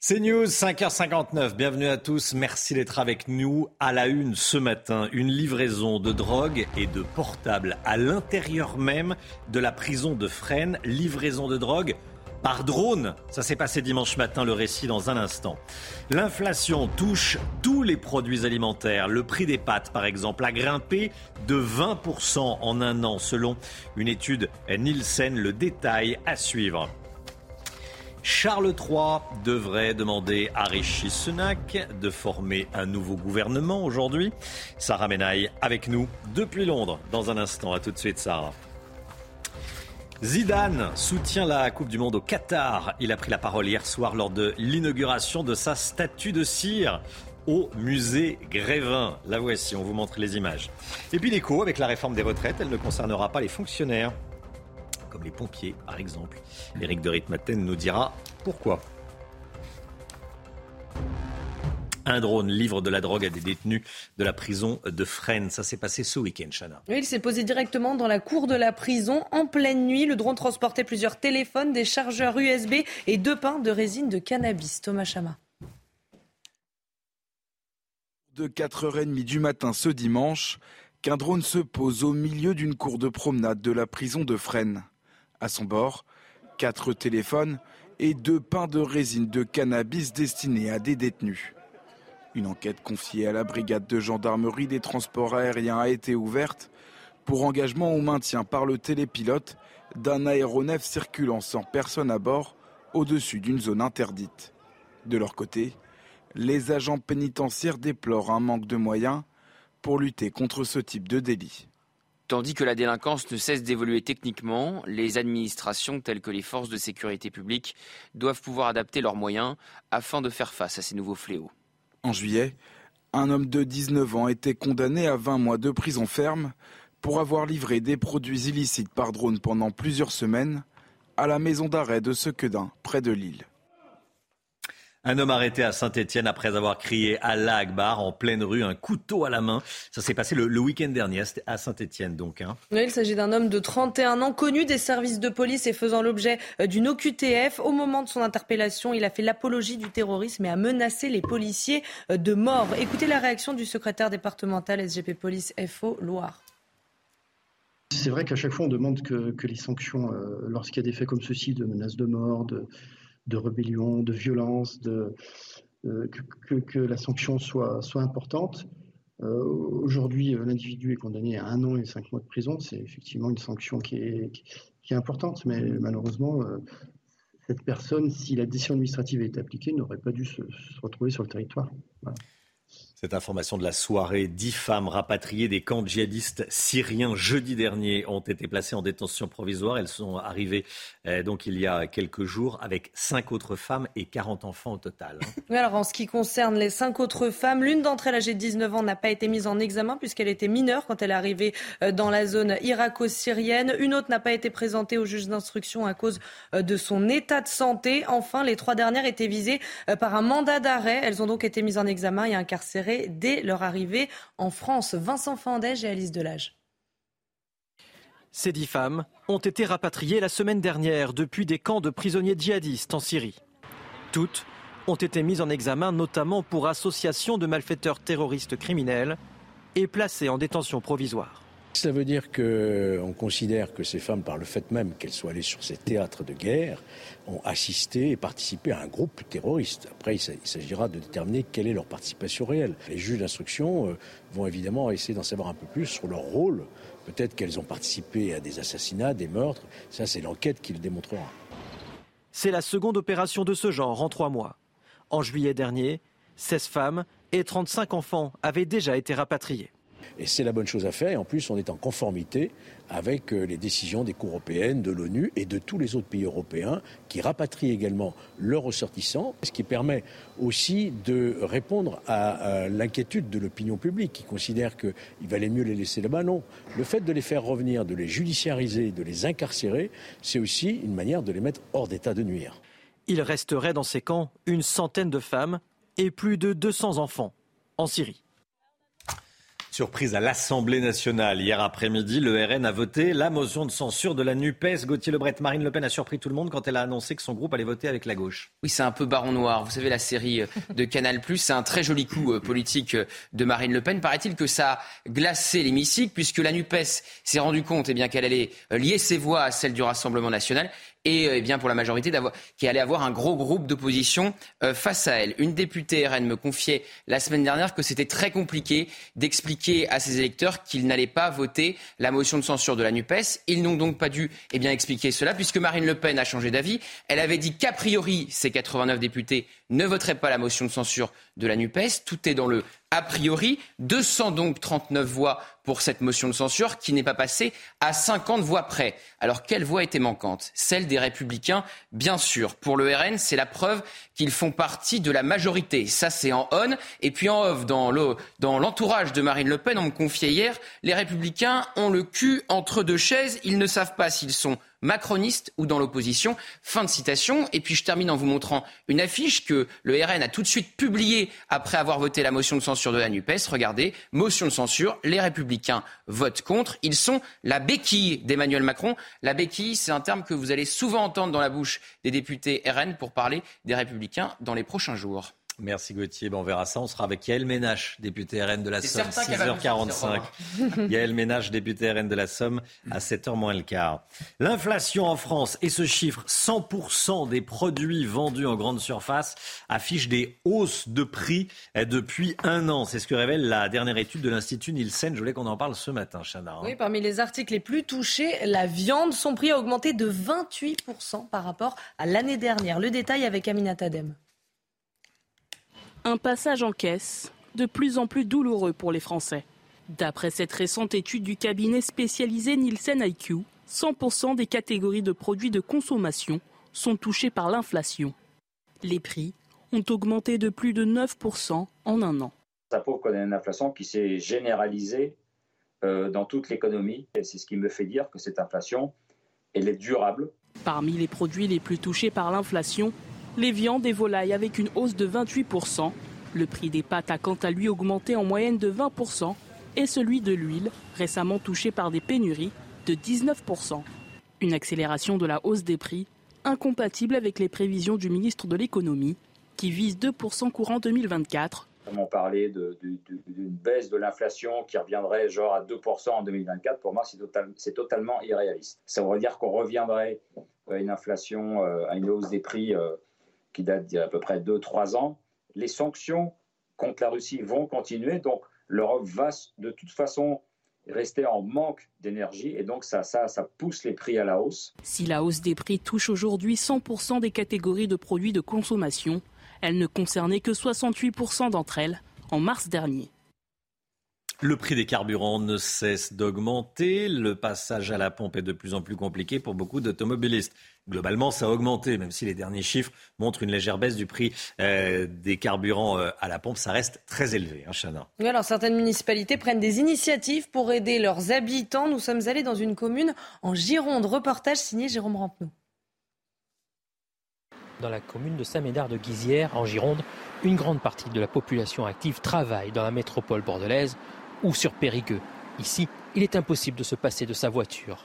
C'est News, 5h59. Bienvenue à tous. Merci d'être avec nous. À la une ce matin, une livraison de drogue et de portables à l'intérieur même de la prison de Fresnes. Livraison de drogue par drone. Ça s'est passé dimanche matin, le récit dans un instant. L'inflation touche tous les produits alimentaires. Le prix des pâtes, par exemple, a grimpé de 20% en un an, selon une étude Nielsen. Le détail à suivre. Charles III devrait demander à Rishi Sunak de former un nouveau gouvernement aujourd'hui. Sarah Menaille avec nous depuis Londres dans un instant. À tout de suite, Sarah. Zidane soutient la Coupe du Monde au Qatar. Il a pris la parole hier soir lors de l'inauguration de sa statue de cire au musée Grévin. La voici, on vous montre les images. Et puis l'écho avec la réforme des retraites, elle ne concernera pas les fonctionnaires comme les pompiers par exemple. Éric de Ritmaten nous dira pourquoi. Un drone livre de la drogue à des détenus de la prison de Fresnes. Ça s'est passé ce week-end, Chana. Oui, il s'est posé directement dans la cour de la prison en pleine nuit. Le drone transportait plusieurs téléphones, des chargeurs USB et deux pains de résine de cannabis. Thomas Chama. De 4h30 du matin ce dimanche, qu'un drone se pose au milieu d'une cour de promenade de la prison de Fresnes. À son bord, quatre téléphones et deux pains de résine de cannabis destinés à des détenus. Une enquête confiée à la brigade de gendarmerie des transports aériens a été ouverte pour engagement au maintien par le télépilote d'un aéronef circulant sans personne à bord au-dessus d'une zone interdite. De leur côté, les agents pénitentiaires déplorent un manque de moyens pour lutter contre ce type de délit. Tandis que la délinquance ne cesse d'évoluer techniquement, les administrations telles que les forces de sécurité publique doivent pouvoir adapter leurs moyens afin de faire face à ces nouveaux fléaux. En juillet, un homme de 19 ans était condamné à 20 mois de prison ferme pour avoir livré des produits illicites par drone pendant plusieurs semaines à la maison d'arrêt de Sequedin, près de Lille. Un homme arrêté à Saint-Etienne après avoir crié Allah Akbar en pleine rue, un couteau à la main. Ça s'est passé le, week-end dernier à Saint-Etienne donc. Hein. Oui, il s'agit d'un homme de 31 ans connu des services de police et faisant l'objet euh, d'une OQTF. Au moment de son interpellation, il a fait l'apologie du terrorisme et a menacé les policiers euh, de mort. Écoutez la réaction du secrétaire départemental SGP Police FO Loire. C'est vrai qu'à chaque fois, on demande que, les sanctions, euh, lorsqu'il y a des faits comme ceci, de menaces de mort, de, de rébellion, de violence, euh, que, la sanction soit, importante. Euh, aujourd'hui, euh, l'individu est condamné à un an et cinq mois de prison. C'est effectivement une sanction qui est, qui est importante, mais malheureusement, cette personne, si la décision administrative est appliquée, n'aurait pas dû se, retrouver sur le territoire. Cette information de la soirée, dix femmes rapatriées des camps djihadistes syriens jeudi dernier ont été placées en détention provisoire. Elles sont arrivées euh, donc il y a quelques jours avec cinq autres femmes et 40 enfants au total. Hein. alors en ce qui concerne les cinq autres femmes, l'une d'entre elles âgée de 19 ans n'a pas été mise en examen puisqu'elle était mineure quand elle est arrivée euh, dans la zone irako-syrienne. Une autre n'a pas été présentée au juge d'instruction à cause euh, de son état de santé. Enfin, les trois dernières étaient visées par un mandat d'arrêt. Elles ont donc été mises en examen et incarcérées dès leur arrivée en France. Vincent Fandège et Alice Delage. Ces dix femmes ont été rapatriées la semaine dernière depuis des camps de prisonniers djihadistes en Syrie. Toutes ont été mises en examen notamment pour association de malfaiteurs terroristes criminels et placées en détention provisoire. Ça veut dire qu'on considère que ces femmes, par le fait même qu'elles soient allées sur ces théâtres de guerre, ont assisté et participé à un groupe terroriste. Après, il s'agira de déterminer quelle est leur participation réelle. Les juges d'instruction euh, vont évidemment essayer d'en savoir un peu plus sur leur rôle. Peut-être qu'elles ont participé à des assassinats, des meurtres. Ça, c'est l'enquête qui le démontrera. C'est la seconde opération de ce genre en trois mois. En juillet dernier, 16 femmes et 35 enfants avaient déjà été rapatriés. Et c'est la bonne chose à faire. Et en plus, on est en conformité avec euh, les décisions des cours européennes, de l'ONU et de tous les autres pays européens qui rapatrient également leurs ressortissants, ce qui permet aussi de répondre à, l'inquiétude de l'opinion publique qui considère qu'il valait mieux les laisser là-bas. Non, le fait de les faire revenir, de les judiciariser, de les incarcérer, c'est aussi une manière de les mettre hors d'état de nuire. Il resterait dans ces camps une centaine de femmes et plus de 200 enfants en Syrie. Surprise à l'Assemblée nationale. Hier après-midi, le RN a voté la motion de censure de la NUPES. Gauthier Lebret, Marine Le Pen a surpris tout le monde quand elle a annoncé que son groupe allait voter avec la gauche. Oui, c'est un peu baron noir. Vous savez, la série euh, de Canal+, c'est un très joli coup euh, politique euh, de Marine Le Pen. Paraît-il que ça a glacé l'hémicycle puisque la NUPES s'est rendu compte eh bien, qu'elle allait lier ses voix à celles du Rassemblement national et eh bien pour la majorité qui allait avoir un gros groupe d'opposition euh, face à elle. Une députée RN me confiait la semaine dernière que c'était très compliqué d'expliquer à ses électeurs qu'ils n'allaient pas voter la motion de censure de la NUPES. Ils n'ont donc pas dû eh bien, expliquer cela puisque Marine Le Pen a changé d'avis. Elle avait dit qu'a priori, ces 89 députés ne voteraient pas la motion de censure de la NUPES. Tout est dans le a priori. 239 voix pour cette motion de censure qui n'est pas passée à 50 voix près. Alors quelle voix était manquante? Celle des républicains, bien sûr. Pour le RN, c'est la preuve qu'ils font partie de la majorité. Ça, c'est en on. Et puis en off, dans l'entourage de Marine Le Pen, on me confiait hier, les républicains ont le cul entre deux chaises. Ils ne savent pas s'ils sont macroniste ou dans l'opposition. Fin de citation. Et puis je termine en vous montrant une affiche que le RN a tout de suite publiée après avoir voté la motion de censure de la NUPES. Regardez, motion de censure, les républicains votent contre. Ils sont la béquille d'Emmanuel Macron. La béquille, c'est un terme que vous allez souvent entendre dans la bouche des députés RN pour parler des républicains dans les prochains jours. Merci Gauthier. on verra ça. On sera avec Yael Ménage, député RN de la Somme, 6h45. Yael Ménage, député RN de la Somme, à 7h moins le quart. L'inflation en France et ce chiffre, 100% des produits vendus en grande surface affichent des hausses de prix depuis un an. C'est ce que révèle la dernière étude de l'Institut Nielsen. Je voulais qu'on en parle ce matin, Chana. Hein. Oui, parmi les articles les plus touchés, la viande, son prix a augmenté de 28% par rapport à l'année dernière. Le détail avec Amina Tadem. Un passage en caisse de plus en plus douloureux pour les Français. D'après cette récente étude du cabinet spécialisé Nielsen IQ, 100% des catégories de produits de consommation sont touchées par l'inflation. Les prix ont augmenté de plus de 9% en un an. Ça prouve qu'on a une inflation qui s'est généralisée euh, dans toute l'économie. Et c'est ce qui me fait dire que cette inflation, elle est durable. Parmi les produits les plus touchés par l'inflation, les viandes et volailles avec une hausse de 28%. Le prix des pâtes a quant à lui augmenté en moyenne de 20% et celui de l'huile, récemment touché par des pénuries, de 19%. Une accélération de la hausse des prix incompatible avec les prévisions du ministre de l'économie qui vise 2% courant 2024. On parlait d'une baisse de l'inflation qui reviendrait genre à 2% en 2024. Pour moi, c'est totalement irréaliste. Ça veut dire qu'on reviendrait à une inflation, euh, à une hausse des prix euh, qui date d'il y a à peu près 2-3 ans. Les sanctions contre la Russie vont continuer, donc l'Europe va de toute façon rester en manque d'énergie et donc ça, ça, ça pousse les prix à la hausse. Si la hausse des prix touche aujourd'hui 100% des catégories de produits de consommation, elle ne concernait que 68% d'entre elles en mars dernier. Le prix des carburants ne cesse d'augmenter. Le passage à la pompe est de plus en plus compliqué pour beaucoup d'automobilistes. Globalement, ça a augmenté, même si les derniers chiffres montrent une légère baisse du prix euh, des carburants euh, à la pompe. Ça reste très élevé, hein, Chana. Oui, alors certaines municipalités prennent des initiatives pour aider leurs habitants. Nous sommes allés dans une commune en Gironde. Reportage signé Jérôme Rampenou. Dans la commune de Saint-Médard de Guizière, en Gironde, une grande partie de la population active travaille dans la métropole bordelaise ou sur Périgueux. Ici, il est impossible de se passer de sa voiture.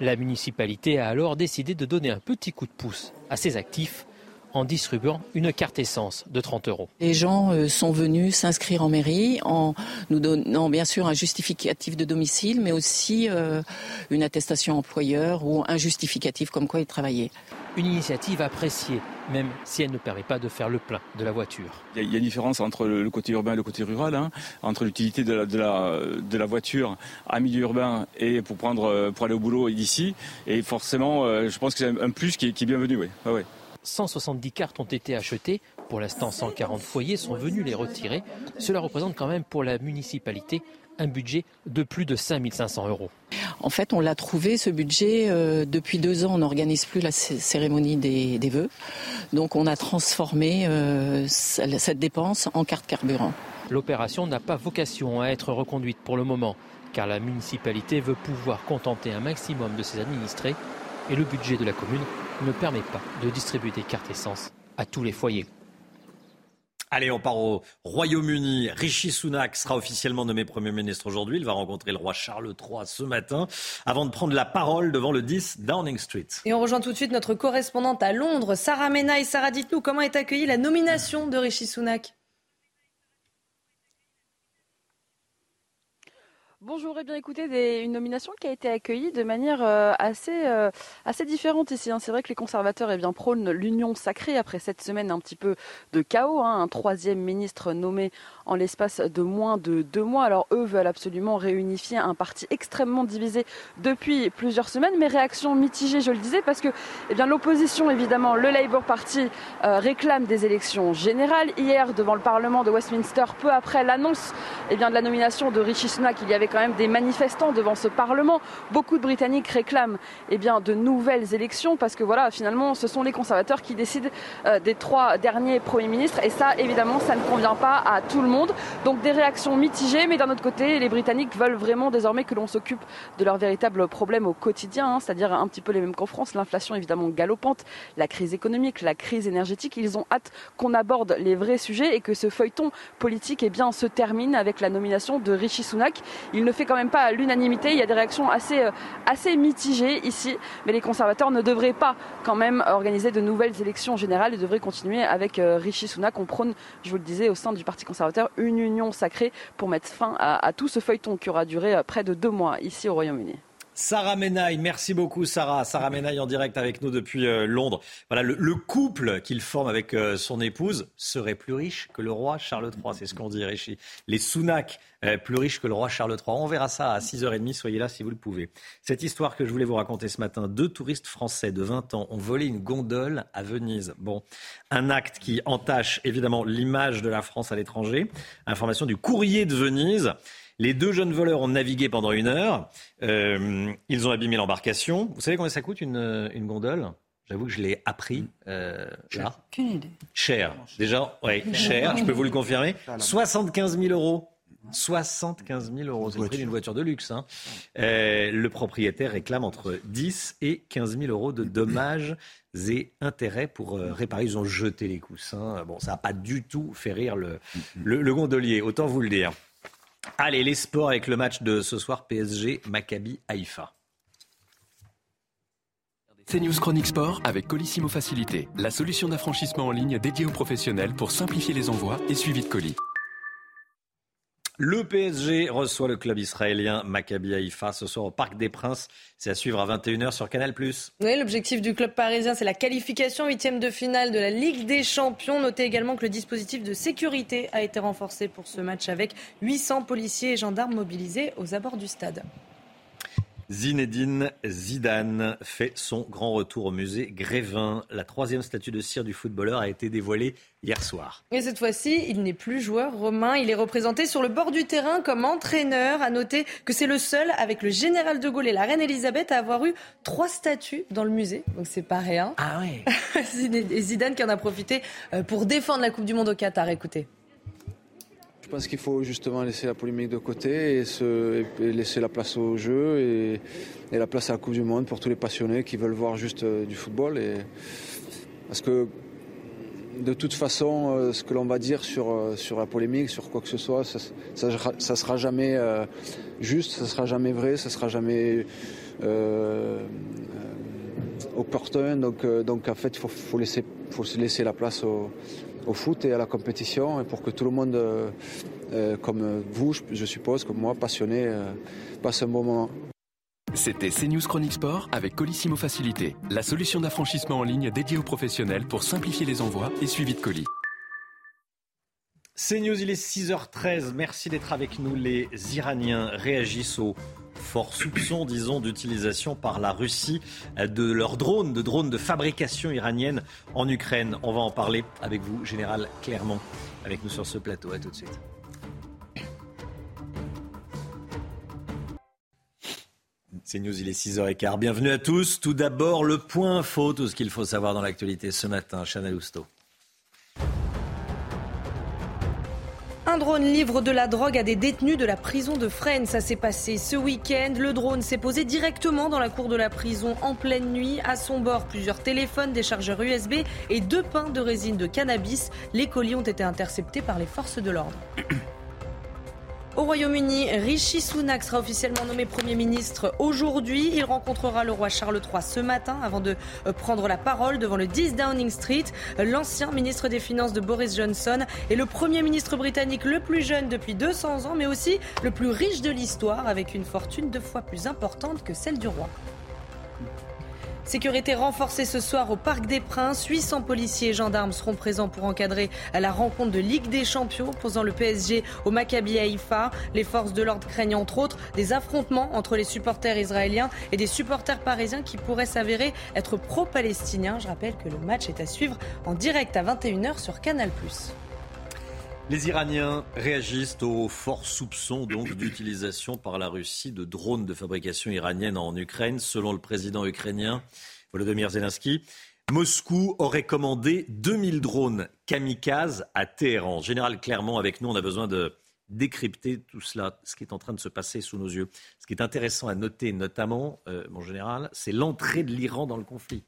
La municipalité a alors décidé de donner un petit coup de pouce à ses actifs en distribuant une carte essence de 30 euros. Les gens euh, sont venus s'inscrire en mairie en nous donnant bien sûr un justificatif de domicile, mais aussi euh, une attestation employeur ou un justificatif comme quoi ils travaillaient. Une initiative appréciée, même si elle ne permet pas de faire le plein de la voiture. Il y a, une différence entre le, côté urbain et le côté rural, hein, entre l'utilité de la, de, la, de la, voiture à milieu urbain et pour, prendre, pour aller au boulot d'ici. Et forcément, euh, je pense que c'est un plus qui est, bienvenu. Oui. 170 cartes ont été achetées. Pour l'instant, 140 foyers sont venus les retirer. Cela représente quand même pour la municipalité un budget de plus de 5500 euros. En fait, on l'a trouvé, ce budget. Euh, depuis deux ans, on n'organise plus la cérémonie des, vœux. Donc on a transformé euh, cette dépense en carte carburant. L'opération n'a pas vocation à être reconduite pour le moment, car la municipalité veut pouvoir contenter un maximum de ses administrés et le budget de la commune ne permet pas de distribuer des cartes essence à tous les foyers. Allez, on part au Royaume-Uni. Rishi Sunak sera officiellement nommé Premier ministre aujourd'hui. Il va rencontrer le roi Charles III ce matin avant de prendre la parole devant le 10 Downing Street. Et on rejoint tout de suite notre correspondante à Londres, Sarah Mena. Et Sarah, dites-nous comment est accueillie la nomination de Rishi Sunak? Bonjour, et bien écoutez, une nomination qui a été accueillie de manière euh, assez, euh, assez différente ici. Hein. C'est vrai que les conservateurs eh bien, prônent l'union sacrée après cette semaine un petit peu de chaos. Hein. Un troisième ministre nommé en l'espace de moins de deux mois. Alors eux veulent absolument réunifier un parti extrêmement divisé depuis plusieurs semaines, mais réaction mitigée, je le disais, parce que eh l'opposition, évidemment, le Labour Party euh, réclame des élections générales. Hier, devant le Parlement de Westminster, peu après l'annonce eh de la nomination de Rishi Sunak, il y avait quand même des manifestants devant ce Parlement. Beaucoup de Britanniques réclament eh bien, de nouvelles élections parce que voilà, finalement, ce sont les conservateurs qui décident euh, des trois derniers premiers ministres. Et ça, évidemment, ça ne convient pas à tout le monde. Donc des réactions mitigées, mais d'un autre côté, les Britanniques veulent vraiment désormais que l'on s'occupe de leurs véritables problèmes au quotidien, hein, c'est-à-dire un petit peu les mêmes qu'en France. L'inflation évidemment galopante, la crise économique, la crise énergétique. Ils ont hâte qu'on aborde les vrais sujets et que ce feuilleton politique eh bien, se termine avec la nomination de Rishi Sunak. Il ne fait quand même pas l'unanimité. Il y a des réactions assez, euh, assez mitigées ici, mais les conservateurs ne devraient pas quand même organiser de nouvelles élections générales et devraient continuer avec euh, Rishi Sunak. On prône, je vous le disais, au sein du Parti conservateur, une union sacrée pour mettre fin à, tout ce feuilleton qui aura duré euh, près de deux mois ici au Royaume-Uni. Sarah Menaille, merci beaucoup Sarah. Sarah Menaille en direct avec nous depuis euh, Londres. Voilà, le, couple qu'il forme avec euh, son épouse serait plus riche que le roi Charles III, c'est ce qu'on dit Richie. Les Sunak, euh, plus riches que le roi Charles III. On verra ça à 6h30, soyez là si vous le pouvez. Cette histoire que je voulais vous raconter ce matin, deux touristes français de 20 ans ont volé une gondole à Venise. Bon, un acte qui entache évidemment l'image de la France à l'étranger. Information du courrier de Venise. Les deux jeunes voleurs ont navigué pendant une heure. Euh, ils ont abîmé l'embarcation. Vous savez combien ça coûte une, gondole? J'avoue que je l'ai appris euh, là. Cher. Déjà, oui, cher, je peux vous le confirmer. 75 000 euros. 75 000 euros, c'est le prix d'une voiture de luxe. Hein. Euh, le propriétaire réclame entre 10 et 15 000 euros de dommages et intérêts pour réparer. Ils ont jeté les coussins. Bon, ça n'a pas du tout fait rire le, le gondolier, autant vous le dire. Allez, les sports avec le match de ce soir PSG Maccabi Haïfa. C'est News Chronique Sport avec Colissimo Facilité, la solution d'affranchissement en ligne dédiée aux professionnels pour simplifier les envois et suivi de colis. Le PSG reçoit le club israélien Maccabi Haïfa ce soir au Parc des Princes. C'est à suivre à 21h sur Canal+. Oui, l'objectif du club parisien, c'est la qualification huitième de finale de la Ligue des Champions. Notez également que le dispositif de sécurité a été renforcé pour ce match avec 800 policiers et gendarmes mobilisés aux abords du stade. Zinedine Zidane fait son grand retour au musée Grévin. La troisième statue de cire du footballeur a été dévoilée hier soir. Et cette fois-ci, il n'est plus joueur romain. Il est représenté sur le bord du terrain comme entraîneur. À noter que c'est le seul, avec le général de Gaulle et la reine Elisabeth, à avoir eu trois statues dans le musée. Donc c'est pas rien. Ah ouais. Zidane qui en a profité euh, pour défendre la Coupe du Monde au Qatar. Écoutez. Je pense qu'il faut justement laisser la polémique de côté et, se, laisser la place au jeu et, la place à la Coupe du Monde pour tous les passionnés qui veulent voir juste euh, du football. Parce que de toute façon, euh, ce que l'on va dire sur, euh, sur la polémique, sur quoi que ce soit, ça, ça, sera jamais juste, ça sera jamais vrai, ça sera jamais opportun. Donc, en fait, il faut, laisser, faut laisser la place au au foot et à la compétition et pour que tout le monde, euh, euh, comme vous, je suppose, comme moi, passionné, euh, passe un bon moment. C'était CNews Chronique Sport avec Colissimo Facilité, la solution d'affranchissement en ligne dédiée aux professionnels pour simplifier les envois et suivi de colis. CNews, il est 6h13. Merci d'être avec nous. Les Iraniens réagissent au fort soupçon, disons, d'utilisation par la Russie de leurs drones, de drones de fabrication iranienne en Ukraine. On va en parler avec vous, Général Clermont, avec nous sur ce plateau. À tout de suite. C'est News, il est 6h15. Bienvenue à tous. Tout d'abord, le point info, tout ce qu'il faut savoir dans l'actualité ce matin. Chanel Housteau. Un drone livre de la drogue à des détenus de la prison de Fresnes. Ça s'est passé ce week-end. Le drone s'est posé directement dans la cour de la prison en pleine nuit. À son bord, plusieurs téléphones, des chargeurs USB et deux pains de résine de cannabis. Les colis ont été interceptés par les forces de l'ordre. Au Royaume-Uni, Rishi Sunak sera officiellement nommé Premier ministre aujourd'hui. Il rencontrera le roi Charles III ce matin avant de euh, prendre la parole devant le 10 Downing Street. L'ancien ministre des Finances de Boris Johnson est le Premier ministre britannique le plus jeune depuis 200 ans, mais aussi le plus riche de l'histoire, avec une fortune deux fois plus importante que celle du roi. Sécurité renforcée ce soir au Parc des Princes. 800 policiers et gendarmes seront présents pour encadrer la rencontre de Ligue des Champions posant le PSG au Maccabi Haïfa. Les forces de l'ordre craignent entre autres des affrontements entre les supporters israéliens et des supporters parisiens qui pourraient s'avérer être pro-palestiniens. Je rappelle que le match est à suivre en direct à 21h sur Canal+. Les Iraniens réagissent aux forts soupçons donc d'utilisation par la Russie de drones de fabrication iranienne en Ukraine. Selon le président ukrainien Volodymyr Zelensky, Moscou aurait commandé 2000 drones kamikazes à Téhéran. Général Clermont, avec nous, on a besoin de décrypter tout cela, ce qui est en train de se passer sous nos yeux. Ce qui est intéressant à noter, notamment, euh, mon général, c'est l'entrée de l'Iran dans le conflit.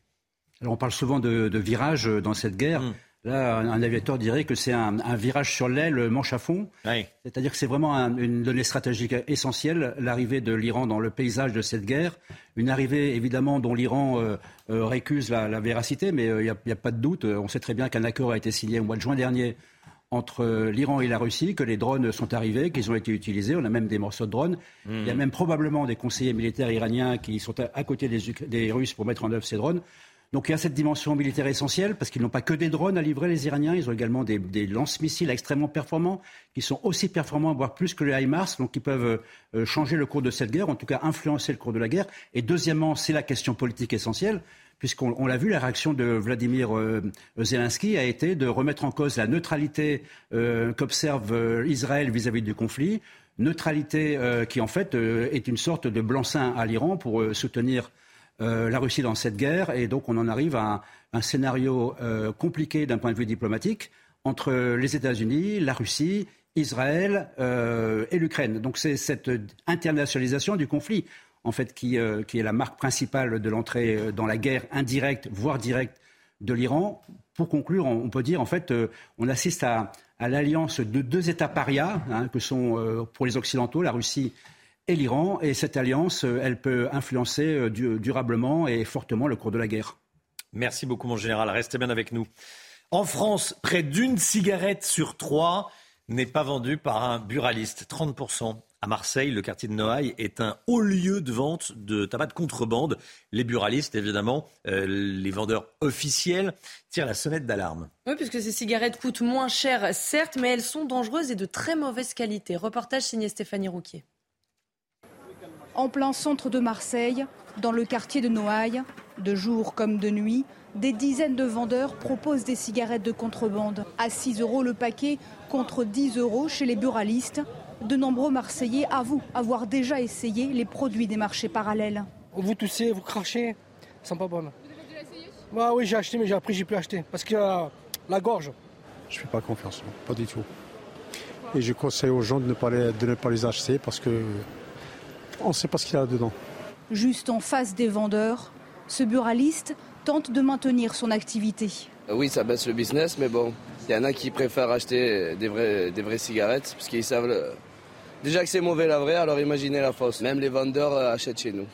Alors on parle souvent de, virage dans cette guerre. Hum. Là, un, aviateur dirait que c'est un, virage sur l'aile, manche à fond. C'est-à-dire que c'est vraiment une donnée stratégique essentielle, l'arrivée de l'Iran dans le paysage de cette guerre. Une arrivée, évidemment, dont l'Iran euh, euh, récuse la, véracité, mais euh, il n'y a, pas de doute. On sait très bien qu'un accord a été signé au mois de juin dernier entre l'Iran et la Russie, que les drones sont arrivés, qu'ils ont été utilisés. On a même des morceaux de drones. Il y a même probablement des conseillers militaires iraniens qui sont à, côté des Russes pour mettre en œuvre ces drones. Donc il y a cette dimension militaire essentielle parce qu'ils n'ont pas que des drones à livrer les Iraniens, ils ont également des, lance-missiles extrêmement performants qui sont aussi performants, voire plus que les HIMARS, donc qui peuvent euh, changer le cours de cette guerre, en tout cas influencer le cours de la guerre. Et deuxièmement, c'est la question politique essentielle puisqu'on l'a vu, la réaction de Vladimir euh, Zelensky a été de remettre en cause la neutralité euh, qu'observe Israël vis-à-vis du conflit, neutralité qui en fait est une sorte de blanc-seing à l'Iran pour soutenir euh, la Russie dans cette guerre. Et donc on en arrive à un, scénario euh, compliqué d'un point de vue diplomatique entre les États-Unis, la Russie, Israël euh, et l'Ukraine. Donc c'est cette internationalisation du conflit en fait qui, qui est la marque principale de l'entrée dans la guerre indirecte, voire directe de l'Iran. Pour conclure, on peut dire en fait, on assiste à, l'alliance de deux États parias, hein, que sont pour les Occidentaux la Russie et l'Iran. Et cette alliance, euh, elle peut influencer euh, durablement et fortement le cours de la guerre. Merci beaucoup, mon général. Restez bien avec nous. En France, près d'une cigarette sur trois n'est pas vendue par un buraliste. 30%. À Marseille, le quartier de Noailles est un haut lieu de vente de tabac de contrebande. Les buralistes, évidemment, euh, les vendeurs officiels, tirent la sonnette d'alarme. Oui, puisque ces cigarettes coûtent moins cher, certes, mais elles sont dangereuses et de très mauvaise qualité. Reportage signé Stéphanie Rouquier en plein centre de Marseille, dans le quartier de Noailles. De jour comme de nuit, des dizaines de vendeurs proposent des cigarettes de contrebande à 6 euros le paquet contre 10 euros chez les buralistes. De nombreux Marseillais avouent avoir déjà essayé les produits des marchés parallèles. Vous toussez, vous crachez, ça sont pas bonnes. Bah oui, j'ai acheté, mais j'ai appris, j'ai plus acheté parce que euh, la gorge. Je fais pas confiance, pas du tout. Et je conseille aux gens de ne pas de ne pas les acheter parce que on ne sait pas ce qu'il y a dedans. Juste en face des vendeurs, ce buraliste tente de maintenir son activité. Euh, oui, ça baisse le business, mais bon, il y en a qui préfèrent acheter des vraies cigarettes parce qu'ils savent déjà que c'est mauvais la vraie, alors imaginez la fausse. Même les vendeurs euh, achètent chez nous.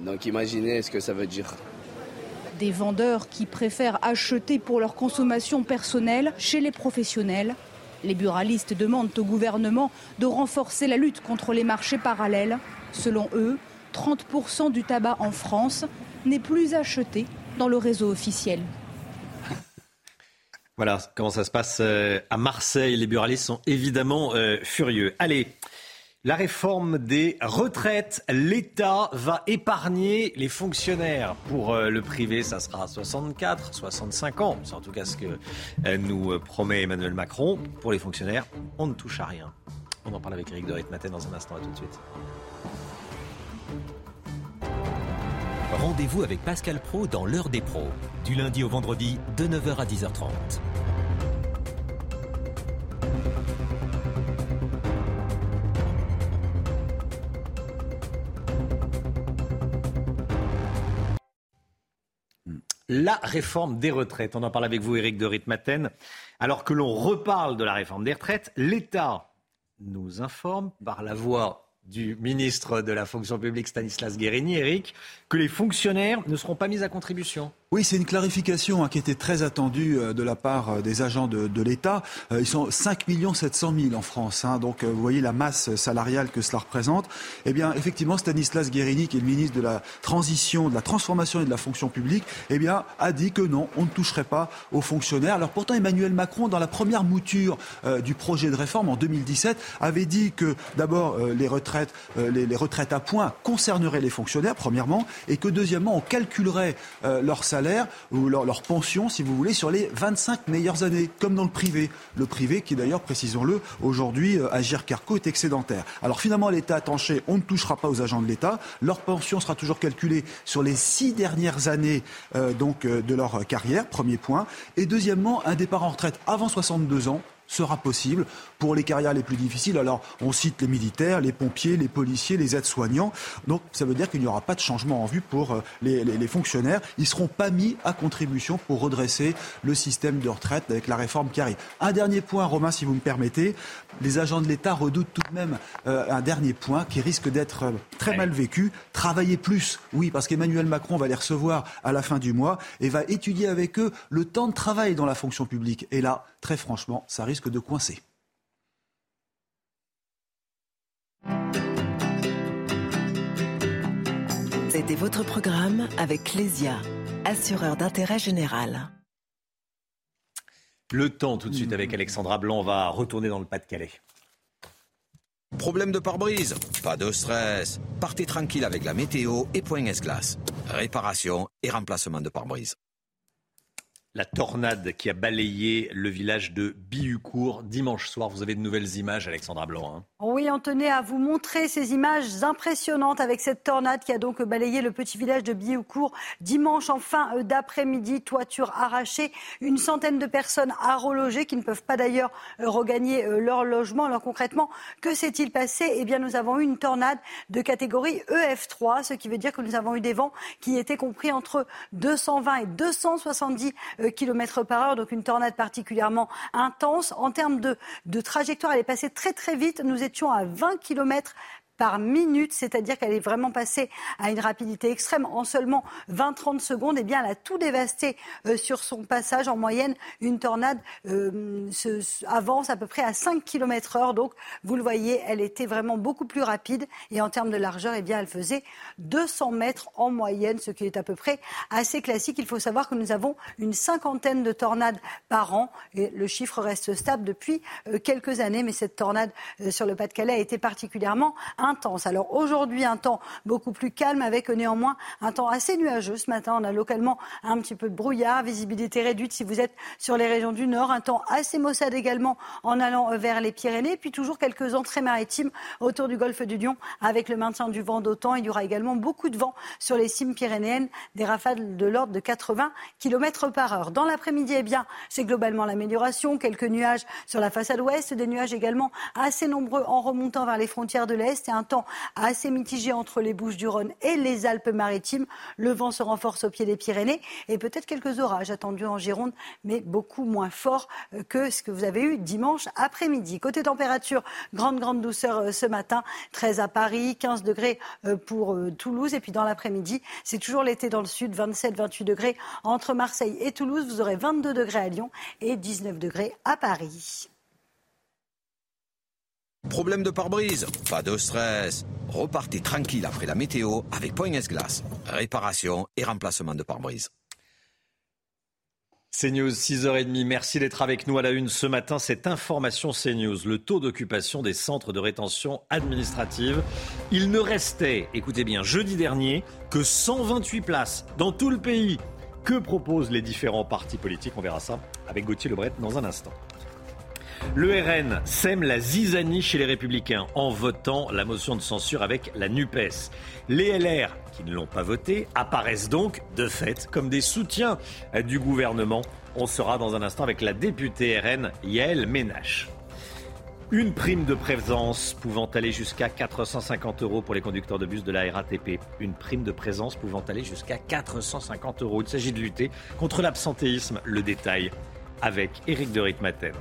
Donc imaginez ce que ça veut dire. Des vendeurs qui préfèrent acheter pour leur consommation personnelle chez les professionnels les buralistes demandent au gouvernement de renforcer la lutte contre les marchés parallèles. Selon eux, 30% du tabac en France n'est plus acheté dans le réseau officiel. Voilà comment ça se passe euh, à Marseille. Les buralistes sont évidemment euh, furieux. Allez, la réforme des retraites, l'État va épargner les fonctionnaires. Pour euh, le privé, ça sera 64, 65 ans. C'est en tout cas ce que euh, nous euh, promet Emmanuel Macron. Pour les fonctionnaires, on ne touche à rien. On en parle avec Eric de Ritmaten dans un instant. À tout de suite. Rendez-vous avec Pascal Pro dans l'heure des pros, du lundi au vendredi de 9h à 10h30. La réforme des retraites. On en parle avec vous, Éric de Ritmaten. Alors que l'on reparle de la réforme des retraites, l'État nous informe par la voix du ministre de la fonction publique Stanislas Guérini, Éric, que les fonctionnaires ne seront pas mis à contribution. Oui, c'est une clarification hein, qui était très attendue euh, de la part euh, des agents de, l'État. Euh, ils sont 5 700 000 en France, hein, donc vous voyez la masse salariale que cela représente. Eh bien, effectivement, Stanislas Guérini, qui est le ministre de la transition, de la transformation et de la fonction publique, eh bien, a dit que non, on ne toucherait pas aux fonctionnaires. Alors pourtant, Emmanuel Macron, dans la première mouture du projet de réforme en 2017, avait dit que d'abord les retraites, les, les, retraites à points concerneraient les fonctionnaires, premièrement, et que deuxièmement, on calculerait leur salaire ou leur, pension, si vous voulez, sur les 25 meilleures années, comme dans le privé. Le privé qui d'ailleurs, précisons-le, aujourd'hui, euh, Agir Carco est excédentaire. Alors finalement, l'État a on ne touchera pas aux agents de l'État. Leur pension sera toujours calculée sur les six dernières années euh, donc, euh, de leur carrière, premier point. Et deuxièmement, un départ en retraite avant 62 ans sera possible pour les carrières les plus difficiles. Alors, on cite les militaires, les pompiers, les policiers, les aides-soignants. Donc, ça veut dire qu'il n'y aura pas de changement en vue pour euh, les, fonctionnaires. Ils ne seront pas mis à contribution pour redresser le système de retraite avec la réforme qui arrive. Un dernier point, Romain, si vous me permettez. Les agents de l'État redoutent tout de même euh, un dernier point qui risque d'être euh, très mal vécu. Travailler plus, oui, parce qu'Emmanuel Macron va les recevoir à la fin du mois et va étudier avec eux le temps de travail dans la fonction publique. Et là, très franchement, ça risque de coincer. C'était votre programme avec Clésia, assureur d'intérêt général. Le temps tout de suite avec Alexandra Blanc, on va retourner dans le Pas-de-Calais. Problème de pare-brise? Pas de stress. Partez tranquille avec la météo et Point S-Glace. Réparation et remplacement de pare-brise la tornade qui a balayé le village de Bihucourt dimanche soir. Vous avez de nouvelles images, Alexandra Blanc. Hein. Oui, on tenait à vous montrer ces images impressionnantes avec cette tornade qui a donc balayé le petit village de Bihucourt dimanche en fin euh, d'après-midi. Toiture arrachée, une centaine de personnes à reloger qui ne peuvent pas d'ailleurs euh, regagner euh, leur logement. Alors concrètement, que s'est-il passé? Eh bien, nous avons eu une tornade de catégorie EF3, ce qui veut dire que nous avons eu des vents qui étaient compris entre 220 et 270 euh, km par heure, donc une tornade particulièrement intense. En termes de, de trajectoire, elle est passée très très vite. Nous étions à 20 km par minute, c'est-à-dire qu'elle est vraiment passée à une rapidité extrême en seulement 20-30 secondes. Eh bien, elle a tout dévasté euh, sur son passage. En moyenne, une tornade euh, avance à peu près à 5 km heure. Donc, vous le voyez, elle était vraiment beaucoup plus rapide. Et en termes de largeur, eh elle faisait 200 mètres en moyenne, ce qui est à peu près assez classique. Il faut savoir que nous avons une cinquantaine de tornades par an. Et le chiffre reste stable depuis euh, quelques années. Mais cette tornade sur le Pas-de-Calais a été particulièrement intense. Alors aujourd'hui, un temps beaucoup plus calme avec néanmoins un temps assez nuageux. Ce matin, on a localement un petit peu de brouillard, visibilité réduite si vous êtes sur les régions du nord, un temps assez maussade également en allant vers les Pyrénées, puis toujours quelques entrées maritimes autour du golfe du Lion avec le maintien du vent d'autant. Il y aura également beaucoup de vent sur les cimes pyrénéennes, des rafales de l'ordre de 80 km par heure. Dans l'après-midi, eh bien, c'est globalement l'amélioration. Quelques nuages sur la façade ouest, des nuages également assez nombreux en remontant vers les frontières de l'Est et un temps assez mitigé entre les Bouches-du-Rhône et les Alpes-Maritimes. Le vent se renforce au pied des Pyrénées et peut-être quelques orages attendus en Gironde, mais beaucoup moins forts euh, que ce que vous avez eu dimanche après-midi. Côté température, grande, grande douceur euh, ce matin. 13 à Paris, 15 degrés euh, pour Toulouse. Et puis dans l'après-midi, c'est toujours l'été dans le sud, 27, 28 degrés entre Marseille et Toulouse. Vous aurez 22 degrés à Lyon et 19 degrés à Paris. Problème de pare-brise Pas de stress. Repartez tranquille après la météo avec Point Glace. Réparation et remplacement de pare-brise. CNews, 6h30. Merci d'être avec nous à la une ce matin. Cette information CNews, le taux d'occupation des centres de rétention administrative. Il ne restait, écoutez bien, jeudi dernier, que 128 places dans tout le pays. Que proposent les différents partis politiques? On verra ça avec Gauthier Lebret dans un instant. Le RN sème la zizanie chez les Républicains en votant la motion de censure avec la NUPES. Les LR, qui ne l'ont pas voté, apparaissent donc de fait comme des soutiens du gouvernement. On sera dans un instant avec la députée RN Yael Ménache. Une prime de présence pouvant aller jusqu'à 450 euros pour les conducteurs de bus de la RATP. Une prime de présence pouvant aller jusqu'à 450 euros. Il s'agit de lutter contre l'absentéisme. Le détail avec Éric de Ritmaten.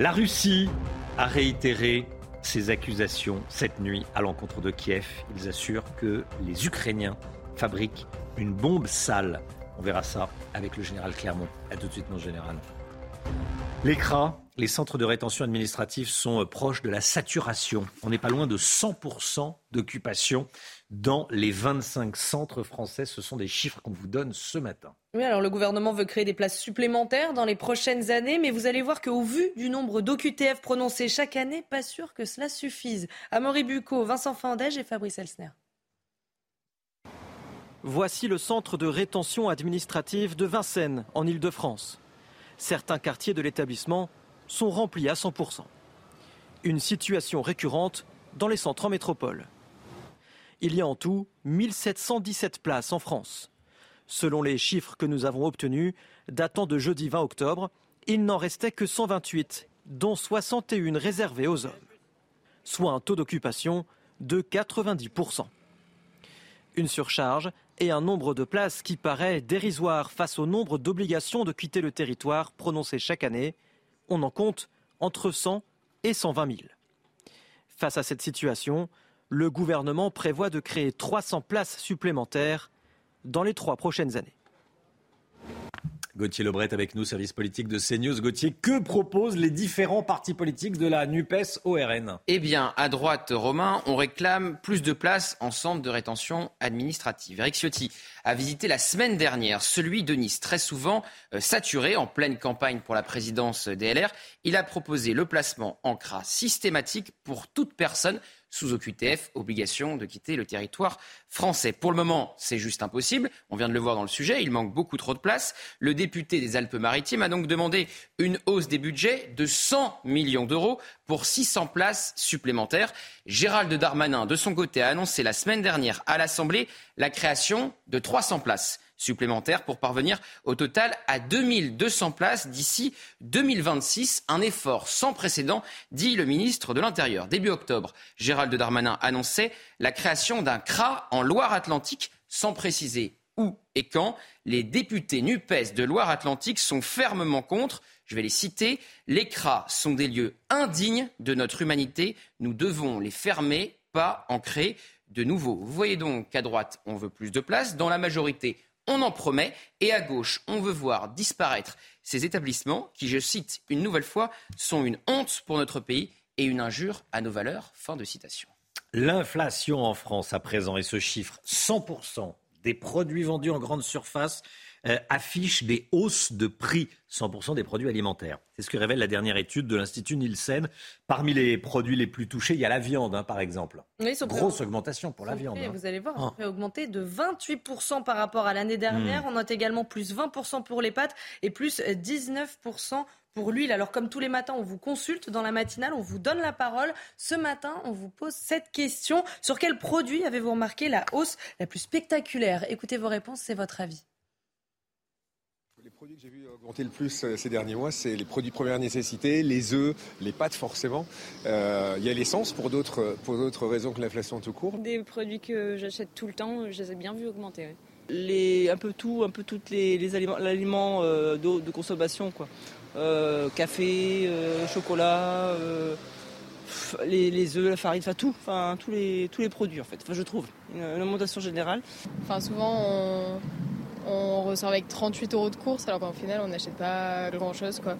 La Russie a réitéré ses accusations cette nuit à l'encontre de Kiev. Ils assurent que les Ukrainiens fabriquent une bombe sale. On verra ça avec le général Clermont. A tout de suite, mon général. L'écran les centres de rétention administrative sont proches de la saturation. On n'est pas loin de 100% d'occupation dans les 25 centres français. Ce sont des chiffres qu'on vous donne ce matin. Oui, alors le gouvernement veut créer des places supplémentaires dans les prochaines années, mais vous allez voir qu'au vu du nombre d'OQTF prononcés chaque année, pas sûr que cela suffise. Amaury Bucco, Vincent Fandège et Fabrice Elsner. Voici le centre de rétention administrative de Vincennes, en Ile-de-France. Certains quartiers de l'établissement sont remplis à 100%. Une situation récurrente dans les centres en métropole. Il y a en tout 1717 places en France. Selon les chiffres que nous avons obtenus, datant de jeudi 20 octobre, il n'en restait que 128, dont 61 réservées aux hommes, soit un taux d'occupation de 90%. Une surcharge et un nombre de places qui paraît dérisoire face au nombre d'obligations de quitter le territoire prononcées chaque année, on en compte entre 100 et 120 000. Face à cette situation, le gouvernement prévoit de créer 300 places supplémentaires dans les trois prochaines années. Gauthier Lebret avec nous, service politique de CNews. Gauthier, que proposent les différents partis politiques de la NUPES au RN Eh bien, à droite, Romain, on réclame plus de places en centre de rétention administrative. Eric Ciotti a visité la semaine dernière celui de Nice, très souvent euh, saturé en pleine campagne pour la présidence des LR. Il a proposé le placement en CRA systématique pour toute personne sous OQTF, obligation de quitter le territoire français. Pour le moment, c'est juste impossible. On vient de le voir dans le sujet, il manque beaucoup trop de place. Le député des Alpes-Maritimes a donc demandé une hausse des budgets de 100 millions d'euros pour 600 places supplémentaires. Gérald Darmanin, de son côté, a annoncé la semaine dernière à l'Assemblée la création de 300 places supplémentaires pour parvenir au total à 2200 places d'ici 2026. Un effort sans précédent, dit le ministre de l'Intérieur. Début octobre, Gérald Darmanin annonçait la création d'un CRA en Loire-Atlantique sans préciser où et quand. Les députés NUPES de Loire-Atlantique sont fermement contre. Je vais les citer. Les CRA sont des lieux indignes de notre humanité. Nous devons les fermer, pas en créer de nouveaux. Vous voyez donc qu'à droite, on veut plus de place. Dans la majorité, on en promet, et à gauche, on veut voir disparaître ces établissements qui, je cite une nouvelle fois, sont une honte pour notre pays et une injure à nos valeurs. Fin de citation. L'inflation en France à présent, et ce chiffre, 100% des produits vendus en grande surface euh, affiche des hausses de prix, 100% des produits alimentaires. C'est ce que révèle la dernière étude de l'Institut Nielsen. Parmi les produits les plus touchés, il y a la viande, hein, par exemple. Grosse augmentation pour la viande. Hein. Vous allez voir, ça a augmenté de 28% par rapport à l'année dernière. Hmm. On note également plus 20% pour les pâtes et plus 19% pour l'huile. Alors comme tous les matins, on vous consulte dans la matinale, on vous donne la parole. Ce matin, on vous pose cette question. Sur quel produit avez-vous remarqué la hausse la plus spectaculaire? Écoutez vos réponses, c'est votre avis. Les produits que j'ai vu augmenter le plus euh, ces derniers mois, c'est les produits première nécessité, les œufs, les pâtes forcément. Euh, il y a l'essence pour d'autres, pour d'autres raisons que l'inflation tout court. Des produits que j'achète tout le temps, je les ai bien vus augmenter. Les, un peu tout, un peu toutes les, aliments, l'aliment euh, de, consommation quoi. café, chocolat, les, les, œufs, la farine, enfin tout, enfin tous les tous les produits en fait. Enfin je trouve une, une augmentation générale. Enfin souvent on on ressort avec 38 euros de course alors qu'en final on n'achète pas grand chose quoi.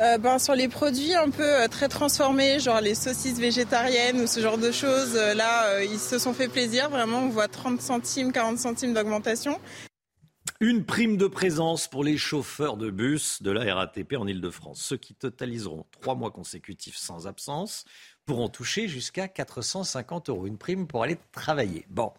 Euh, ben, sur les produits un peu euh, très transformés, genre les saucisses végétariennes ou ce genre de choses, euh, là ils se sont fait plaisir, vraiment on voit 30 centimes, 40 centimes d'augmentation. Une prime de présence pour les chauffeurs de bus de la RATP en Ile-de-France. Ceux qui totaliseront trois mois consécutifs sans absence pourront toucher jusqu'à 450 euros. Une prime pour aller travailler. Bon,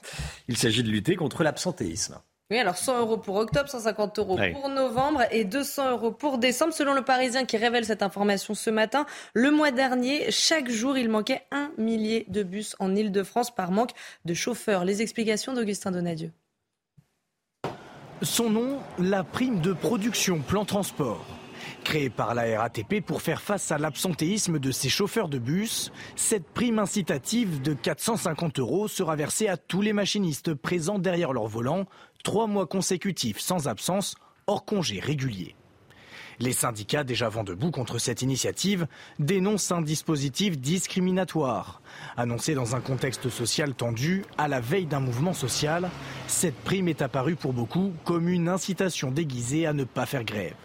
il s'agit de lutter contre l'absentéisme. Oui, alors 100 euros pour octobre, 150 euros pour novembre et 200 euros pour décembre. Selon le Parisien qui révèle cette information ce matin, le mois dernier, chaque jour, il manquait un millier de bus en Ile-de-France par manque de chauffeurs. Les explications d'Augustin Donadieu. Son nom, la prime de production plan transport. Créée par la RATP pour faire face à l'absentéisme de ses chauffeurs de bus, cette prime incitative de 450 euros sera versée à tous les machinistes présents derrière leur volant, trois mois consécutifs sans absence, hors congé régulier. Les syndicats, déjà vent debout contre cette initiative, dénoncent un dispositif discriminatoire. Annoncé dans un contexte social tendu, à la veille d'un mouvement social, cette prime est apparue pour beaucoup comme une incitation déguisée à ne pas faire grève.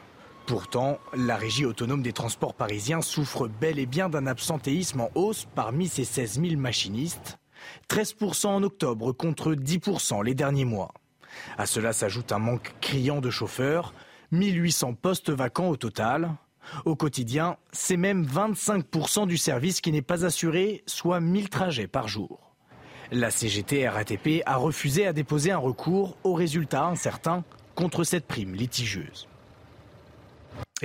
Pourtant, la régie autonome des transports parisiens souffre bel et bien d'un absentéisme en hausse parmi ses 16 000 machinistes. 13% en octobre contre 10% les derniers mois. À cela s'ajoute un manque criant de chauffeurs, 1800 postes vacants au total. Au quotidien, c'est même 25% du service qui n'est pas assuré, soit 1000 trajets par jour. La CGT RATP a refusé à déposer un recours au résultat incertain contre cette prime litigieuse.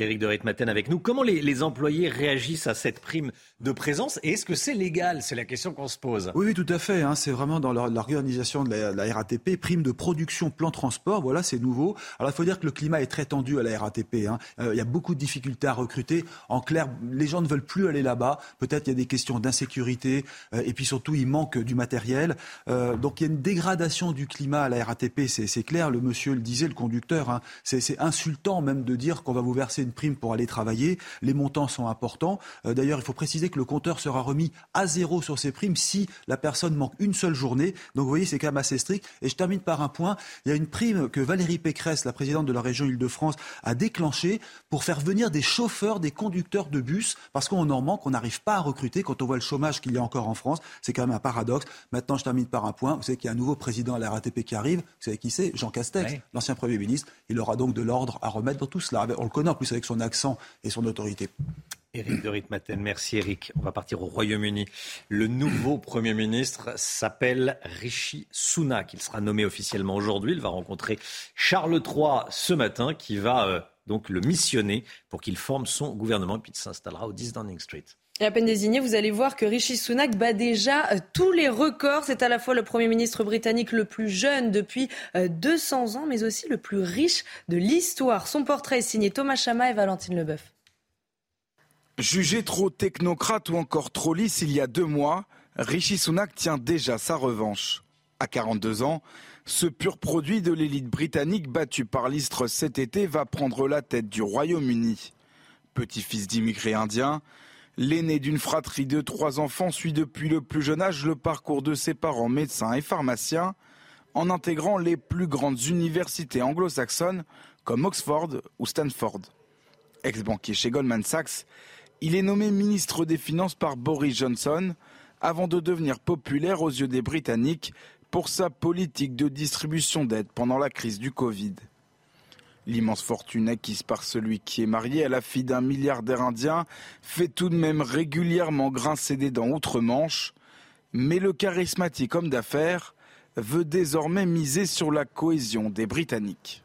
Éric de Ritmaten avec nous. Comment les, employés réagissent à cette prime de présence et est-ce que c'est légal? C'est la question qu'on se pose. Oui, oui, tout à fait. Hein. C'est vraiment dans l'organisation de la, RATP, prime de production plan transport. Voilà, c'est nouveau. Alors il faut dire que le climat est très tendu à la RATP. Hein. Euh, il y a beaucoup de difficultés à recruter. En clair, les gens ne veulent plus aller là-bas. Peut-être il y a des questions d'insécurité euh, et puis surtout il manque du matériel. Euh, donc il y a une dégradation du climat à la RATP, c'est clair. Le monsieur le disait, le conducteur. Hein. C'est insultant même de dire qu'on va vous verser une prime pour aller travailler. Les montants sont importants. Euh, d'ailleurs, il faut préciser que le compteur sera remis à zéro sur ces primes si la personne manque une seule journée. Donc vous voyez, c'est quand même assez strict. Et je termine par un point. Il y a une prime que Valérie Pécresse, la présidente de la région Île-de-France, a déclenchée pour faire venir des chauffeurs, des conducteurs de bus, parce qu'on en manque, on n'arrive pas à recruter quand on voit le chômage qu'il y a encore en France. C'est quand même un paradoxe. Maintenant, je termine par un point. Vous savez qu'il y a un nouveau président à la RATP qui arrive. Vous savez qui c'est? Jean Castex, l'ancien Premier ministre. Il aura donc de l'ordre à remettre dans tout cela. On le connaît en plus avec son accent et son autorité. Éric de Ritmaten, merci Éric. On va partir au Royaume-Uni. Le nouveau Premier ministre s'appelle Rishi Sunak. Il sera nommé officiellement aujourd'hui. Il va rencontrer Charles III ce matin qui va euh, donc le missionner pour qu'il forme son gouvernement puis il s'installera au 10 Downing Street. Et à peine désigné, vous allez voir que Rishi Sunak bat déjà euh, tous les records. C'est à la fois le Premier ministre britannique le plus jeune depuis 200 euh, ans, mais aussi le plus riche de l'histoire. Son portrait est signé Thomas Chama et Valentine Leboeuf. Jugé trop technocrate ou encore trop lisse il y a deux mois, Rishi Sunak tient déjà sa revanche. À 42 ans, ce pur produit de l'élite britannique battu par l'Istre cet été va prendre la tête du Royaume-Uni. Petit-fils d'immigrés indiens, l'aîné d'une fratrie de trois enfants suit depuis le plus jeune âge le parcours de ses parents médecins et pharmaciens en intégrant les plus grandes universités anglo-saxonnes comme Oxford ou Stanford. Ex-banquier chez Goldman Sachs, il est nommé ministre des Finances par Boris Johnson avant de devenir populaire aux yeux des Britanniques pour sa politique de distribution d'aide pendant la crise du Covid. L'immense fortune acquise par celui qui est marié à la fille d'un milliardaire indien fait tout de même régulièrement grincer des dents outre-Manche, mais le charismatique homme d'affaires veut désormais miser sur la cohésion des Britanniques.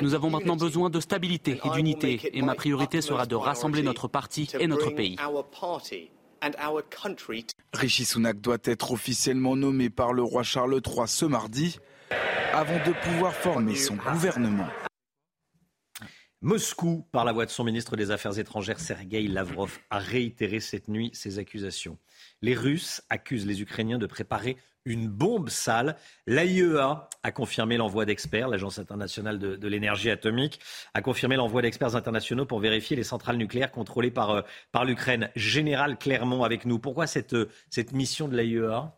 Nous avons maintenant besoin de stabilité et d'unité, et ma priorité sera de rassembler notre parti et notre pays. Rishi Sunak doit être officiellement nommé par le roi Charles III ce mardi, avant de pouvoir former son gouvernement. Moscou, par la voix de son ministre des Affaires étrangères, Sergei Lavrov, a réitéré cette nuit ses accusations. Les Russes accusent les Ukrainiens de préparer une bombe sale. L'AIEA a confirmé l'envoi d'experts, l'Agence internationale de, l'énergie atomique a confirmé l'envoi d'experts internationaux pour vérifier les centrales nucléaires contrôlées par, euh, l'Ukraine. Général Clermont avec nous. Pourquoi cette, euh, cette mission de l'AIEA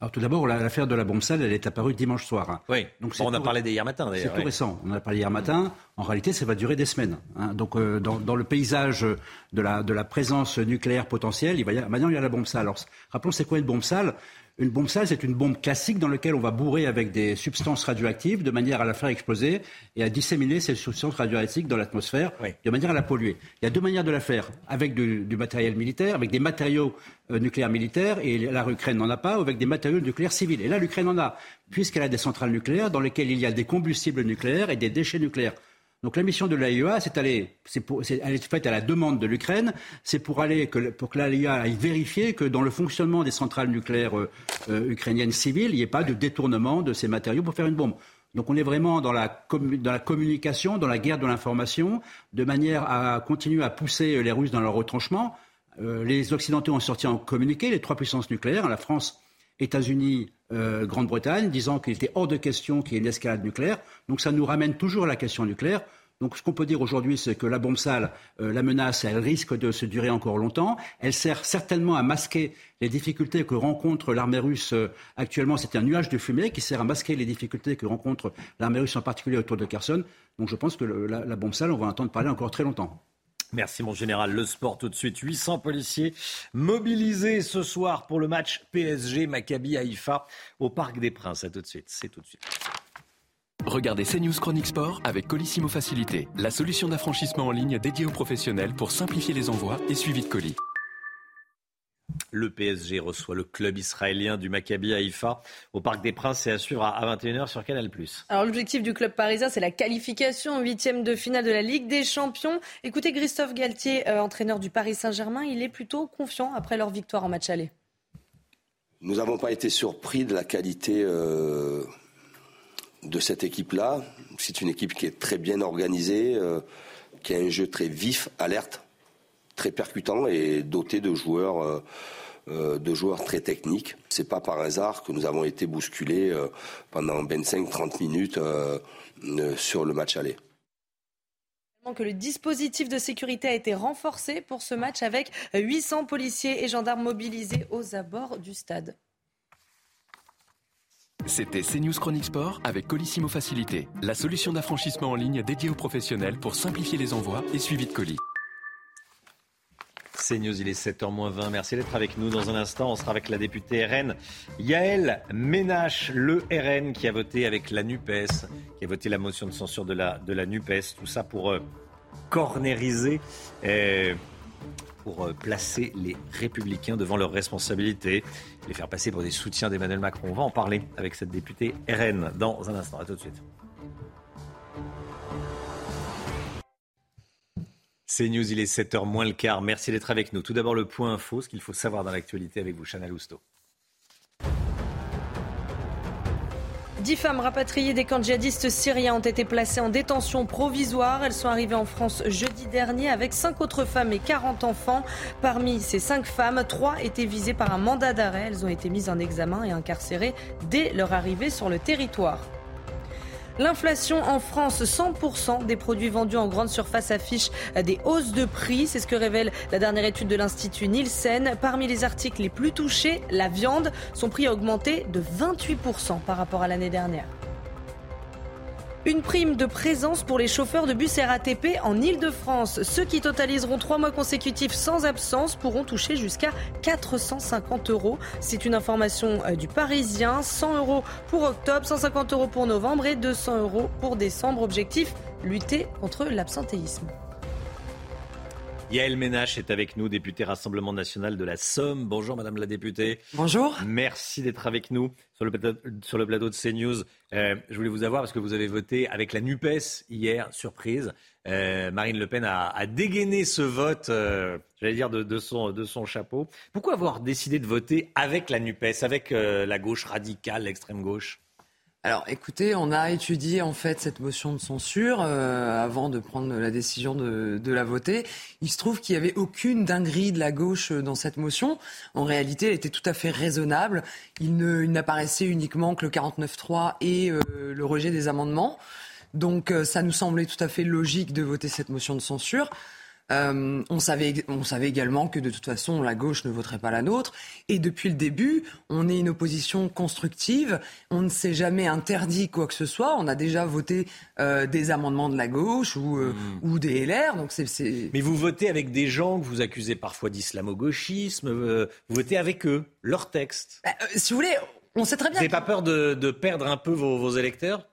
alors tout d'abord, l'affaire de la bombe sale, elle est apparue dimanche soir. Oui, Donc, on a parlé d'hier matin d'ailleurs. C'est tout récent, on en a parlé hier matin. En réalité, ça va durer des semaines. Hein. Donc euh, dans, dans, le paysage de la, de la présence nucléaire potentielle, il va y a, maintenant il y a la bombe sale. Alors rappelons, c'est quoi une bombe sale? Une bombe sale, c'est une bombe classique dans laquelle on va bourrer avec des substances radioactives de manière à la faire exploser et à disséminer ces substances radioactives dans l'atmosphère de manière à la polluer. Il y a deux manières de la faire, avec du, matériel militaire, avec des matériaux euh, nucléaires militaires, et la Ukraine n'en a pas, ou avec des matériaux nucléaires civils. Et là, l'Ukraine en a, puisqu'elle a des centrales nucléaires dans lesquelles il y a des combustibles nucléaires et des déchets nucléaires. Donc la mission de l'AIEA, c'est aller, c'est elle est faite à la demande de l'Ukraine, c'est pour aller que, pour que l'AIEA aille vérifier que dans le fonctionnement des centrales nucléaires euh, euh, ukrainiennes civiles, il n'y ait pas de détournement de ces matériaux pour faire une bombe. Donc on est vraiment dans la, dans la communication, dans la guerre de l'information, de manière à continuer à pousser les Russes dans leur retranchement. Euh, les Occidentaux ont sorti un communiqué, les trois puissances nucléaires, la France, États-Unis, euh, Grande-Bretagne, disant qu'il était hors de question qu'il y ait une escalade nucléaire. Donc ça nous ramène toujours à la question nucléaire. Donc ce qu'on peut dire aujourd'hui, c'est que la bombe sale, euh, la menace, elle risque de se durer encore longtemps. Elle sert certainement à masquer les difficultés que rencontre l'armée russe euh, actuellement. C'est un nuage de fumée qui sert à masquer les difficultés que rencontre l'armée russe, en particulier autour de Kherson. Donc je pense que la, la bombe sale, on va entendre parler encore très longtemps. Merci mon général. Le sport tout de suite. 800 policiers mobilisés ce soir pour le match PSG Maccabi Haïfa au Parc des Princes. À tout de suite. C'est tout de suite. Regardez CNews Chronique Sport avec Colissimo Facilité, la solution d'affranchissement en ligne dédiée aux professionnels pour simplifier les envois et suivi de colis. Le PSG reçoit le club israélien du Maccabi Haïfa au Parc des Princes et à suivre à 21h sur Canal+. Alors l'objectif du club parisien, c'est la qualification au huitième de finale de la Ligue des Champions. Écoutez Christophe Galtier, euh, entraîneur du Paris Saint-Germain, il est plutôt confiant après leur victoire en match aller. Nous n'avons pas été surpris de la qualité euh, de cette équipe-là. C'est une équipe qui est très bien organisée, euh, qui a un jeu très vif, alerte très percutant et doté de joueurs, euh, euh, de joueurs très techniques. C'est pas par hasard que nous avons été bousculés euh, pendant 25-30 minutes sur le match aller que le dispositif de sécurité a été renforcé pour ce match avec 800 policiers et gendarmes mobilisés aux abords du stade. C'était CNews Chronique Sport avec Colissimo Facilité, la solution d'affranchissement en ligne dédiée aux professionnels pour simplifier les envois et suivi de colis. C'est News, il est 7h20. Merci d'être avec nous. Dans un instant, on sera avec la députée RN Yael Ménache, le RN qui a voté avec la NUPES, qui a voté la motion de censure de la, de la NUPES. Tout ça pour euh, cornériser, euh, pour euh, placer les républicains devant leurs responsabilités, les faire passer pour des soutiens d'Emmanuel Macron. On va en parler avec cette députée RN dans un instant. À tout de suite. C'est News, il est 7h moins le quart. Merci d'être avec nous. Tout d'abord, le point info, ce qu'il faut savoir dans l'actualité avec vous, Chana Lousteau. Dix femmes rapatriées des camps djihadistes syriens ont été placées en détention provisoire. Elles sont arrivées en France jeudi dernier avec cinq autres femmes et 40 enfants. Parmi ces cinq femmes, trois étaient visées par un mandat d'arrêt. Elles ont été mises en examen et incarcérées dès leur arrivée sur le territoire. L'inflation en France, 100% des produits vendus en grande surface affichent des hausses de prix. C'est ce que révèle la dernière étude de l'Institut Nielsen. Parmi les articles les plus touchés, la viande, son prix a augmenté de 28% par rapport à l'année dernière. Une prime de présence pour les chauffeurs de bus RATP en Ile-de-France. Ceux qui totaliseront trois mois consécutifs sans absence pourront toucher jusqu'à 450 euros. C'est une information euh, du Parisien. 100 euros pour octobre, 150 euros pour novembre et 200 euros pour décembre. Objectif, lutter contre l'absentéisme. Yael Ménache est avec nous, députée Rassemblement national de la Somme. Bonjour Madame la députée. Bonjour. Merci d'être avec nous sur le plateau, sur le plateau de CNews. Euh, je voulais vous avoir parce que vous avez voté avec la NUPES hier, surprise. Euh, Marine Le Pen a, dégainé ce vote, euh, j'allais dire, de, son, de son chapeau. Pourquoi avoir décidé de voter avec la NUPES, avec la gauche radicale, l'extrême gauche? Alors écoutez, on a étudié en fait cette motion de censure euh, avant de prendre la décision de, la voter. Il se trouve qu'il n'y avait aucune dinguerie de la gauche dans cette motion. En réalité, elle était tout à fait raisonnable. Il, n'apparaissait uniquement que le 49.3 et euh, le rejet des amendements. Donc euh, ça nous semblait tout à fait logique de voter cette motion de censure. Euh, on, savait, on savait également que de toute façon, la gauche ne voterait pas la nôtre. Et depuis le début, on est une opposition constructive. On ne s'est jamais interdit quoi que ce soit. On a déjà voté euh, des amendements de la gauche ou, euh, hmm. ou des LR. Donc c'est, Mais vous votez avec des gens que vous accusez parfois d'islamo-gauchisme. vous votez avec eux, leurs textes. Bah, si vous voulez, on sait très bien. Vous n'avez pas peur de, de, perdre un peu vos, vos électeurs?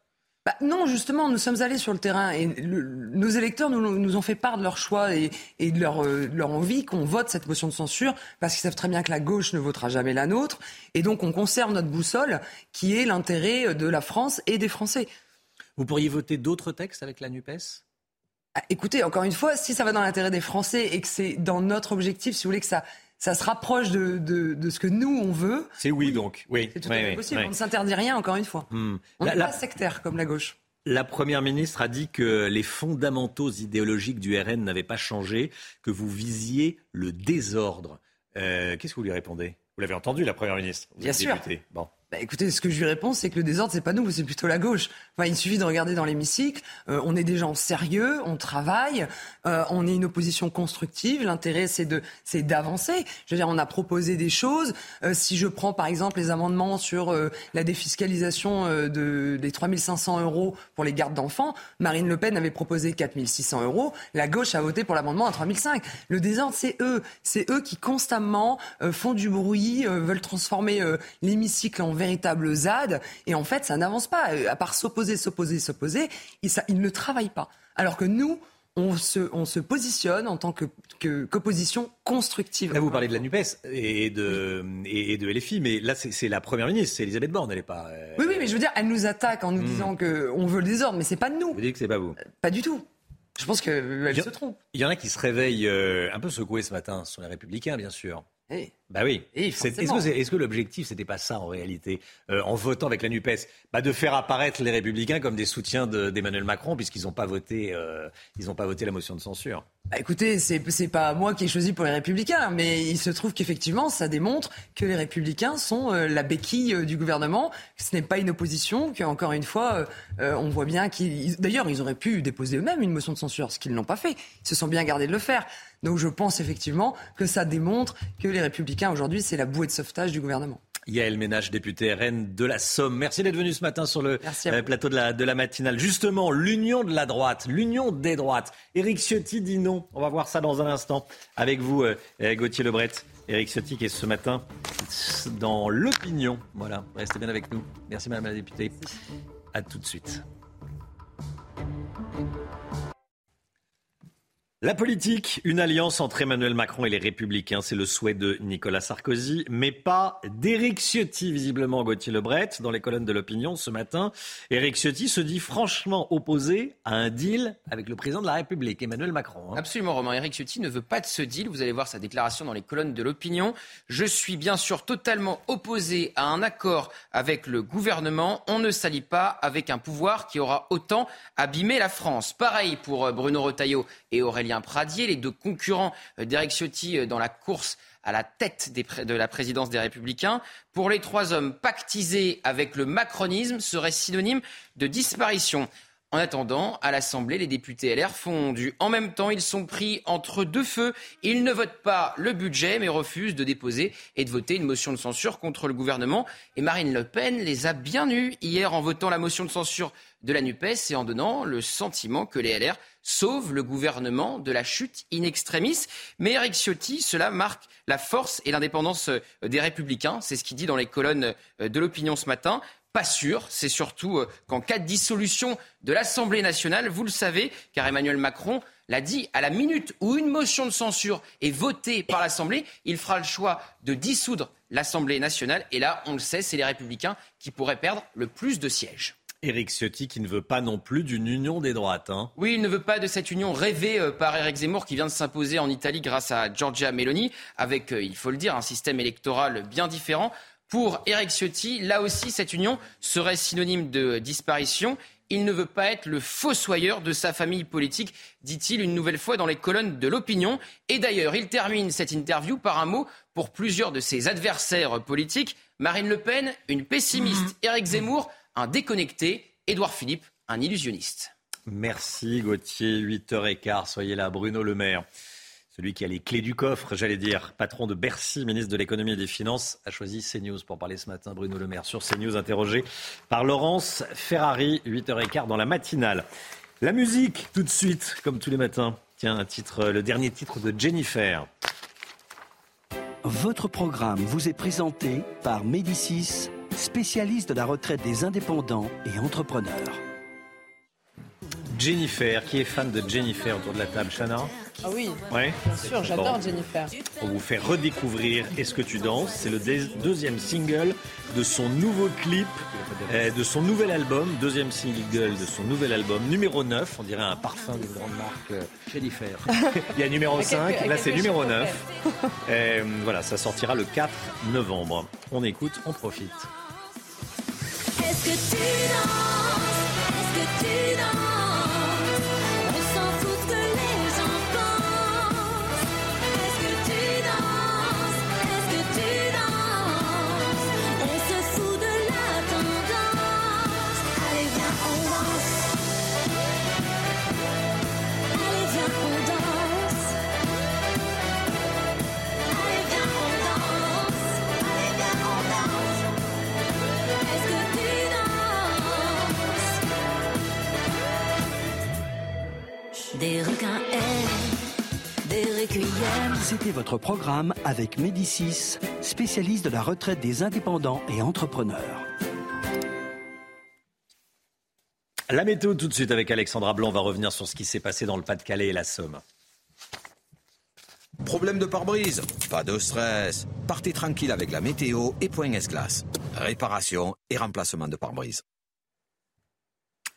Bah, non, justement, nous sommes allés sur le terrain et nos électeurs nous, nous, ont fait part de leur choix et, et de, leur, euh, leur, envie qu'on vote cette motion de censure parce qu'ils savent très bien que la gauche ne votera jamais la nôtre. Et donc, on conserve notre boussole qui est l'intérêt de la France et des Français. Vous pourriez voter d'autres textes avec la NUPES? Ah, Écoutez, encore une fois, si ça va dans l'intérêt des Français et que c'est dans notre objectif, si vous voulez que ça ça se rapproche de, de, de, ce que nous, on veut. C'est oui, donc. Oui. C'est tout à fait possible. On ne s'interdit rien, encore une fois. Hmm. On n'est pas sectaire comme la gauche. La Première ministre a dit que les fondamentaux idéologiques du RN n'avaient pas changé, que vous visiez le désordre. Euh, qu'est-ce que vous lui répondez? Vous l'avez entendu, la Première ministre? Bien sûr. Bon. Bah, écoutez, ce que je lui réponds, c'est que le désordre, c'est pas nous, c'est plutôt la gauche. Il suffit de regarder dans l'hémicycle. Euh, on est des gens sérieux, on travaille, euh, on est une opposition constructive. L'intérêt, c'est de, c'est d'avancer. Je veux dire, on a proposé des choses. Euh, si je prends par exemple les amendements sur la défiscalisation de des 3500 euros pour les gardes d'enfants, Marine Le Pen avait proposé 4600 euros. La gauche a voté pour l'amendement à 3005. Le désordre, c'est eux, c'est eux qui constamment font du bruit, veulent transformer l'hémicycle en véritable ZAD. Et en fait, ça n'avance pas. Euh, à part s'opposer, s'opposer, s'opposer, ils, ils ne travaillent pas. Alors que nous, on se, on se, positionne en tant qu'opposition que, constructive. Là, vous parlez de la NUPES et de, et de LFI, mais là, c'est la première ministre, c'est Elisabeth Borne, elle n'est pas. Euh, oui, oui, mais je veux dire, elle nous attaque en nous hmm. disant qu'on veut le désordre, mais c'est pas de nous. Vous dites que c'est pas vous euh, Pas du tout. Je pense qu'elle se trompe. Il y en a qui se réveillent un peu secoués ce matin, ce sont les Républicains, bien sûr. Eh. Bah oui. Est-ce que, est, que l'objectif, c'était pas ça en réalité, euh, en votant avec la Nupes, bah de faire apparaître les Républicains comme des soutiens d'Emmanuel Macron, puisqu'ils n'ont pas voté, euh, ils pas voté la motion de censure. Bah écoutez, c'est pas moi qui ai choisi pour les Républicains, mais il se trouve qu'effectivement, ça démontre que les Républicains sont euh, la béquille du gouvernement, que ce n'est pas une opposition, qu'encore une fois, on voit bien qu'ils. D'ailleurs, ils auraient pu déposer eux-mêmes une motion de censure, ce qu'ils n'ont pas fait. Ils se sont bien gardés de le faire. Donc je pense effectivement que ça démontre que les Républicains aujourd'hui, c'est la bouée de sauvetage du gouvernement. Yael Ménage, député RN de la Somme. Merci d'être venu ce matin sur le euh, plateau de la, de la matinale. Justement, l'union de la droite, l'union des droites. Éric Ciotti dit non. On va voir ça dans un instant avec vous, euh, Gauthier Lebret. Éric Ciotti qui est ce matin dans l'opinion. Voilà, restez bien avec nous. Merci Madame la députée. À tout de suite. La politique, une alliance entre Emmanuel Macron et les Républicains, c'est le souhait de Nicolas Sarkozy, mais pas d'Éric Ciotti, visiblement Gauthier Lebret, dans les colonnes de l'opinion ce matin. Éric Ciotti se dit franchement opposé à un deal avec le président de la République, Emmanuel Macron. Hein. Absolument, Romain. Éric Ciotti ne veut pas de ce deal. Vous allez voir sa déclaration dans les colonnes de l'opinion. Je suis bien sûr totalement opposé à un accord avec le gouvernement. On ne s'allie pas avec un pouvoir qui aura autant abîmé la France. Pareil pour euh, Bruno Retailleau et Les deux concurrents euh, d'Eric Ciotti euh, dans la course à la tête de la présidence des Républicains. Pour les trois hommes, pactisés avec le macronisme serait synonyme de disparition. En attendant, à l'Assemblée, les députés LR font du en même temps. Ils sont pris entre deux feux. Ils ne votent pas le budget, mais refusent de déposer et de voter une motion de censure contre le gouvernement. Et Marine Le Pen les a bien eus hier en votant la motion de censure de la NUPES et en donnant le sentiment que les LR sauvent le gouvernement de la chute in extremis. Mais Eric Ciotti, cela marque la force et l'indépendance euh, des Républicains. C'est ce qu'il dit dans les colonnes euh, de l'opinion ce matin. Pas sûr, c'est surtout euh, qu'en cas de dissolution de l'Assemblée nationale, vous le savez, car Emmanuel Macron l'a dit, à la minute où une motion de censure est votée par l'Assemblée, il fera le choix de dissoudre l'Assemblée nationale. Et là, on le sait, c'est les Républicains qui pourraient perdre le plus de sièges. Éric Ciotti qui ne veut pas non plus d'une union des droites. Hein. Oui, il ne veut pas de cette union rêvée euh, par Éric Zemmour qui vient de s'imposer en Italie grâce à Giorgia Meloni, avec, euh, il faut le dire, un système électoral bien différent. Pour Éric Ciotti, là aussi, cette union serait synonyme de disparition. Il ne veut pas être le fossoyeur de sa famille politique, dit-il une nouvelle fois dans les colonnes de l'opinion. Et d'ailleurs, il termine cette interview par un mot pour plusieurs de ses adversaires politiques. Marine Le Pen, une pessimiste. Éric Zemmour, un déconnecté, Édouard Philippe, un illusionniste. Merci Gauthier, 8h15, soyez là, Bruno Le Maire. Celui qui a les clés du coffre, j'allais dire, patron de Bercy, ministre de l'économie et des finances, a choisi CNews pour parler ce matin. Bruno Le Maire sur CNews, interrogé par Laurence Ferrari, 8h15 dans la matinale. La musique, tout de suite, comme tous les matins. Tiens, un titre, le dernier titre de Jennifer. Votre programme vous est présenté par Médicis, spécialiste de la retraite des indépendants et entrepreneurs. Jennifer, qui est fan de Jennifer autour de la table, Chana Ah oui, Ouais. bien sûr, j'adore Bon. Jennifer. On vous fait redécouvrir Est-ce que tu danses? C'est le deuxième single de son nouveau clip, euh, de son nouvel album, deuxième single de son nouvel album, numéro 9, on dirait un parfum d'une grande marque euh, Jennifer. Il y a numéro À quelques- 5, à là c'est numéro chiffres 9. Euh, voilà, ça sortira le 4 novembre. On écoute, on profite. Est-ce que tu danses? Des requins aiment, des requiems. C'était votre programme avec Médicis, spécialiste de la retraite des indépendants et entrepreneurs. La météo tout de suite avec Alexandra Blanc. On va revenir sur ce qui s'est passé dans le Pas-de-Calais et la Somme. Problème de pare-brise? Pas de stress. Partez tranquille avec la météo et Point S-Glace. Réparation et remplacement de pare-brise.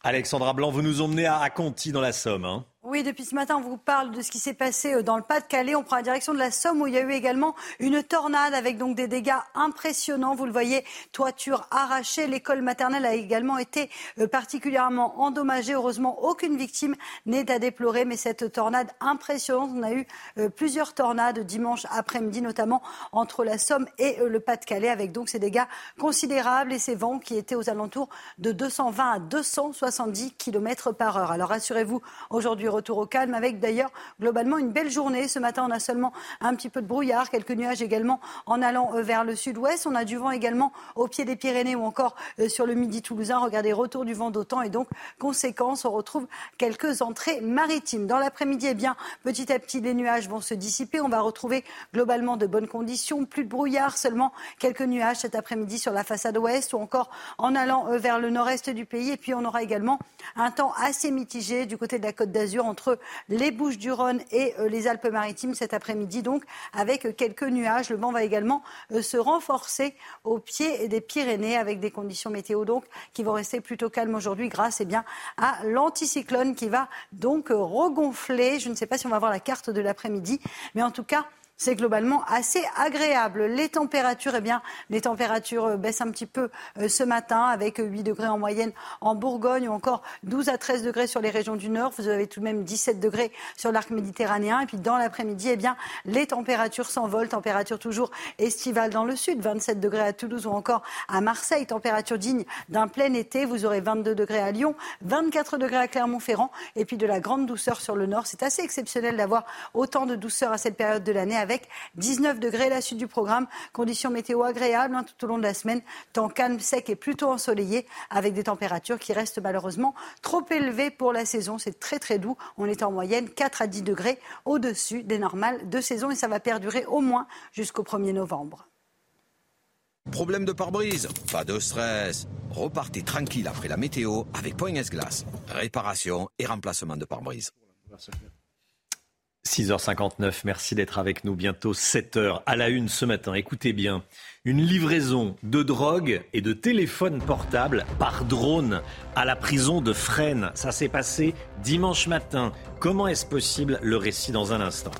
Alexandra Blanc, vous nous emmenez à, à Conti dans la Somme. hein. Oui, depuis ce matin, on vous parle de ce qui s'est passé euh, dans le Pas-de-Calais. On prend la direction de la Somme où il y a eu également une tornade avec donc des dégâts impressionnants. Vous le voyez, toiture arrachée. L'école maternelle a également été euh, particulièrement endommagée. Heureusement, aucune victime n'est à déplorer. Mais cette tornade impressionnante, on a eu euh, plusieurs tornades dimanche après-midi, notamment entre la Somme et le Pas-de-Calais, avec donc ces dégâts considérables et ces vents qui étaient aux alentours de 220 à 270 km par heure. Alors rassurez-vous, aujourd'hui retour au calme avec d'ailleurs globalement une belle journée. Ce matin, on a seulement un petit peu de brouillard, quelques nuages également en allant euh, vers le sud-ouest. On a du vent également au pied des Pyrénées ou encore euh, sur le midi toulousain. Regardez, retour du vent d'autant et donc conséquence, on retrouve quelques entrées maritimes. Dans l'après-midi, eh bien, petit à petit, les nuages vont se dissiper. On va retrouver globalement de bonnes conditions, plus de brouillard, seulement quelques nuages cet après-midi sur la façade ouest ou encore en allant euh, vers le nord-est du pays. Et puis, on aura également un temps assez mitigé du côté de la Côte d'Azur entre les Bouches-du-Rhône et euh, les Alpes-Maritimes cet après-midi, donc avec euh, quelques nuages. Le vent va également euh, se renforcer au pied des Pyrénées avec des conditions météo donc qui vont rester plutôt calmes aujourd'hui grâce eh bien, à l'anticyclone qui va donc regonfler. Je ne sais pas si on va voir la carte de l'après-midi, mais en tout cas, c'est globalement assez agréable. Les températures, eh bien, les températures euh, baissent un petit peu euh, ce matin avec euh, 8 degrés en moyenne en Bourgogne ou encore 12 à 13 degrés sur les régions du Nord. Vous avez tout de même 17 degrés sur l'arc méditerranéen. Et puis dans l'après-midi, eh bien, les températures s'envolent. Température toujours estivale dans le sud, 27 degrés à Toulouse ou encore à Marseille. Température digne d'un plein été. Vous aurez 22 degrés à Lyon, 24 degrés à Clermont-Ferrand et puis de la grande douceur sur le Nord. C'est assez exceptionnel d'avoir autant de douceur à cette période de l'année avec 19 degrés la suite du programme. Conditions météo agréables hein, tout au long de la semaine. Temps calme, sec et plutôt ensoleillé avec des températures qui restent malheureusement trop élevées pour la saison. C'est très très doux. On est en moyenne 4 à 10 degrés au-dessus des normales de saison et ça va perdurer au moins jusqu'au 1er novembre. Problème de pare-brise? Pas de stress. Repartez tranquille après la météo avec Point S-Glace. Réparation et remplacement de pare-brise. 6h59, merci d'être avec nous. Bientôt 7h à la une ce matin. Écoutez bien, une livraison de drogue et de téléphones portables par drone à la prison de Fresnes. Ça s'est passé dimanche matin. Comment est-ce possible Le récit dans un instant?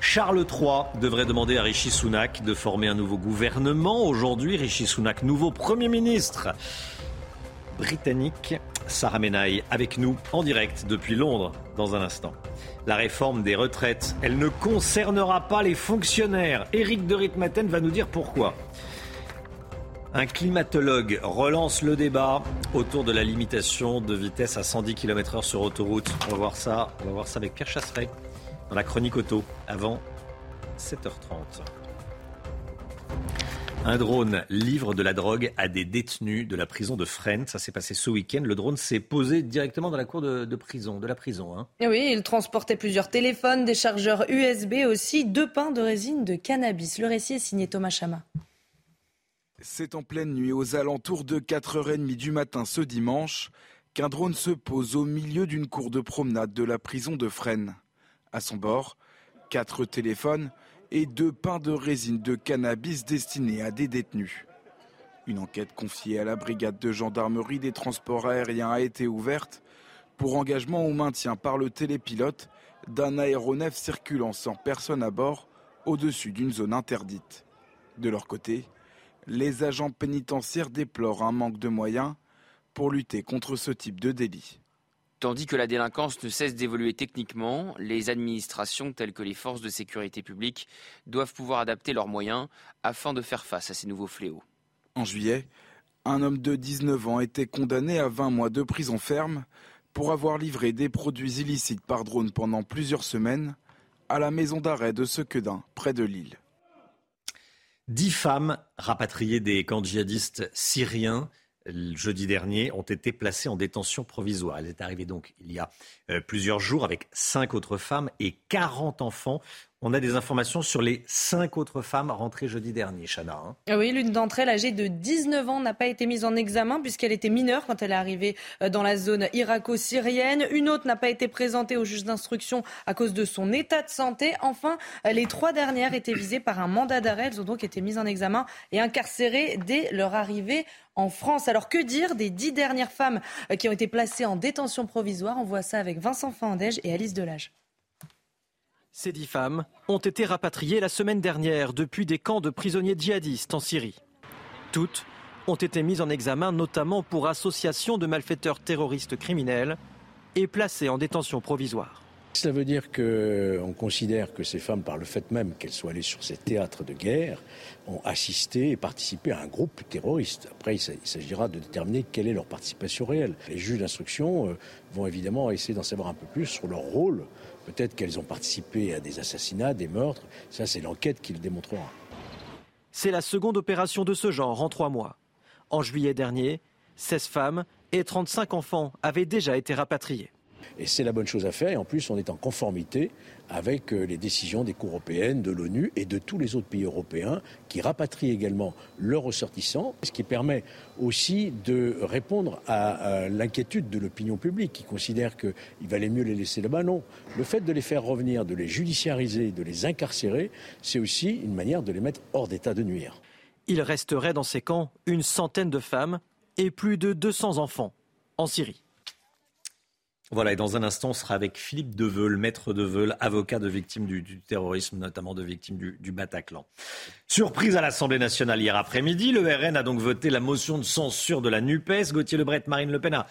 Charles III devrait demander à Rishi Sunak de former un nouveau gouvernement. Aujourd'hui, Rishi Sunak, nouveau Premier ministre britannique. Sarah Menaille avec nous en direct depuis Londres dans un instant. La réforme des retraites, elle ne concernera pas les fonctionnaires. Éric de Ritmaten va nous dire pourquoi. Un climatologue relance le débat autour de la limitation de vitesse à 110 km/h sur autoroute. On va voir ça, on va voir ça avec Pierre Chasseret dans la chronique auto avant 7h30. Un drone livre de la drogue à des détenus de la prison de Fresnes. Ça s'est passé ce week-end. Le drone s'est posé directement dans la cour de, de prison, de la prison. hein. Et Oui, il transportait plusieurs téléphones, des chargeurs USB aussi, deux pains de résine de cannabis. Le récit est signé Thomas Chama. C'est en pleine nuit, aux alentours de 4h30 du matin ce dimanche, qu'un drone se pose au milieu d'une cour de promenade de la prison de Fresnes. À son bord, quatre téléphones et deux pains de résine de cannabis destinés à des détenus. Une enquête confiée à la brigade de gendarmerie des transports aériens a été ouverte pour engagement au maintien par le télépilote d'un aéronef circulant sans personne à bord au-dessus d'une zone interdite. De leur côté, les agents pénitentiaires déplorent un manque de moyens pour lutter contre ce type de délit. Tandis que la délinquance ne cesse d'évoluer techniquement, les administrations telles que les forces de sécurité publique doivent pouvoir adapter leurs moyens afin de faire face à ces nouveaux fléaux. En juillet, un homme de 19 ans était condamné à 20 mois de prison ferme pour avoir livré des produits illicites par drone pendant plusieurs semaines à la maison d'arrêt de Sequedin, près de Lille. Dix femmes rapatriées des camps djihadistes syriens jeudi dernier ont été placées en détention provisoire. Elles est arrivée donc il y a plusieurs jours avec cinq autres femmes et 40 enfants. On a des informations sur les cinq autres femmes rentrées jeudi dernier, Chana. hein. Ah Oui, l'une d'entre elles, âgée de 19 ans, n'a pas été mise en examen puisqu'elle était mineure quand elle est arrivée euh, dans la zone irako-syrienne. Une autre n'a pas été présentée au juge d'instruction à cause de son état de santé. Enfin, euh, les trois dernières étaient visées par un mandat d'arrêt. Elles ont donc été mises en examen et incarcérées dès leur arrivée en France. Alors que dire des dix dernières femmes euh, qui ont été placées en détention provisoire? On voit ça avec Vincent Fandège et Alice Delage. Ces dix femmes ont été rapatriées la semaine dernière depuis des camps de prisonniers djihadistes en Syrie. Toutes ont été mises en examen notamment pour association de malfaiteurs terroristes criminels et placées en détention provisoire. Cela veut dire qu'on considère que ces femmes, par le fait même qu'elles soient allées sur ces théâtres de guerre, ont assisté et participé à un groupe terroriste. Après, il s'agira de déterminer quelle est leur participation réelle. Les juges d'instruction euh, vont évidemment essayer d'en savoir un peu plus sur leur rôle. Peut-être qu'elles ont participé à des assassinats, des meurtres. Ça, c'est l'enquête qui le démontrera. C'est la seconde opération de ce genre en trois mois. En juillet dernier, 16 femmes et 35 enfants avaient déjà été rapatriés. Et c'est la bonne chose à faire. Et en plus, on est en conformité avec euh, les décisions des cours européennes, de l'ONU et de tous les autres pays européens qui rapatrient également leurs ressortissants, ce qui permet aussi de répondre à, à l'inquiétude de l'opinion publique qui considère qu'il valait mieux les laisser là-bas. Non. Le fait de les faire revenir, de les judiciariser, de les incarcérer, c'est aussi une manière de les mettre hors d'état de nuire. Il resterait dans ces camps une centaine de femmes et plus de 200 enfants en Syrie. Voilà, et dans un instant, on sera avec Philippe Deveul, maître Deveul, avocat de victimes du, terrorisme, notamment de victimes du, du Bataclan. Surprise à l'Assemblée nationale hier après-midi, le RN a donc voté la motion de censure de la NUPES. Gauthier Lebret, Marine Le Pen a,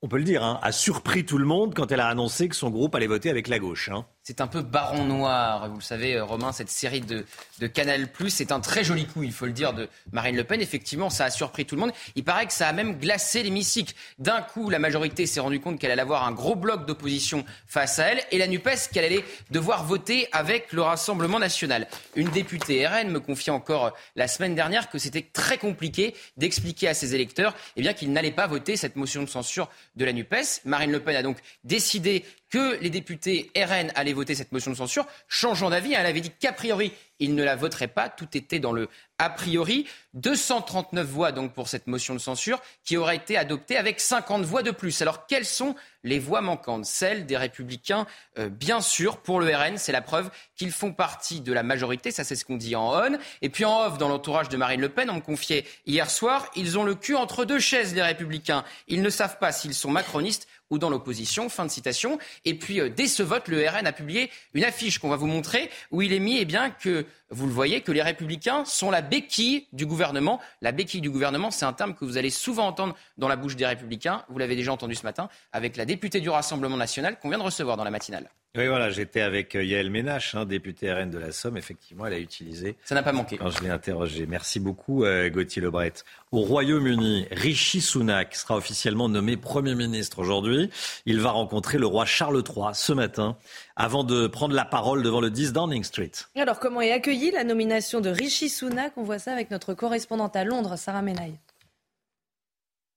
on peut le dire, hein, a surpris tout le monde quand elle a annoncé que son groupe allait voter avec la gauche. hein. C'est un peu Baron Noir, vous le savez, euh, Romain, cette série de, de Canal+. C'est un très joli coup, il faut le dire, de Marine Le Pen. Effectivement, ça a surpris tout le monde. Il paraît que ça a même glacé l'hémicycle. D'un coup, la majorité s'est rendue compte qu'elle allait avoir un gros bloc d'opposition face à elle, et la NUPES qu'elle allait devoir voter avec le Rassemblement national. Une députée RN me confiait encore euh, la semaine dernière que c'était très compliqué d'expliquer à ses électeurs eh bien, qu'ils n'allaient pas voter cette motion de censure de la NUPES. Marine Le Pen a donc décidé que les députés RN allaient voter cette motion de censure, changeant d'avis. Elle avait dit qu'a priori, ils ne la voteraient pas. Tout était dans le a priori. 239 voix donc pour cette motion de censure qui aurait été adoptée avec 50 voix de plus. Alors quelles sont les voix manquantes? Celles des républicains, euh, bien sûr, pour le RN. C'est la preuve qu'ils font partie de la majorité. Ça, c'est ce qu'on dit en on. Et puis en off, dans l'entourage de Marine Le Pen, on me confiait hier soir, ils ont le cul entre deux chaises, les républicains. Ils ne savent pas s'ils sont macronistes ou dans l'opposition. Fin de citation. Et puis, euh, dès ce vote, le RN a publié une affiche qu'on va vous montrer où il est mis, eh bien, que vous le voyez, que les républicains sont la béquille du gouvernement. La béquille du gouvernement, c'est un terme que vous allez souvent entendre dans la bouche des républicains. Vous l'avez déjà entendu ce matin avec la députée du Rassemblement national qu'on vient de recevoir dans la matinale. Oui, voilà, j'étais avec euh, Yael Ménache, hein, députée RN de la Somme. Effectivement, elle a utilisé. Ça n'a pas manqué. Quand je l'ai interrogé. Merci beaucoup, euh, Gauthier Lebret. Au Royaume-Uni, Rishi Sunak sera officiellement nommé Premier ministre aujourd'hui. Il va rencontrer le roi Charles III ce matin avant de prendre la parole devant le 10 Downing Street. Alors, comment est accueillie la nomination de Rishi Sunak? On voit ça avec notre correspondante à Londres, Sarah Menaille.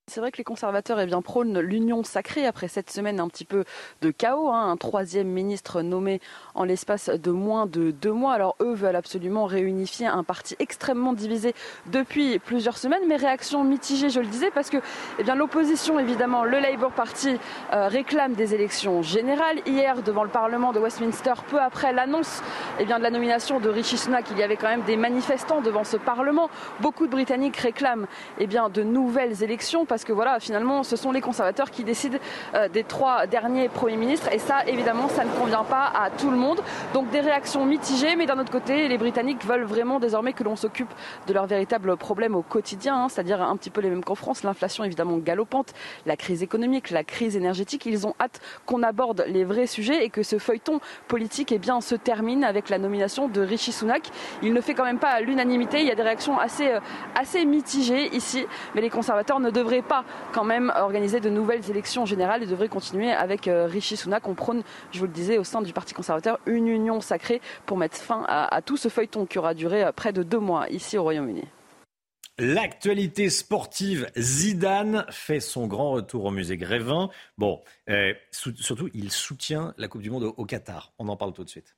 C'est vrai que les conservateurs eh bien, prônent l'union sacrée après cette semaine un petit peu de chaos. hein. Un troisième ministre nommé en l'espace de moins de deux mois. Alors eux veulent absolument réunifier un parti extrêmement divisé depuis plusieurs semaines, mais réaction mitigée, je le disais, parce que eh l'opposition, évidemment, le Labour Party euh, réclame des élections générales. Hier, devant le Parlement de Westminster, peu après l'annonce eh de la nomination de Rishi Sunak, il y avait quand même des manifestants devant ce Parlement. Beaucoup de Britanniques réclament bien, de nouvelles élections parce que voilà, finalement, ce sont les conservateurs qui décident euh, des trois derniers premiers ministres. Et ça, évidemment, ça ne convient pas à tout le monde. Donc des réactions mitigées, mais d'un autre côté, les Britanniques veulent vraiment désormais que l'on s'occupe de leurs véritables problèmes au quotidien, hein, c'est-à-dire un petit peu les mêmes qu'en France. L'inflation, évidemment, galopante, la crise économique, la crise énergétique. Ils ont hâte qu'on aborde les vrais sujets et que ce feuilleton politique eh bien, se termine avec la nomination de Rishi Sunak. Il ne fait quand même pas l'unanimité. Il y a des réactions assez, euh, assez mitigées ici, mais les conservateurs ne devraient pas quand même organiser de nouvelles élections générales et devraient continuer avec euh, Rishi Sunak. On prône, je vous le disais, au sein du Parti conservateur, une union sacrée pour mettre fin à, tout ce feuilleton qui aura duré euh, près de deux mois ici au Royaume-Uni. L'actualité sportive, Zidane fait son grand retour au musée Grévin. Bon, euh, surtout, il soutient la Coupe du Monde au Qatar. On en parle tout de suite.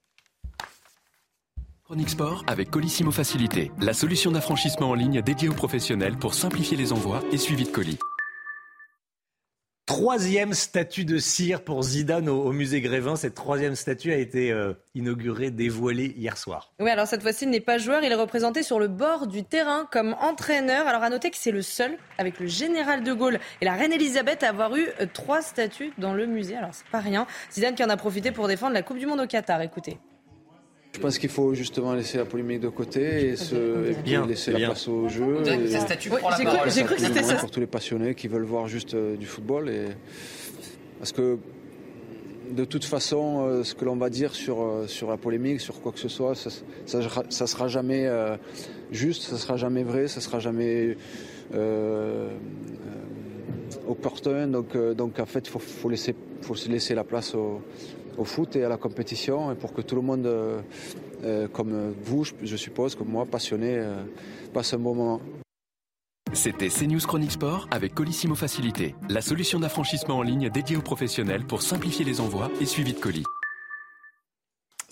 Chronique Sport avec Colissimo Facilité, la solution d'affranchissement en ligne dédiée aux professionnels pour simplifier les envois et suivi de colis. Troisième statue de cire pour Zidane au, au musée Grévin. Cette troisième statue a été euh, inaugurée, dévoilée hier soir. Oui, alors cette fois-ci, il n'est pas joueur, il est représenté sur le bord du terrain comme entraîneur. Alors à noter que c'est le seul, avec le général de Gaulle et la reine Elisabeth, à avoir eu euh, trois statues dans le musée. Alors c'est pas rien. Zidane qui en a profité pour défendre la Coupe du Monde au Qatar. Écoutez. Je pense qu'il faut justement laisser la polémique de côté et, se, et puis Bien, laisser bien. la place au jeu. J'ai cru- que c'était ça. Pour tous les passionnés qui veulent voir juste euh, du football. Et... Parce que de toute façon, euh, ce que l'on va dire sur, euh, sur la polémique, sur quoi que ce soit, ça, ça, ça sera jamais euh, juste, ça sera jamais vrai, ça sera jamais euh, euh, opportun. Donc, euh, donc en fait, il faut, faut, laisser, faut se laisser la place au, au foot et à la compétition et pour que tout le monde, euh, euh, comme vous, je- suppose, comme moi, passionné, euh, passe un bon moment. C'était CNews Chronique Sport avec Colissimo Facilité, la solution d'affranchissement en ligne dédiée aux professionnels pour simplifier les envois et suivi de colis.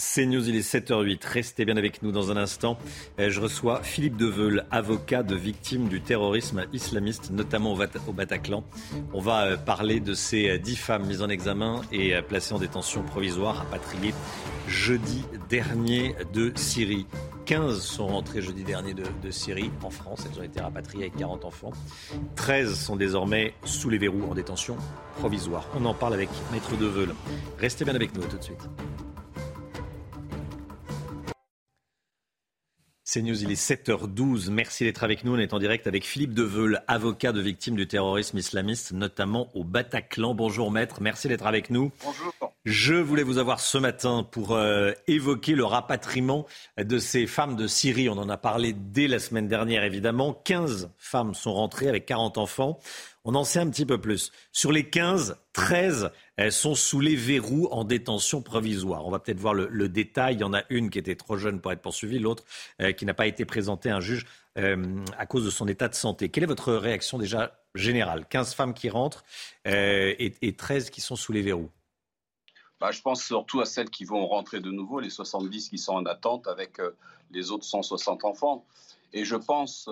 C'est News, il est 7h08. Restez bien avec nous dans un instant. Euh, Je reçois Philippe Deveul, avocat de victimes du terrorisme islamiste, notamment au Bataclan. On va euh, parler de ces euh, dix femmes mises en examen et placées en détention provisoire, rapatriées jeudi dernier de Syrie. 15 sont rentrées jeudi dernier de, de Syrie en France. Elles ont été rapatriées avec 40 enfants. 13 sont désormais sous les verrous en détention provisoire. On en parle avec Maître Deveul. Restez bien avec nous tout de suite. C'est News, il est 7h12. Merci d'être avec nous. On est en direct avec Philippe Deveul, avocat de victimes du terrorisme islamiste, notamment au Bataclan. Bonjour maître, merci d'être avec nous. Bonjour. Je voulais vous avoir ce matin pour euh, évoquer le rapatriement de ces femmes de Syrie. On en a parlé dès la semaine dernière, évidemment. 15 femmes sont rentrées avec 40 enfants. On en sait un petit peu plus. Sur les 15, 13 elles sont sous les verrous en détention provisoire. On va peut-être voir le, détail. Il y en a une qui était trop jeune pour être poursuivie, l'autre euh, qui n'a pas été présentée à un juge euh, à cause de son état de santé. Quelle est votre réaction déjà générale? 15 femmes qui rentrent euh, et, et 13 qui sont sous les verrous. Bah, je pense surtout à celles qui vont rentrer de nouveau, les 70 qui sont en attente avec les autres 160 enfants. Et je pense,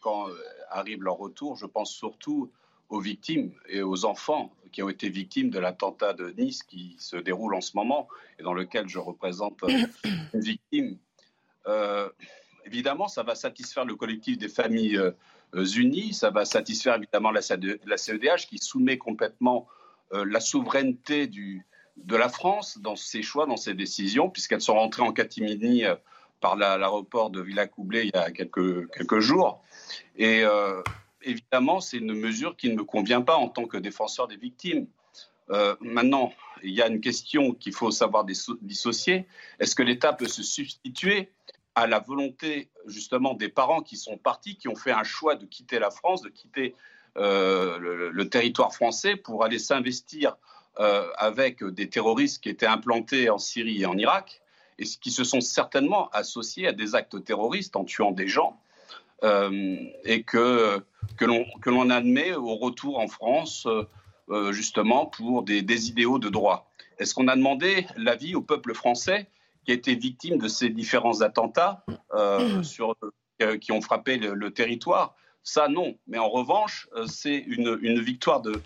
quand arrive leur retour, je pense surtout aux victimes et aux enfants qui ont été victimes de l'attentat de Nice qui se déroule en ce moment et dans lequel je représente euh, une victime. Euh, évidemment, ça va satisfaire le collectif des familles euh, unies, ça va satisfaire évidemment la, CED la CEDH qui soumet complètement euh, la souveraineté du, de la France dans ses choix, dans ses décisions, puisqu'elles sont rentrées en catimini par la- l'aéroport de Villacoublay il y a quelques, quelques jours. Et évidemment, c'est une mesure qui ne me convient pas en tant que défenseur des victimes. Euh, maintenant, il y a une question qu'il faut savoir disso- dissocier. Est-ce que l'État peut se substituer à la volonté justement des parents qui sont partis, qui ont fait un choix de quitter la France, de quitter euh, le, territoire français pour aller s'investir euh, avec des terroristes qui étaient implantés en Syrie et en Irak et qui se sont certainement associés à des actes terroristes en tuant des gens et que, que l'on admet au retour en France euh, euh, justement pour des, des idéaux de droit. Est-ce qu'on a demandé l'avis au peuple français qui a été victime de ces différents attentats euh, sur, euh, qui ont frappé le, le territoire? Ça, non. Mais en revanche, euh, c'est une, une victoire de,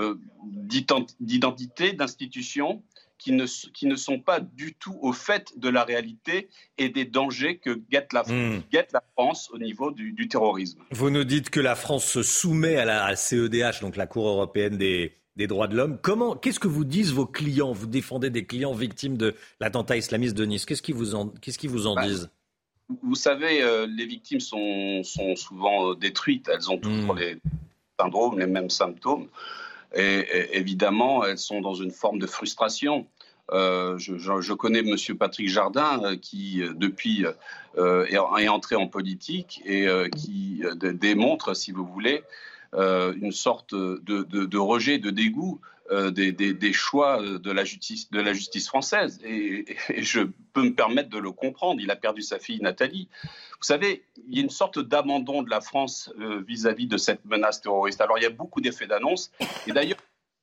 euh, d'ident- d'identité, d'institutions qui ne, s- qui ne sont pas du tout au fait de la réalité et des dangers que guette la, Hmm. guette la France au niveau du, du terrorisme. Vous nous dites que la France se soumet à la CEDH, donc la Cour européenne des, des droits de l'homme. Comment, qu'est-ce que vous disent vos clients? Vous défendez des clients victimes de l'attentat islamiste de Nice. Qu'est-ce qu'ils vous en, qu'est-ce qu'ils vous en Bah, disent? Vous savez, euh, les victimes sont, sont souvent euh, détruites. Elles ont toujours les syndromes, les mêmes symptômes. Et, évidemment, elles sont dans une forme de frustration. Euh, je, connais Monsieur Patrick Jardin euh, qui, euh, depuis, est, entré en politique et qui dé- démontre, si vous voulez, une sorte de rejet, de dégoût euh, des, choix de la justice, française. Et, je peux me permettre de le comprendre. Il a perdu sa fille Nathalie. Vous savez, il y a une sorte d'abandon de la France euh, vis-à-vis de cette menace terroriste. Alors, il y a beaucoup d'effets d'annonce. Et d'ailleurs,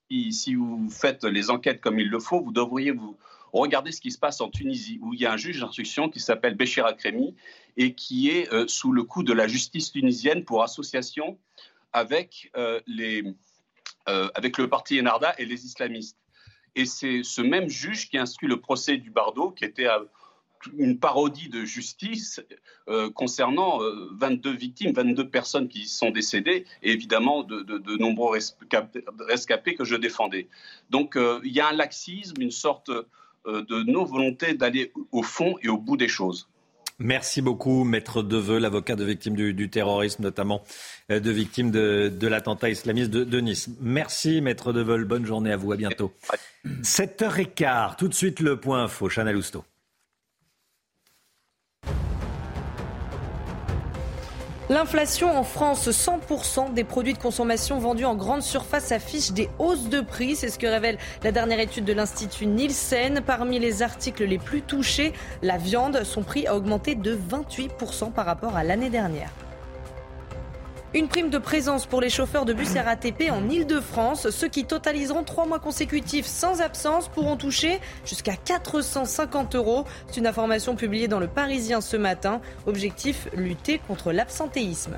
si, vous faites les enquêtes comme il le faut, vous devriez vous regarder ce qui se passe en Tunisie, où il y a un juge d'instruction qui s'appelle Béchir Akremi et qui est euh, sous le coup de la justice tunisienne pour association avec, les, avec le parti Enarda et les islamistes. Et c'est ce même juge qui instruit le procès du Bardo, qui était euh, une parodie de justice euh, concernant euh, 22 victimes, 22 personnes qui sont décédées, et évidemment de, nombreux rescapés, que je défendais. Donc euh, il y a un laxisme, une sorte euh, de non-volonté d'aller au fond et au bout des choses. Merci beaucoup, Maître Deveux, l'avocat de victimes du, du terrorisme, notamment euh, de victimes de, de l'attentat islamiste de, de Nice. Merci, Maître Deveux. Bonne journée à vous. À bientôt. 7h15, tout de suite le point info. Chana Lousteau. L'inflation en France, 100% des produits de consommation vendus en grande surface affichent des hausses de prix. C'est ce que révèle la dernière étude de l'Institut Nielsen. Parmi les articles les plus touchés, la viande, son prix a augmenté de 28% par rapport à l'année dernière. Une prime de présence pour les chauffeurs de bus RATP en Ile-de-France. Ceux qui totaliseront trois mois consécutifs sans absence pourront toucher jusqu'à 450 euros. C'est une information publiée dans le Parisien ce matin. Objectif, lutter contre l'absentéisme.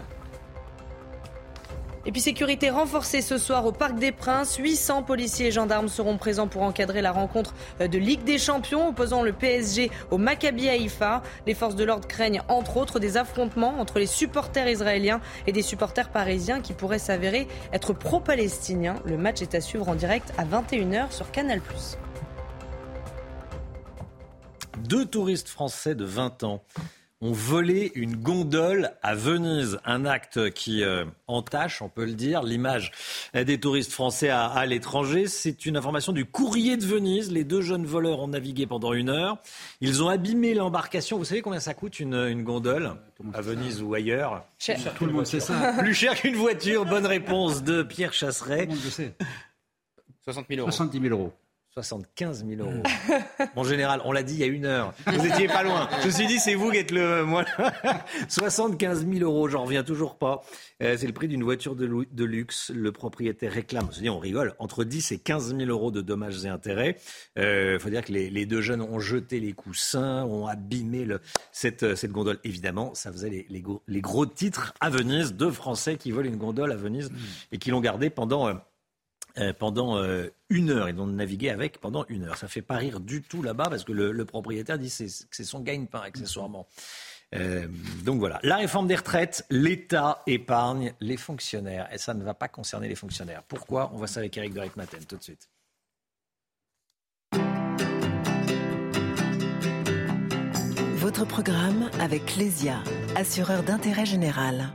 Et puis sécurité renforcée ce soir au Parc des Princes. 800 policiers et gendarmes seront présents pour encadrer la rencontre de Ligue des Champions opposant le PSG au Maccabi Haïfa. Les forces de l'ordre craignent entre autres des affrontements entre les supporters israéliens et des supporters parisiens qui pourraient s'avérer être pro-palestiniens. Le match est à suivre en direct à 21h sur Canal+. Deux touristes français de 20 ans ont volé une gondole à Venise. Un acte qui euh, entache, on peut le dire, l'image des touristes français à, à l'étranger. C'est une information du courrier de Venise. Les deux jeunes voleurs ont navigué pendant une heure. Ils ont abîmé l'embarcation. Vous savez combien ça coûte une, une gondole à Venise ou ailleurs? Cher. Tout le monde sait ça. Plus cher qu'une voiture. Bonne réponse de Pierre Chasseret. 60 000 euros. 70 000 euros. 75 000 euros. Mon général, on l'a dit il y a une heure. Vous étiez pas loin. Je me suis dit, c'est vous qui êtes le. Moi, 75 000 euros, j'en reviens toujours pas. Euh, c'est le prix d'une voiture de, luxe. Le propriétaire réclame, on se dit, on rigole, entre 10 et 15 000 euros de dommages et intérêts. Il faut dire que les, les deux jeunes ont jeté les coussins, ont abîmé le, cette, euh, cette gondole. Évidemment, ça faisait les, les gros, les gros titres à Venise. Deux Français qui volent une gondole à Venise et qui l'ont gardée pendant. euh, euh, pendant euh, une heure. Ils ont navigué avec pendant une heure. Ça fait pas rire du tout là-bas parce que le, propriétaire dit que c'est son gagne-pain accessoirement. Euh, donc voilà. La réforme des retraites, l'État épargne les fonctionnaires et ça ne va pas concerner les fonctionnaires. Pourquoi? On voit ça avec Eric de Ritmaten tout de suite. Votre programme avec Clésia, assureur d'intérêt général.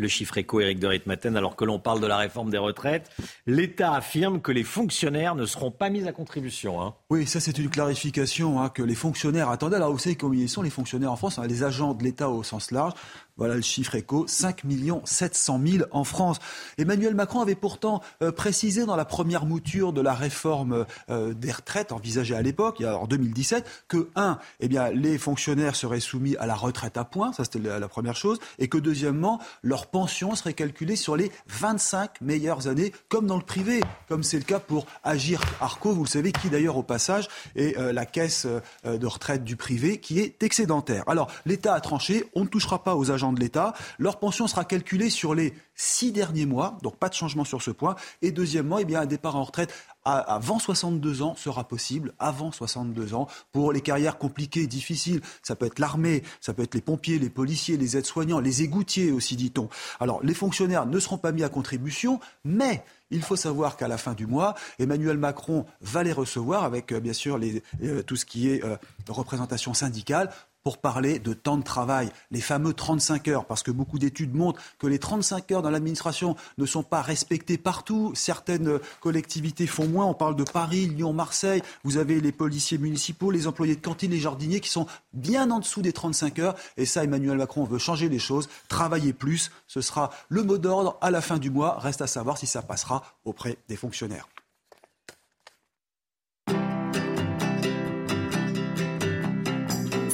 Le chiffre éco, Éric de Ritmaten, alors que l'on parle de la réforme des retraites. L'État affirme que les fonctionnaires ne seront pas mis à contribution. hein. Oui, ça c'est une clarification hein, que les fonctionnaires attendaient. Alors vous savez combien ils sont les fonctionnaires en France, hein, les agents de l'État au sens large. Voilà le chiffre éco, 5 700 000 en France. Emmanuel Macron avait pourtant euh, précisé dans la première mouture de la réforme euh, des retraites envisagée à l'époque, en 2017, que, un, eh bien, les fonctionnaires seraient soumis à la retraite à points, ça c'était la, première chose, et que, deuxièmement, leur pension serait calculée sur les 25 meilleures années, comme dans le privé, comme c'est le cas pour Agir Arco, vous le savez, qui d'ailleurs au passage est euh, la caisse de retraite du privé qui est excédentaire. Alors, l'État a tranché, on ne touchera pas aux agents de l'État, leur pension sera calculée sur les six derniers mois, donc pas de changement sur ce point, et deuxièmement, eh un départ en retraite avant 62 ans sera possible, avant 62 ans, pour les carrières compliquées, difficiles. Ça peut être l'armée, ça peut être les pompiers, les policiers, les aides-soignants, les égoutiers aussi, dit-on. Alors, les fonctionnaires ne seront pas mis à contribution, mais il faut savoir qu'à la fin du mois, Emmanuel Macron va les recevoir avec, euh, bien sûr, euh, tout ce qui est euh, représentation syndicale pour parler de temps de travail, les fameux 35 heures, parce que beaucoup d'études montrent que les 35 heures dans l'administration ne sont pas respectées partout. Certaines collectivités font moins. On parle de Paris, Lyon, Marseille. Vous avez les policiers municipaux, les employés de cantine, les jardiniers qui sont bien en dessous des 35 heures. Et ça, Emmanuel Macron veut changer les choses, travailler plus. Ce sera le mot d'ordre à la fin du mois. Reste à savoir si ça passera auprès des fonctionnaires.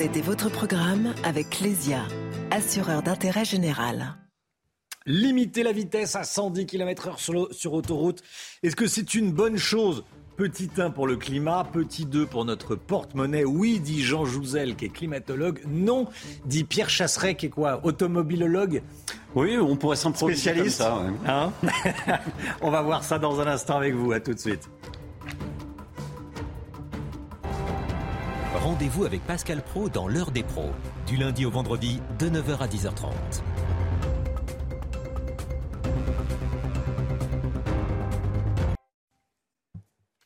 C'était votre programme avec Clésia, assureur d'intérêt général. Limiter la vitesse à 110 km/h sur, autoroute, est-ce que c'est une bonne chose? Petit 1 pour le climat, petit 2 pour notre porte-monnaie. Oui, dit Jean Jouzel, qui est climatologue. Non, dit Pierre Chasseret, qui est quoi? Automobilologue? Oui, on pourrait s'en comme Spécialiste ça, ouais. Hein? On va voir ça dans un instant avec vous. À tout de suite. Rendez-vous avec Pascal Pro dans l'heure des pros, du lundi au vendredi de 9h à 10h30.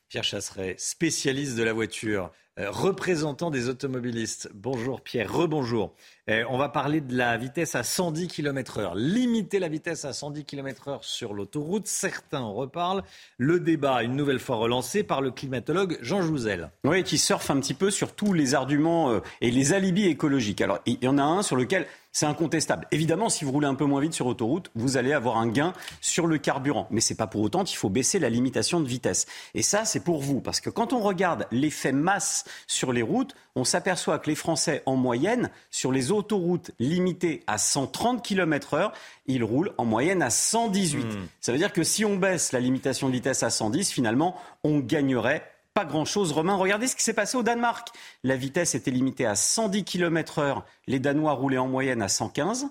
Pierre Chasseret, spécialiste de la voiture, euh, représentant des automobilistes. Bonjour Pierre, rebonjour. Euh, on va parler de la vitesse à 110 km/h. Limiter la vitesse à 110 km/h sur l'autoroute, certains en reparlent. Le débat, une nouvelle fois relancé par le climatologue Jean Jouzel. Oui, qui surfe un petit peu sur tous les arguments euh, et les alibis écologiques. Alors, il y en a un sur lequel c'est incontestable. Évidemment, si vous roulez un peu moins vite sur autoroute, vous allez avoir un gain sur le carburant. Mais c'est pas pour autant qu'il faut baisser la limitation de vitesse. Et ça, c'est pour vous. Parce que quand on regarde l'effet masse sur les routes, on s'aperçoit que les Français, en moyenne, sur les autoroutes limitées à 130 km heure, ils roulent en moyenne à 118. Ça veut dire que si on baisse la limitation de vitesse à 110, finalement, on gagnerait pas grand-chose. Romain, regardez ce qui s'est passé au Danemark. La vitesse était limitée à 110 km heure. Les Danois roulaient en moyenne à 115.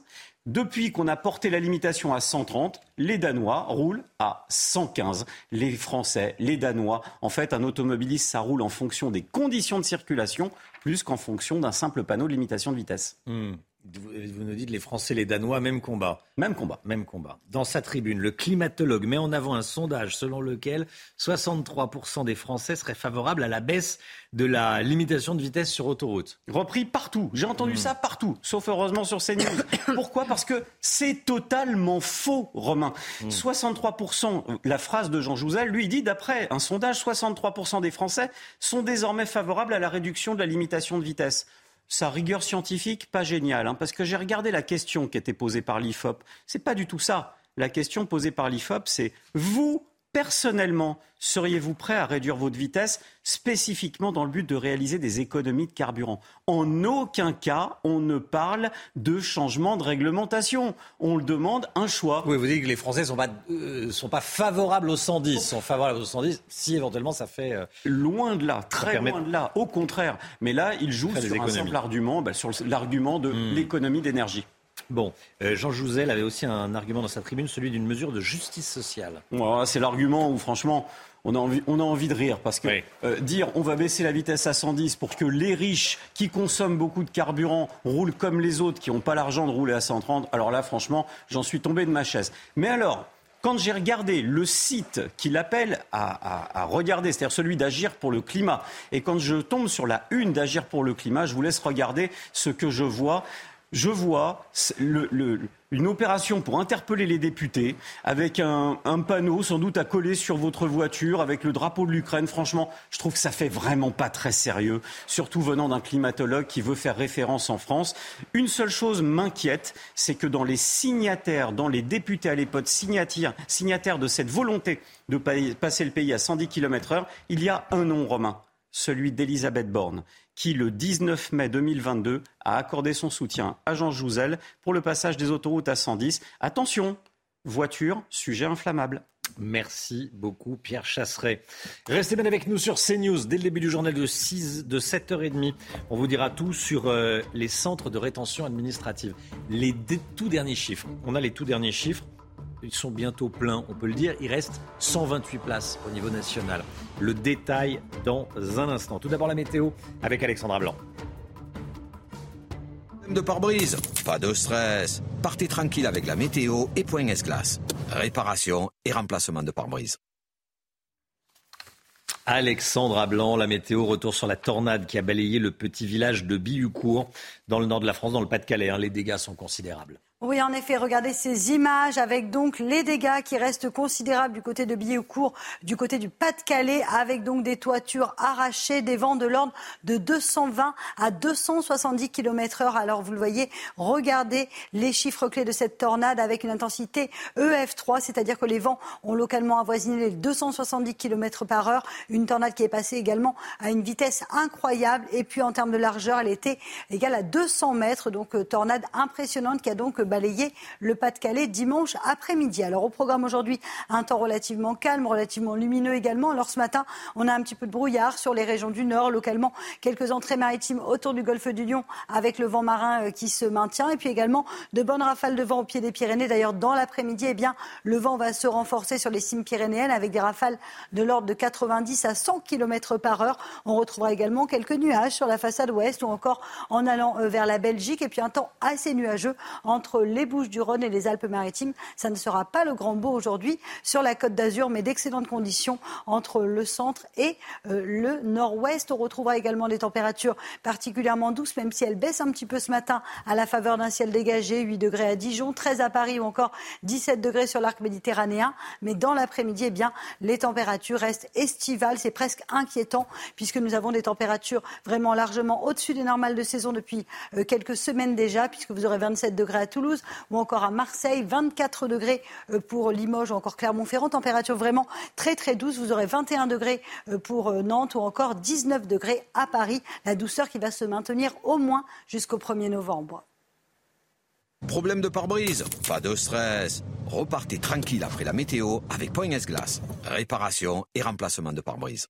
Depuis qu'on a porté la limitation à 130, les Danois roulent à 115. Les Français, les Danois, en fait, un automobiliste, ça roule en fonction des conditions de circulation plus qu'en fonction d'un simple panneau de limitation de vitesse. Hmm. Vous nous dites les Français, les Danois, même combat. Même combat. Même combat. Dans sa tribune, le climatologue met en avant un sondage selon lequel 63% des Français seraient favorables à la baisse de la limitation de vitesse sur autoroute. Repris partout. J'ai entendu ça partout, sauf heureusement sur CNews. Pourquoi? Parce que c'est totalement faux, Romain. 63%, la phrase de Jean Jouzel, lui, dit, d'après un sondage, 63% des Français sont désormais favorables à la réduction de la limitation de vitesse. Sa rigueur scientifique, pas géniale, hein, parce que j'ai regardé la question qui était posée par l'IFOP. C'est pas du tout ça. La question posée par l'IFOP, c'est vous, personnellement, seriez-vous prêt à réduire votre vitesse spécifiquement dans le but de réaliser des économies de carburant? En aucun cas, on ne parle de changement de réglementation. On le demande un choix. Oui, vous dites que les Français ne sont, pas, euh, sont pas favorables au 110, sont favorables au 110 si éventuellement ça fait... euh, Loin de là, très permet- loin de là. Au contraire. Mais là, il joue Faire des sur un simple argument, bah, sur l'argument de l'économie d'énergie. Bon, euh, Jean Jouzel avait aussi un argument dans sa tribune, celui d'une mesure de justice sociale. C'est l'argument où, franchement, on a envie, on a envie de rire. Parce que euh, dire on va baisser la vitesse à 110 pour que les riches qui consomment beaucoup de carburant roulent comme les autres qui n'ont pas l'argent de rouler à 130, alors là, franchement, j'en suis tombé de ma chaise. Mais alors. Quand j'ai regardé le site qu'il appelle à, à- à regarder, c'est-à-dire celui d'Agir pour le climat, et quand je tombe sur la une d'Agir pour le climat, je vous laisse regarder ce que je vois. Je vois une opération pour interpeller les députés avec un, panneau sans doute à coller sur votre voiture avec le drapeau de l'Ukraine. Franchement, je trouve que ça fait vraiment pas très sérieux, surtout venant d'un climatologue qui veut faire référence en France. Une seule chose m'inquiète, c'est que dans les signataires, dans les députés à l'époque signataires, signataires de cette volonté de passer le pays à 110 km heure, il y a un nom romain, celui d'Elisabeth Borne qui, le 19 mai 2022, a accordé son soutien à Jean Jouzel pour le passage des autoroutes à 110. Attention, voiture, sujet inflammable. Merci beaucoup, Pierre Chasseret. Restez bien avec nous sur CNews dès le début du journal de, 6, de 7h30. On vous dira tout sur euh, les centres de rétention administrative. Les tout derniers chiffres. On a les tout derniers chiffres. Ils sont bientôt pleins, on peut le dire. Il reste 128 places au niveau national. Le détail dans un instant. Tout d'abord la météo avec Alexandra Blanc. De pare-brise, pas de stress. Partez tranquille avec la météo et Point S-Glace. Réparation et remplacement de pare-brise. Alexandra Blanc, la météo, retour sur la tornade qui a balayé le petit village de Billucourt dans le nord de la France, dans le Pas-de-Calais. Hein. Les dégâts sont considérables. Oui, en effet, regardez ces images avec donc les dégâts qui restent considérables du côté de Billancourt, du côté du Pas-de-Calais, avec donc des toitures arrachées, des vents de l'ordre de 220 à 270 km heure. Alors, vous le voyez, regardez les chiffres clés de cette tornade avec une intensité EF3, c'est-à-dire que les vents ont localement avoisiné les 270 km par heure. Une tornade qui est passée également à une vitesse incroyable. Et puis, en termes de largeur, elle était égale à 200 mètres. Donc, euh, tornade impressionnante qui a donc balayer le Pas-de-Calais dimanche après-midi. Alors au programme aujourd'hui, un temps relativement calme, relativement lumineux également. Alors ce matin, on a un petit peu de brouillard sur les régions du nord, localement quelques entrées maritimes autour du golfe du Lion avec le vent marin euh, qui se maintient et puis également de bonnes rafales de vent au pied des Pyrénées. D'ailleurs, dans l'après-midi, eh bien, le vent va se renforcer sur les cimes pyrénéennes avec des rafales de l'ordre de 90 à 100 km par heure. On retrouvera également quelques nuages sur la façade ouest ou encore en allant euh, vers la Belgique et puis un temps assez nuageux entre les Bouches-du-Rhône et les Alpes-Maritimes. Ça ne sera pas le grand beau aujourd'hui sur la Côte d'Azur, mais d'excellentes conditions entre le centre et euh, le nord-ouest. On retrouvera également des températures particulièrement douces, même si elles baissent un petit peu ce matin à la faveur d'un ciel dégagé. 8 degrés à Dijon, 13 à Paris ou encore 17 degrés sur l'arc méditerranéen. Mais dans l'après-midi, eh bien, les températures restent estivales. C'est presque inquiétant puisque nous avons des températures vraiment largement au-dessus des normales de saison depuis euh, quelques semaines déjà, puisque vous aurez 27 degrés à Toulouse ou encore à Marseille, 24 degrés euh, pour Limoges ou encore Clermont-Ferrand. Température vraiment très très douce. Vous aurez 21 degrés euh, pour euh, Nantes ou encore 19 degrés à Paris. La douceur qui va se maintenir au moins jusqu'au 1er novembre. Problème de pare-brise? Pas de stress. Repartez tranquille après la météo avec Point S-Glace. Réparation et remplacement de pare-brise.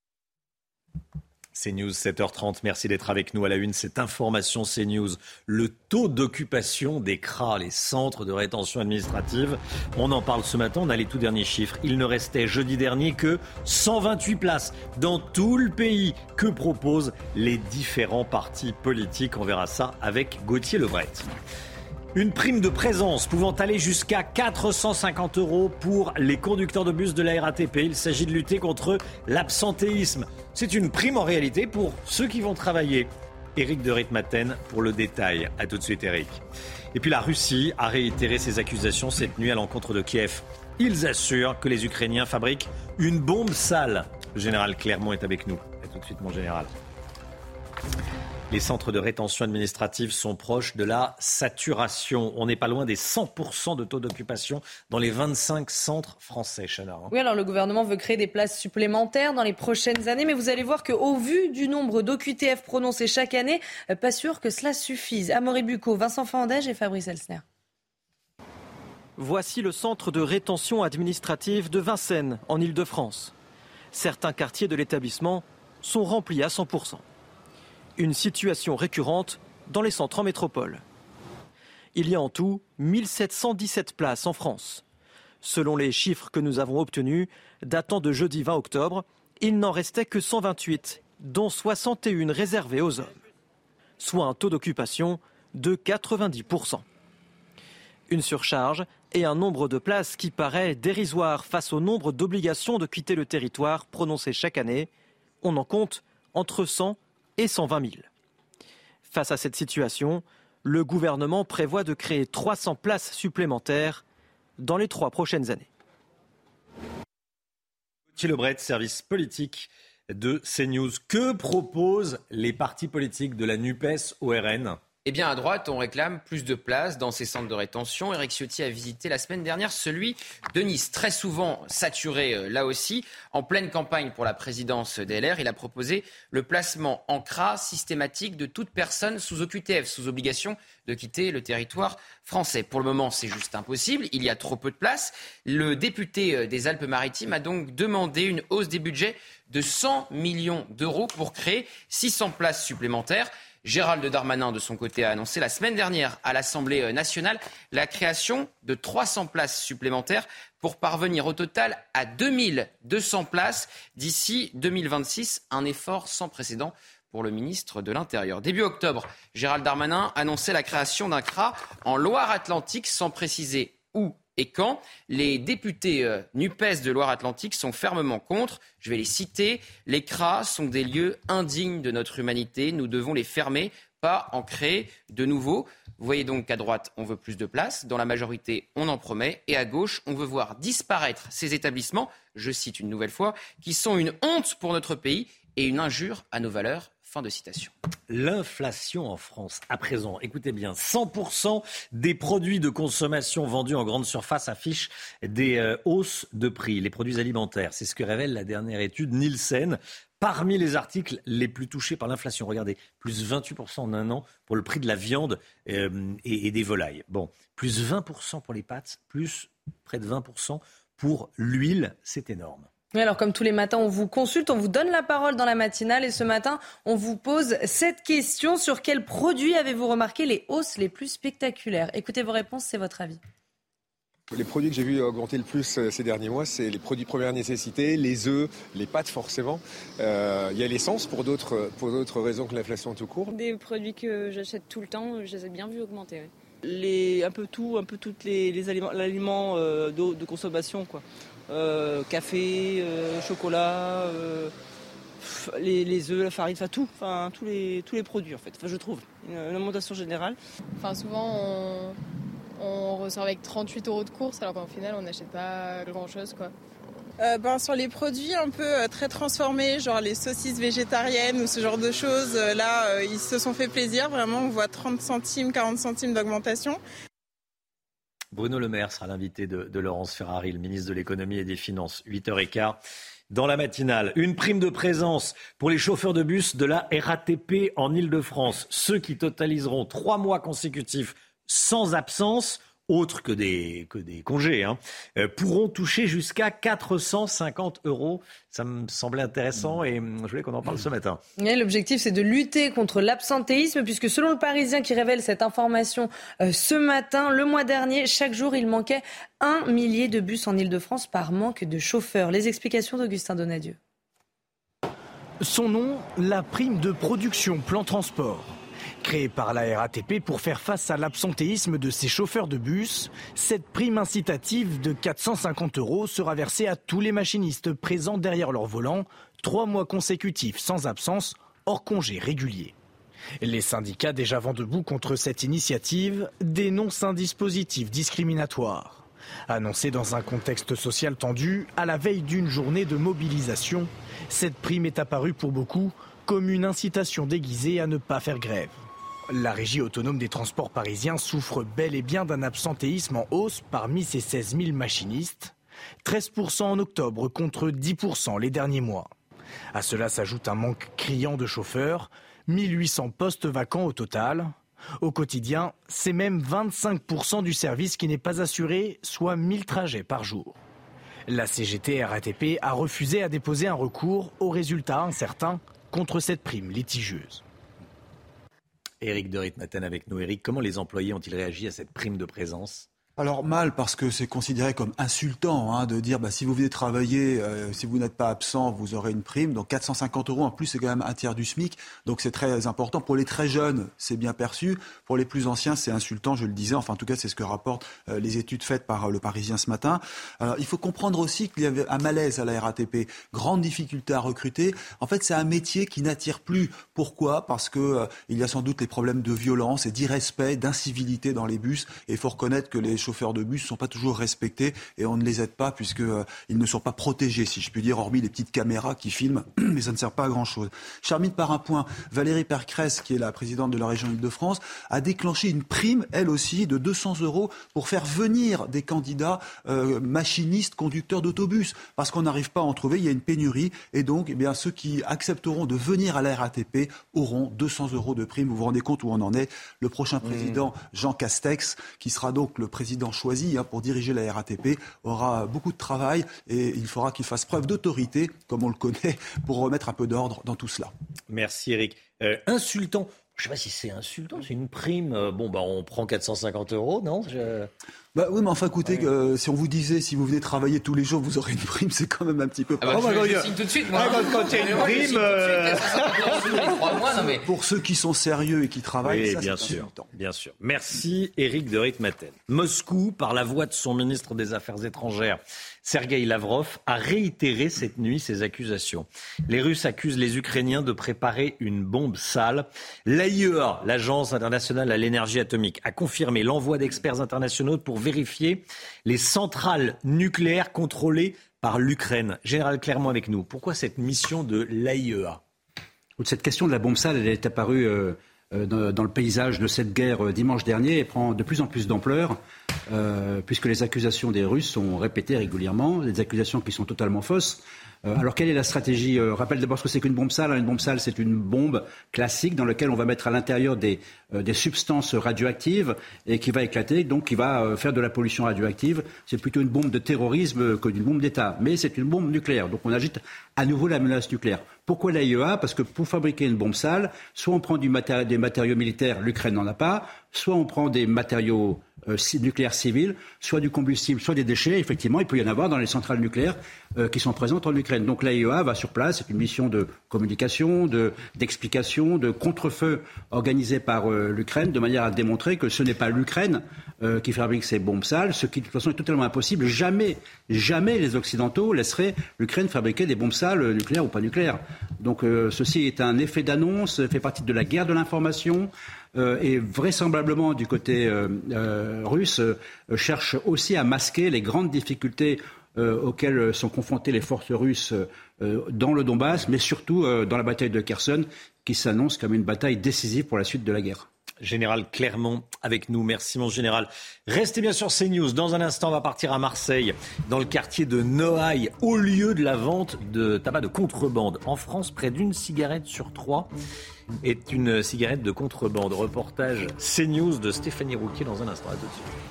CNews 7h30, merci d'être avec nous à la une. Cette information CNews, le taux d'occupation des CRA, les centres de rétention administrative, on en parle ce matin, on a les tout derniers chiffres. Il ne restait jeudi dernier que 128 places dans tout le pays. Que proposent les différents partis politiques? On verra ça avec Gauthier Lebret. Une prime de présence pouvant aller jusqu'à 450 euros pour les conducteurs de bus de la RATP. Il s'agit de lutter contre l'absentéisme. C'est une prime en réalité pour ceux qui vont travailler. Éric de Ritmaten pour le détail. A tout de suite Éric. Et puis la Russie a réitéré ses accusations cette nuit à l'encontre de Kiev. Ils assurent que les Ukrainiens fabriquent une bombe sale. Le général Clermont est avec nous. A tout de suite mon général. Les centres de rétention administrative sont proches de la saturation. On n'est pas loin des 100% de taux d'occupation dans les 25 centres français, Chana. Oui, alors le gouvernement veut créer des places supplémentaires dans les prochaines années, mais vous allez voir qu'au vu du nombre d'OQTF prononcés chaque année, euh, pas sûr que cela suffise. Amaury Bucco, Vincent Fandège et Fabrice Elsner. Voici le centre de rétention administrative de Vincennes, en Ile-de-France. Certains quartiers de l'établissement sont remplis à 100% une situation récurrente dans les centres en métropole. Il y a en tout 1717 places en France. Selon les chiffres que nous avons obtenus, datant de jeudi 20 octobre, il n'en restait que 128, dont 61 réservées aux hommes, soit un taux d'occupation de 90%. Une surcharge et un nombre de places qui paraît dérisoire face au nombre d'obligations de quitter le territoire prononcées chaque année. On en compte entre 100 et 120 000. Face à cette situation, le gouvernement prévoit de créer 300 places supplémentaires dans les trois prochaines années. Gauthier Lebret, service politique de CNews. Que proposent les partis politiques de la NUPES au RN eh bien, à droite, on réclame plus de places dans ces centres de rétention. Eric Ciotti a visité la semaine dernière celui de Nice, très souvent saturé euh, là aussi. En pleine campagne pour la présidence DLR, il a proposé le placement en CRA systématique de toute personne sous OQTF, sous obligation de quitter le territoire français. Pour le moment, c'est juste impossible. Il y a trop peu de places. Le député euh, des Alpes-Maritimes a donc demandé une hausse des budgets de 100 millions d'euros pour créer 600 places supplémentaires. Gérald Darmanin, de son côté, a annoncé la semaine dernière à l'Assemblée euh, nationale la création de 300 places supplémentaires pour parvenir au total à 2200 places d'ici 2026, un effort sans précédent pour le ministre de l'Intérieur. Début octobre, Gérald Darmanin annonçait la création d'un CRA en Loire-Atlantique sans préciser où et quand les députés euh, NUPES de Loire-Atlantique sont fermement contre. Je vais les citer. Les CRA sont des lieux indignes de notre humanité. Nous devons les fermer, pas en créer de nouveaux. Vous voyez donc qu'à droite, on veut plus de place. Dans la majorité, on en promet. Et à gauche, on veut voir disparaître ces établissements, je cite une nouvelle fois, qui sont une honte pour notre pays et une injure à nos valeurs. Fin de citation. L'inflation en France, à présent, écoutez bien, 100% des produits de consommation vendus en grande surface affichent des euh, hausses de prix, les produits alimentaires. C'est ce que révèle la dernière étude Nielsen. Parmi les articles les plus touchés par l'inflation, regardez, plus 28% en un an pour le prix de la viande euh, et, et des volailles. Bon, plus 20% pour les pâtes, plus près de 20% pour l'huile, c'est énorme. Oui, alors comme tous les matins, on vous consulte, on vous donne la parole dans la matinale et ce matin, on vous pose cette question sur quels produits avez-vous remarqué les hausses les plus spectaculaires? Écoutez vos réponses, c'est votre avis. Les produits que j'ai vu augmenter le plus euh, ces derniers mois, c'est les produits de première nécessité, les œufs, les pâtes forcément. Euh, Il y a l'essence pour d'autres pour d'autres raisons que l'inflation tout court. Des produits que j'achète tout le temps, je les ai bien vus augmenter. oui. les, un peu tout, un peu toutes les, les aliments, l'aliment euh, d'eau- de consommation, quoi. Euh, café, euh, chocolat, euh, pff, les, les œufs, la farine, enfin tout, enfin tous les, tous les produits en fait. Enfin, je trouve une, une augmentation générale. Enfin, souvent, on, on ressort avec 38 euros de course, alors qu'en final, on n'achète pas grand-chose, quoi. Euh, ben, sur les produits un peu euh, très transformés, genre les saucisses végétariennes ou ce genre de choses, euh, là, euh, ils se sont fait plaisir. Vraiment, on voit 30 centimes, 40 centimes d'augmentation. Bruno Le Maire sera l'invité de, Laurence Ferrari, le ministre de l'économie et des finances, 8h15. Dans la matinale, une prime de présence pour les chauffeurs de bus de la RATP en Ile-de-France. Ceux qui totaliseront trois mois consécutifs sans absence, autre que des, que des congés, hein, euh, pourront toucher jusqu'à 450 euros. Ça me semblait intéressant et hum, je voulais qu'on en parle ce matin. L'objectif, c'est de lutter contre l'absentéisme, puisque selon le Parisien qui révèle cette information euh, ce matin, le mois dernier, chaque jour, il manquait un millier de bus en Ile-de-France par manque de chauffeurs. Les explications d'Augustin Donadieu. Son nom, la prime de production plan transport. Créée par la RATP pour faire face à l'absentéisme de ses chauffeurs de bus, cette prime incitative de 450 euros sera versée à tous les machinistes présents derrière leur volant, trois mois consécutifs sans absence, hors congé régulier. Les syndicats déjà vent debout contre cette initiative dénoncent un dispositif discriminatoire. Annoncé dans un contexte social tendu, à la veille d'une journée de mobilisation, cette prime est apparue pour beaucoup comme une incitation déguisée à ne pas faire grève. La régie autonome des transports parisiens souffre bel et bien d'un absentéisme en hausse parmi ses 16 000 machinistes. 13% en octobre contre 10% les derniers mois. À cela s'ajoute un manque criant de chauffeurs, 1800 postes vacants au total. Au quotidien, c'est même 25% du service qui n'est pas assuré, soit 1000 trajets par jour. La CGT RATP a refusé à déposer un recours au résultat incertain contre cette prime litigieuse. Éric de Ritmaten avec nous. Éric, comment les employés ont-ils réagi à cette prime de présence? Alors mal parce que c'est considéré comme insultant hein, de dire bah, si vous venez travailler, euh, si vous n'êtes pas absent, vous aurez une prime. Donc 450 euros en plus, c'est quand même un tiers du SMIC. Donc c'est très important. Pour les très jeunes, c'est bien perçu. Pour les plus anciens, c'est insultant, je le disais. Enfin, en tout cas, c'est ce que rapportent euh, les études faites par euh, le Parisien ce matin. Alors, il faut comprendre aussi qu'il y avait un malaise à la RATP, grande difficulté à recruter. En fait, c'est un métier qui n'attire plus. Pourquoi? Parce que il y a sans doute les problèmes de violence et d'irrespect, d'incivilité dans les bus. Et il faut reconnaître que les chauffeurs de bus ne sont pas toujours respectés et on ne les aide pas puisqu'ils euh, ne sont pas protégés, si je puis dire, hormis les petites caméras qui filment, mais ça ne sert pas à grand-chose. Charmine par un point, Valérie Percresse, qui est la présidente de la région Île-de-France, a déclenché une prime, elle aussi, de 200 euros pour faire venir des candidats euh, machinistes, conducteurs d'autobus, parce qu'on n'arrive pas à en trouver, il y a une pénurie, et donc eh bien, ceux qui accepteront de venir à la RATP auront 200 euros de prime. Vous vous rendez compte où on en est Le prochain mmh. président, Jean Castex, qui sera donc le président choisi hein, pour diriger la RATP aura beaucoup de travail et il faudra qu'il fasse preuve d'autorité, comme on le connaît, pour remettre un peu d'ordre dans tout cela. Merci Eric. Euh, insultant. Je ne sais pas si c'est insultant, c'est une prime. Euh, bon, bah, on prend 450 euros, non? Bah oui, mais enfin, écoutez, euh, si on vous disait, si vous venez travailler tous les jours, vous aurez une prime, c'est quand même un petit peu. Ah bah, oh, je, signe tout de suite. Moi. Ah, quand il y a une prime, euh... pour ceux qui sont sérieux et qui travaillent, oui, ça, bien sûr, bien sûr. Merci, Éric de Ritmaten. Moscou, par la voix de son ministre des Affaires étrangères, Sergei Lavrov a réitéré cette nuit ses accusations. Les Russes accusent les Ukrainiens de préparer une bombe sale. L'AIEA, l'Agence internationale à l'énergie atomique, a confirmé l'envoi d'experts internationaux pour vérifier les centrales nucléaires contrôlées par l'Ukraine. Général Clermont avec nous. Pourquoi cette mission de l'AIEA Cette question de la bombe sale, est apparue euh, euh, dans, le paysage de cette guerre euh, dimanche dernier et prend de plus en plus d'ampleur, puisque les accusations des Russes sont répétées régulièrement, des accusations qui sont totalement fausses. Euh, alors quelle est la stratégie euh, Rappelle d'abord ce que c'est qu'une bombe sale. Une bombe sale, c'est une bombe classique dans laquelle on va mettre à l'intérieur des, euh, des, substances radioactives et qui va éclater, donc qui va faire de la pollution radioactive. C'est plutôt une bombe de terrorisme que d'une bombe d'État. Mais c'est une bombe nucléaire. Donc on agite à nouveau la menace nucléaire. Pourquoi l'AIEA Parce que pour fabriquer une bombe sale, soit on prend des matériaux militaires, l'Ukraine n'en a pas, soit on prend des matériaux euh, nucléaires civils, soit du combustible, soit des déchets. Effectivement, il peut y en avoir dans les centrales nucléaires euh, qui sont présentes en Ukraine. Donc l'AIEA va sur place, c'est une mission de communication, d'explication, de, contre-feu organisée par euh, l'Ukraine, de manière à démontrer que ce n'est pas l'Ukraine qui fabrique ces bombes sales, ce qui de toute façon est totalement impossible. Jamais, jamais les Occidentaux laisseraient l'Ukraine fabriquer des bombes sales, nucléaires ou pas nucléaires. Donc ceci est un effet d'annonce, fait partie de la guerre de l'information. Euh, et vraisemblablement du côté euh, euh, russe cherche aussi à masquer les grandes difficultés auxquelles sont confrontées les forces russes dans le Donbass, mais surtout dans la bataille de Kherson, qui s'annonce comme une bataille décisive pour la suite de la guerre. Général Clermont avec nous. Merci mon général. Restez bien sur CNews. Dans un instant, on va partir à Marseille, dans le quartier de Noailles, au lieu de la vente de tabac de contrebande. En France, près d'une cigarette sur trois est une cigarette de contrebande. Reportage CNews de Stéphanie Rouquier dans un instant. À tout de suite.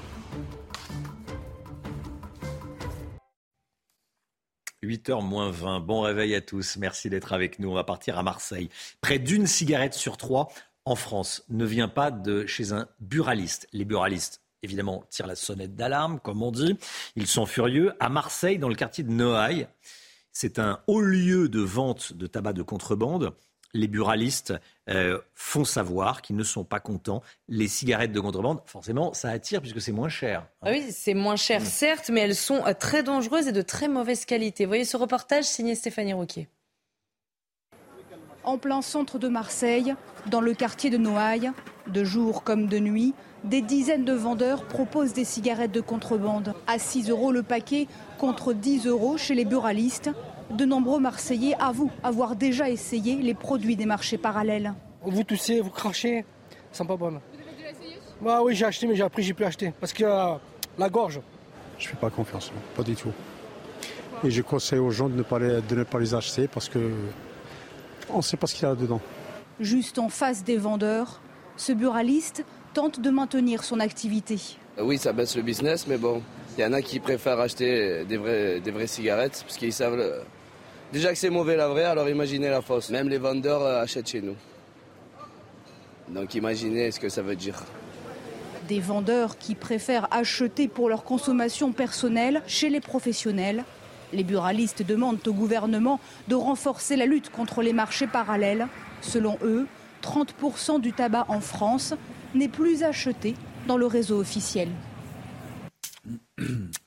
8h moins 20. Bon réveil à tous. Merci d'être avec nous. On va partir à Marseille. Près d'une cigarette sur trois en France ne vient pas de chez un buraliste. Les buralistes, évidemment, tirent la sonnette d'alarme, comme on dit. Ils sont furieux. À Marseille, dans le quartier de Noailles, c'est un haut lieu de vente de tabac de contrebande. Les buralistes euh, font savoir qu'ils ne sont pas contents. Les cigarettes de contrebande, forcément, ça attire puisque c'est moins cher. Ah oui, c'est moins cher, certes, mais elles sont euh, très dangereuses et de très mauvaise qualité. Vous voyez ce reportage signé Stéphanie Rouquier en plein centre de Marseille, dans le quartier de Noailles, de jour comme de nuit, des dizaines de vendeurs proposent des cigarettes de contrebande à 6 euros le paquet contre 10 euros chez les buralistes. De nombreux Marseillais avouent avoir déjà essayé les produits des marchés parallèles. Vous toussez, vous crachez, ça pas bon. Bah oui, j'ai acheté, mais j'ai appris, j'ai plus acheté. Parce que euh, la gorge. Je fais pas confiance, pas du tout. Et je conseille aux gens de ne pas de ne pas les acheter parce que on ne sait pas ce qu'il y a dedans. Juste en face des vendeurs, ce buraliste tente de maintenir son activité. Euh, oui, ça baisse le business, mais bon, il y en a qui préfèrent acheter des vraies cigarettes parce qu'ils savent déjà que c'est mauvais la vraie, alors imaginez la fausse. Même les vendeurs euh, achètent chez nous. Donc imaginez ce que ça veut dire. Des vendeurs qui préfèrent acheter pour leur consommation personnelle chez les professionnels. Les buralistes demandent au gouvernement de renforcer la lutte contre les marchés parallèles. Selon eux, 30% du tabac en France n'est plus acheté dans le réseau officiel.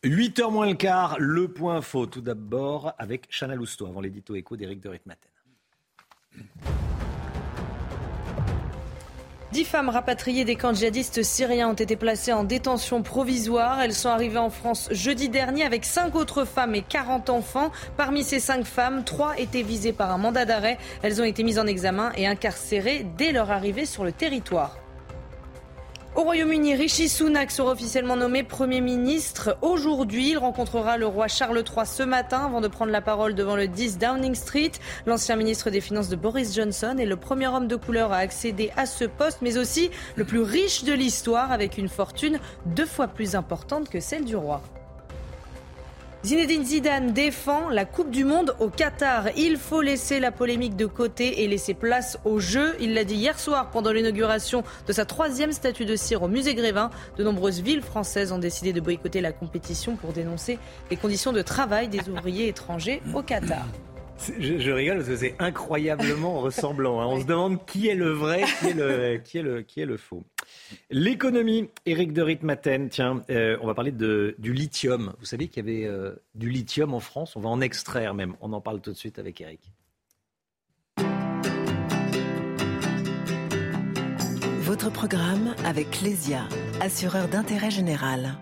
8h moins le quart, le point faux. Tout d'abord avec Chana Lousteau, avant l'édito écho d'Éric de Ritmaten. Dix femmes rapatriées des camps djihadistes syriens ont été placées en détention provisoire. Elles sont arrivées en France jeudi dernier avec cinq autres femmes et 40 enfants. Parmi ces cinq femmes, trois étaient visées par un mandat d'arrêt. Elles ont été mises en examen et incarcérées dès leur arrivée sur le territoire. Au Royaume-Uni, Rishi Sunak sera officiellement nommé Premier ministre aujourd'hui. Il rencontrera le roi Charles III ce matin avant de prendre la parole devant le 10 Downing Street. L'ancien ministre des Finances de Boris Johnson est le premier homme de couleur à accéder à ce poste, mais aussi le plus riche de l'histoire avec une fortune deux fois plus importante que celle du roi. Zinedine Zidane défend la Coupe du Monde au Qatar. Il faut laisser la polémique de côté et laisser place au jeu. Il l'a dit hier soir pendant l'inauguration de sa troisième statue de cire au musée Grévin. De nombreuses villes françaises ont décidé de boycotter la compétition pour dénoncer les conditions de travail des ouvriers étrangers au Qatar. Je, rigole parce que c'est incroyablement ressemblant. Hein. On se demande qui est le vrai, qui est le, qui est le, qui est le faux. L'économie, Eric de Ritmaten, tiens, euh, on va parler de, du lithium. Vous savez qu'il y avait euh, du lithium en France, on va en extraire même. On en parle tout de suite avec Eric. Votre programme avec Clésia, assureur d'intérêt général.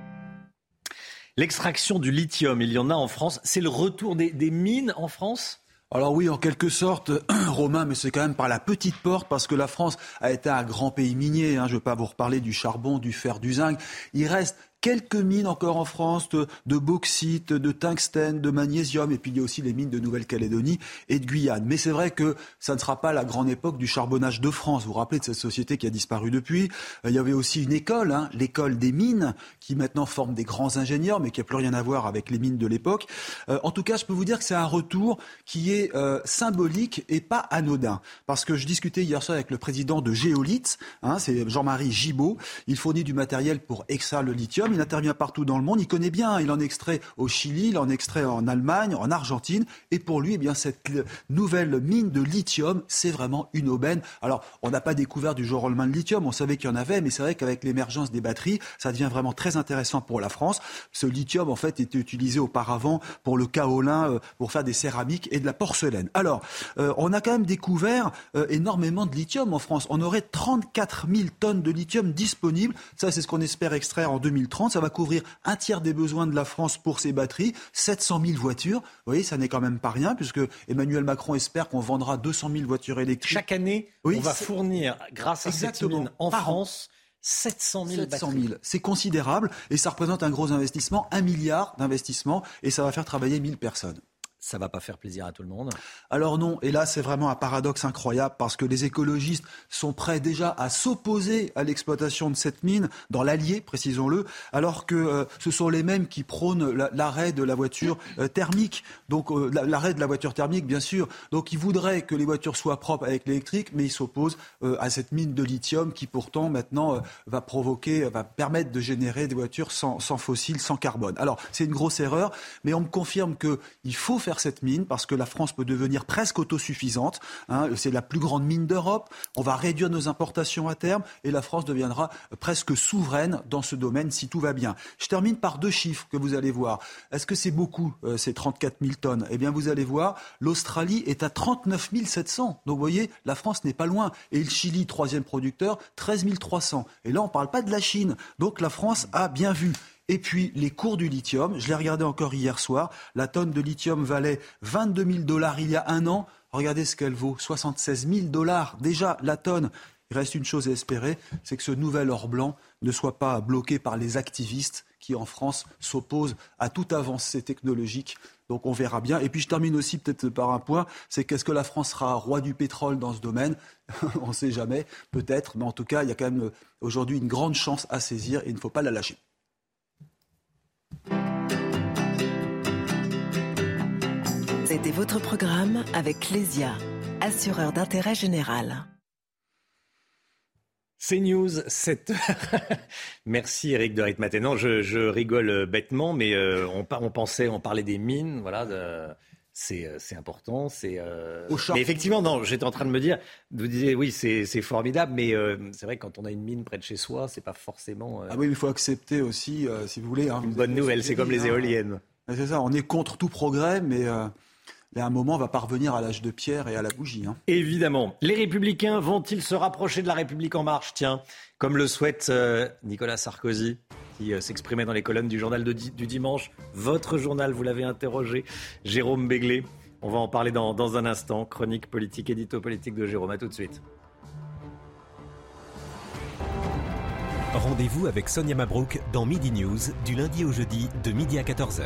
L'extraction du lithium, il y en a en France. C'est le retour des mines en France? Alors oui, en quelque sorte, Romain, mais c'est quand même par la petite porte parce que la France a été un grand pays minier. Hein. Je ne vais pas vous reparler du charbon, du fer, du zinc. Il reste quelques mines encore en France de, bauxite, de tungstène, de magnésium, et puis il y a aussi les mines de Nouvelle-Calédonie et de Guyane. Mais c'est vrai que ça ne sera pas la grande époque du charbonnage de France. Vous vous rappelez de cette société qui a disparu depuis Il y avait aussi une école, hein, l'école des mines, qui maintenant forme des grands ingénieurs, mais qui n'a plus rien à voir avec les mines de l'époque. Euh, en tout cas, je peux vous dire que c'est un retour qui est euh, symbolique et pas anodin. Parce que je discutais hier soir avec le président de Géolith, hein, c'est Jean-Marie Gibault. Il fournit du matériel pour extraire le lithium il intervient partout dans le monde, il connaît bien, il en extrait au Chili, il en extrait en Allemagne, en Argentine, et pour lui, eh bien, cette nouvelle mine de lithium, c'est vraiment une aubaine. Alors, on n'a pas découvert du jour au lendemain de lithium, on savait qu'il y en avait, mais c'est vrai qu'avec l'émergence des batteries, ça devient vraiment très intéressant pour la France. Ce lithium, en fait, était utilisé auparavant pour le kaolin, euh, pour faire des céramiques et de la porcelaine. Alors, euh, on a quand même découvert euh, énormément de lithium en France. On aurait 34 000 tonnes de lithium disponibles. Ça, c'est ce qu'on espère extraire en 2030. Ça va couvrir un tiers des besoins de la France pour ses batteries, 700 000 voitures. Vous voyez, ça n'est quand même pas rien, puisque Emmanuel Macron espère qu'on vendra 200 000 voitures électriques. Chaque année, on va fournir, grâce à cette mine en France, 700 000 700 000. C'est considérable et ça représente un gros investissement, un milliard d'investissements et ça va faire travailler 1000 personnes ça va pas faire plaisir à tout le monde. Alors non, et là c'est vraiment un paradoxe incroyable parce que les écologistes sont prêts déjà à s'opposer à l'exploitation de cette mine dans l'Allier, précisons-le, alors que euh, ce sont les mêmes qui prônent l'arrêt de la voiture euh, thermique, donc euh, l'arrêt de la voiture thermique bien sûr. Donc ils voudraient que les voitures soient propres avec l'électrique, mais ils s'opposent à cette mine de lithium qui pourtant maintenant va provoquer, va permettre de générer des voitures sans, sans fossiles, sans carbone. Alors c'est une grosse erreur, mais on me confirme qu'il faut faire cette mine parce que la France peut devenir presque autosuffisante. Hein. c'est la plus grande mine d'Europe. On va réduire nos importations à terme et la France deviendra presque souveraine dans ce domaine si tout va bien. Je termine par deux chiffres que vous allez voir. Est-ce que c'est beaucoup, euh, ces 34 000 tonnes? Eh bien, vous allez voir, l'Australie est à 39 700. Donc, vous voyez, la France n'est pas loin. Et le Chili, troisième producteur, 13 300. Et là, on ne parle pas de la Chine. Donc, la France a bien vu. Et puis les cours du lithium, je l'ai regardé encore hier soir, la tonne de lithium valait 22 000 dollars il y a un an. Regardez ce qu'elle vaut, 76 000 dollars déjà la tonne. Il reste une chose à espérer, c'est que ce nouvel or blanc ne soit pas bloqué par les activistes qui en France s'opposent à toute avancée technologique. Donc on verra bien. Et puis je termine aussi peut-être par un point, c'est qu'est-ce que la France sera roi du pétrole dans ce domaine? On ne sait jamais, peut-être, mais en tout cas, il y a quand même aujourd'hui une grande chance à saisir et il ne faut pas la lâcher. C'était votre programme avec Clésia, assureur d'intérêt général. C'est News, 7 Merci Eric de Ritmaté. Non, je, je, rigole bêtement, mais euh, on, on, pensait, on parlait des mines, voilà. De, c'est important. C'est. Euh... Mais effectivement, non. J'étais en train de me dire. Vous disiez, oui, c'est formidable, mais euh, c'est vrai que quand on a une mine près de chez soi, c'est pas forcément. Euh, ah oui, il faut accepter aussi, euh, si vous voulez. Hein, une bonne nouvelle, c'est comme les hein. éoliennes. C'est ça. On est contre tout progrès, mais mais à un moment, on va parvenir à l'âge de pierre et à la bougie. Hein. Évidemment. Les républicains vont-ils se rapprocher de la République en marche? Tiens, comme le souhaite euh, Nicolas Sarkozy, qui euh, s'exprimait dans les colonnes du journal du dimanche. Votre journal, vous l'avez interrogé, Jérôme Béglé. On va en parler dans, dans un instant. Chronique politique, édito politique de Jérôme. À tout de suite. Rendez-vous avec Sonia Mabrouk dans Midi News, du lundi au jeudi, de midi à 14h.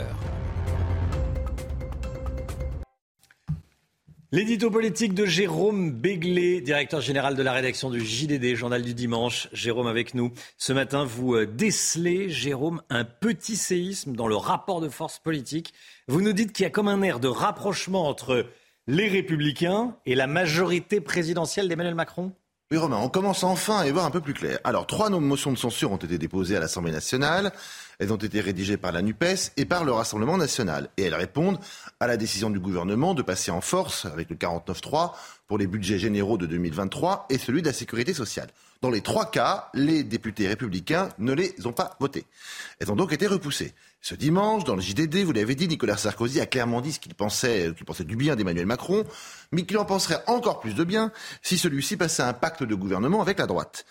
L'édito politique de Jérôme Béglé, directeur général de la rédaction du JDD, journal du dimanche. Jérôme avec nous. Ce matin, vous euh, décelez, Jérôme, un petit séisme dans le rapport de force politique. Vous nous dites qu'il y a comme un air de rapprochement entre les républicains et la majorité présidentielle d'Emmanuel Macron? On commence enfin à y voir un peu plus clair. Alors, trois motions de censure ont été déposées à l'Assemblée nationale. Elles ont été rédigées par la NUPES et par le Rassemblement national. Et elles répondent à la décision du gouvernement de passer en force avec le 49-3 pour les budgets généraux de 2023 et celui de la sécurité sociale. Dans les trois cas, les députés républicains ne les ont pas votés. Elles ont donc été repoussées. Ce dimanche, dans le JDD, vous l'avez dit, Nicolas Sarkozy a clairement dit ce qu'il pensait, qu'il pensait du bien d'Emmanuel Macron, mais qu'il en penserait encore plus de bien si celui-ci passait un pacte de gouvernement avec la droite.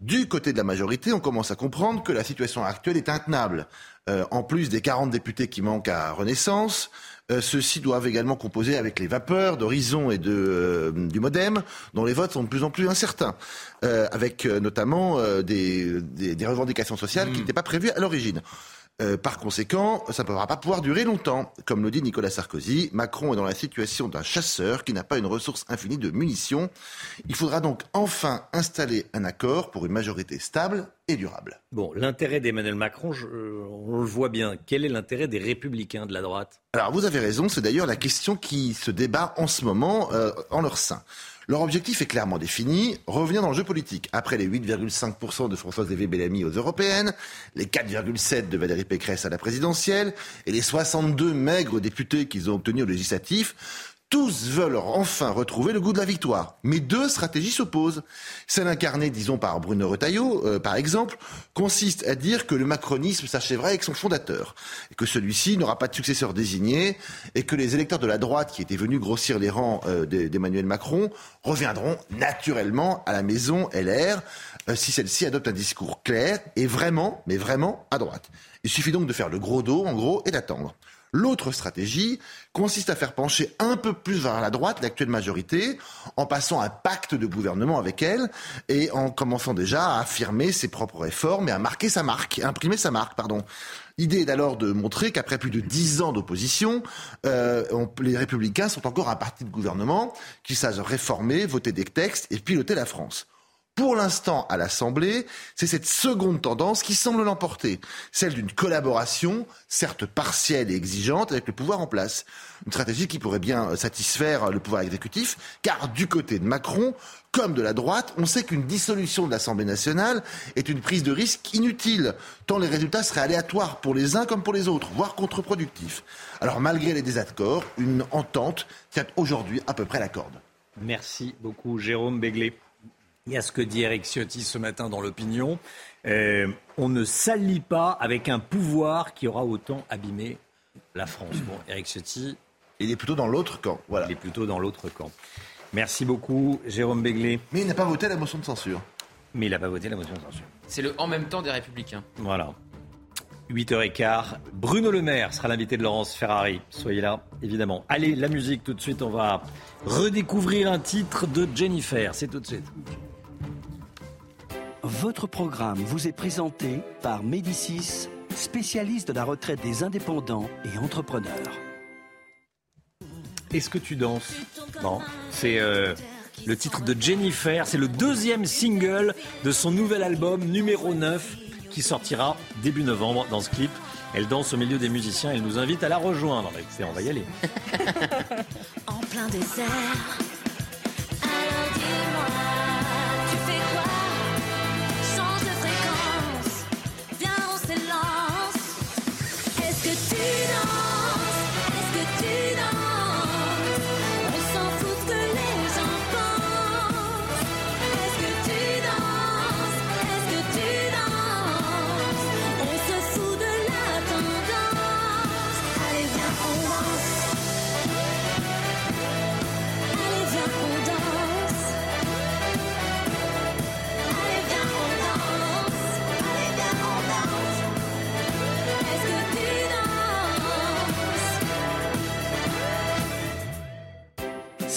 Du côté de la majorité, on commence à comprendre que la situation actuelle est intenable. Euh, en plus des 40 députés qui manquent à Renaissance, euh, ceux-ci doivent également composer avec les vapeurs d'Horizon et de, euh, du Modem, dont les votes sont de plus en plus incertains, avec notamment des, des, des, revendications sociales qui mmh. n'étaient pas prévues à l'origine. Euh, par conséquent, ça ne pourra pas pouvoir durer longtemps. Comme le dit Nicolas Sarkozy, Macron est dans la situation d'un chasseur qui n'a pas une ressource infinie de munitions. Il faudra donc enfin installer un accord pour une majorité stable et durable. Bon, l'intérêt d'Emmanuel Macron, on le voit bien. Quel est l'intérêt des républicains de la droite? Alors vous avez raison, c'est d'ailleurs la question qui se débat en ce moment euh, en leur sein. Leur objectif est clairement défini, revenir dans le jeu politique. Après les 8,5% de Françoise Lévy Bellamy aux européennes, les 4,7% de Valérie Pécresse à la présidentielle et les 62 maigres députés qu'ils ont obtenus au législatif, tous veulent enfin retrouver le goût de la victoire. Mais deux stratégies s'opposent. Celle incarnée, disons, par Bruno Retailleau, euh, par exemple, consiste à dire que le macronisme s'achèvera avec son fondateur, et que celui-ci n'aura pas de successeur désigné, et que les électeurs de la droite qui étaient venus grossir les rangs euh, d'Emmanuel Macron reviendront naturellement à la maison LR euh, si celle-ci adopte un discours clair et vraiment, mais vraiment à droite. Il suffit donc de faire le gros dos, en gros, et d'attendre. L'autre stratégie consiste à faire pencher un peu plus vers la droite l'actuelle majorité en passant un pacte de gouvernement avec elle et en commençant déjà à affirmer ses propres réformes et à marquer sa marque, imprimer sa marque, pardon. L'idée est alors de montrer qu'après plus de dix ans d'opposition, euh, les républicains sont encore un parti de gouvernement qui savent réformer, voter des textes et piloter la France. Pour l'instant, à l'Assemblée, c'est cette seconde tendance qui semble l'emporter, celle d'une collaboration, certes partielle et exigeante, avec le pouvoir en place. Une stratégie qui pourrait bien satisfaire le pouvoir exécutif, car du côté de Macron, comme de la droite, on sait qu'une dissolution de l'Assemblée nationale est une prise de risque inutile, tant les résultats seraient aléatoires pour les uns comme pour les autres, voire contre-productifs. Alors malgré les désaccords, une entente tient aujourd'hui à peu près la corde. Merci beaucoup Jérôme Béglé. Il y a ce que dit Eric Ciotti ce matin dans l'opinion. Euh, on ne s'allie pas avec un pouvoir qui aura autant abîmé la France. Bon, Eric Ciotti. Il est plutôt dans l'autre camp. Voilà. Il est plutôt dans l'autre camp. Merci beaucoup, Jérôme Béglé. Mais il n'a pas voté la motion de censure. Mais il n'a pas voté la motion de censure. C'est le en même temps des Républicains. Voilà. 8h15. Bruno Le Maire sera l'invité de Laurence Ferrari. Soyez là, évidemment. Allez, la musique tout de suite. On va redécouvrir un titre de Jennifer. C'est tout de suite. Votre programme vous est présenté par Médicis, spécialiste de la retraite des indépendants et entrepreneurs. Est-ce que tu danses? Non, c'est euh, le titre de Jennifer. C'est le deuxième single de son nouvel album numéro 9 qui sortira début novembre dans ce clip. Elle danse au milieu des musiciens. Elle nous invite à la rejoindre. On va y aller. en plein désert.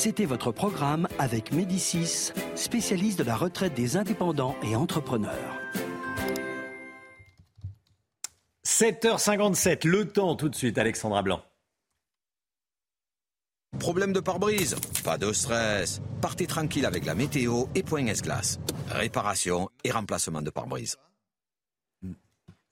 C'était votre programme avec Médicis, spécialiste de la retraite des indépendants et entrepreneurs. 7h57, le temps tout de suite, Alexandra Blanc. Problème de pare-brise? Pas de stress. Partez tranquille avec la météo et Point S-Glace. Réparation et remplacement de pare-brise.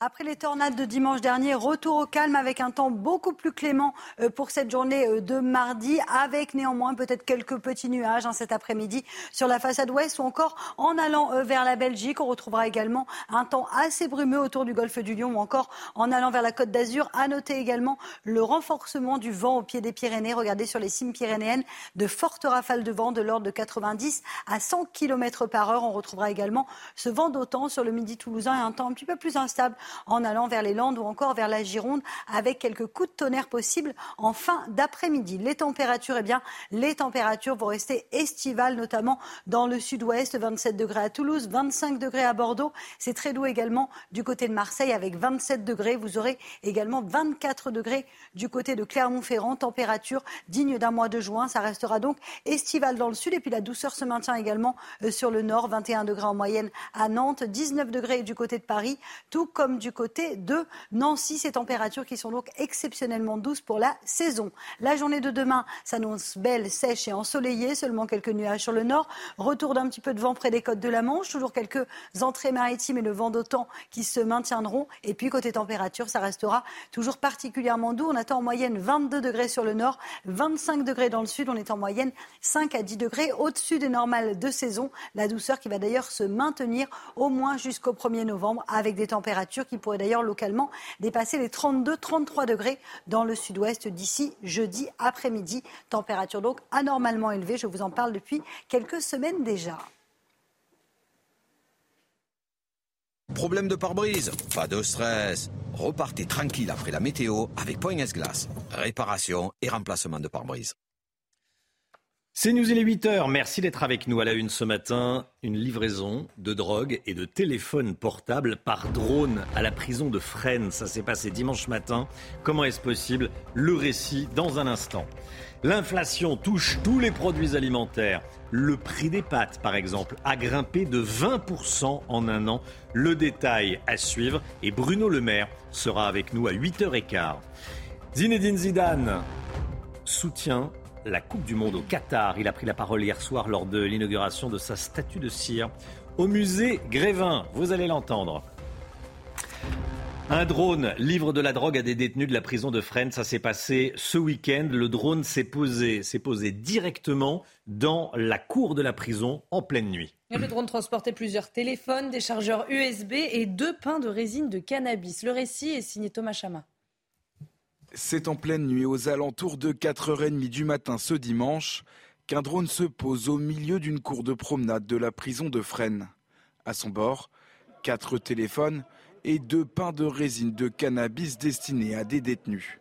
Après les tornades de dimanche dernier, retour au calme avec un temps beaucoup plus clément euh, pour cette journée euh, de mardi, avec néanmoins peut-être quelques petits nuages hein, cet après-midi sur la façade ouest ou encore en allant euh, vers la Belgique. On retrouvera également un temps assez brumeux autour du golfe du Lion ou encore en allant vers la côte d'Azur. À noter également le renforcement du vent au pied des Pyrénées. Regardez sur les cimes pyrénéennes de fortes rafales de vent de l'ordre de 90 à 100 km par heure. On retrouvera également ce vent d'autant sur le midi toulousain et un temps un petit peu plus instable en allant vers les Landes ou encore vers la Gironde avec quelques coups de tonnerre possibles en fin d'après-midi. Les températures, eh bien, les températures vont rester estivales, notamment dans le sud-ouest, 27 degrés à Toulouse, 25 degrés à Bordeaux. C'est très doux également du côté de Marseille avec 27 degrés. Vous aurez également 24 degrés du côté de Clermont-Ferrand, température digne d'un mois de juin. Ça restera donc estival dans le sud et puis la douceur se maintient également euh, sur le nord, 21 degrés en moyenne à Nantes, 19 degrés du côté de Paris, tout comme du côté de Nancy. Ces températures qui sont donc exceptionnellement douces pour la saison. La journée de demain s'annonce belle, sèche et ensoleillée. Seulement quelques nuages sur le nord. Retour d'un petit peu de vent près des côtes de la Manche. Toujours quelques entrées maritimes et le vent d'autant qui se maintiendront. Et puis côté température, ça restera toujours particulièrement doux. On attend en moyenne 22 degrés sur le nord, 25 degrés dans le sud. On est en moyenne 5 à 10 degrés au-dessus des normales de saison. La douceur qui va d'ailleurs se maintenir au moins jusqu'au 1er novembre avec des températures qui pourraient d'ailleurs localement dépasser les 32-33 degrés dans le sud-ouest d'ici jeudi après-midi. Température donc anormalement élevée. Je vous en parle depuis quelques semaines déjà. Problème de pare-brise Pas de stress. Repartez tranquille après la météo avec Point S-Glace. Réparation et remplacement de pare-brise. C'est News, il est 8h. Merci d'être avec nous à la une ce matin. Une livraison de drogue et de téléphones portables par drone à la prison de Fresnes. Ça s'est passé dimanche matin. Comment est-ce possible? Le récit dans un instant. L'inflation touche tous les produits alimentaires. Le prix des pâtes, par exemple, a grimpé de 20% en un an. Le détail à suivre. Et Bruno Le Maire sera avec nous à 8h15. Zinedine Zidane soutient la Coupe du Monde au Qatar. Il a pris la parole hier soir lors de l'inauguration de sa statue de cire au musée Grévin. Vous allez l'entendre. Un drone livre de la drogue à des détenus de la prison de Fresnes. Ça s'est passé ce week-end. Le drone s'est posé, s'est posé directement dans la cour de la prison en pleine nuit. Le drone transportait plusieurs téléphones, des chargeurs USB et deux pains de résine de cannabis. Le récit est signé Thomas Chama. C'est en pleine nuit, aux alentours de 4h30 du matin ce dimanche, qu'un drone se pose au milieu d'une cour de promenade de la prison de Fresnes. À son bord, quatre téléphones et deux pains de résine de cannabis destinés à des détenus.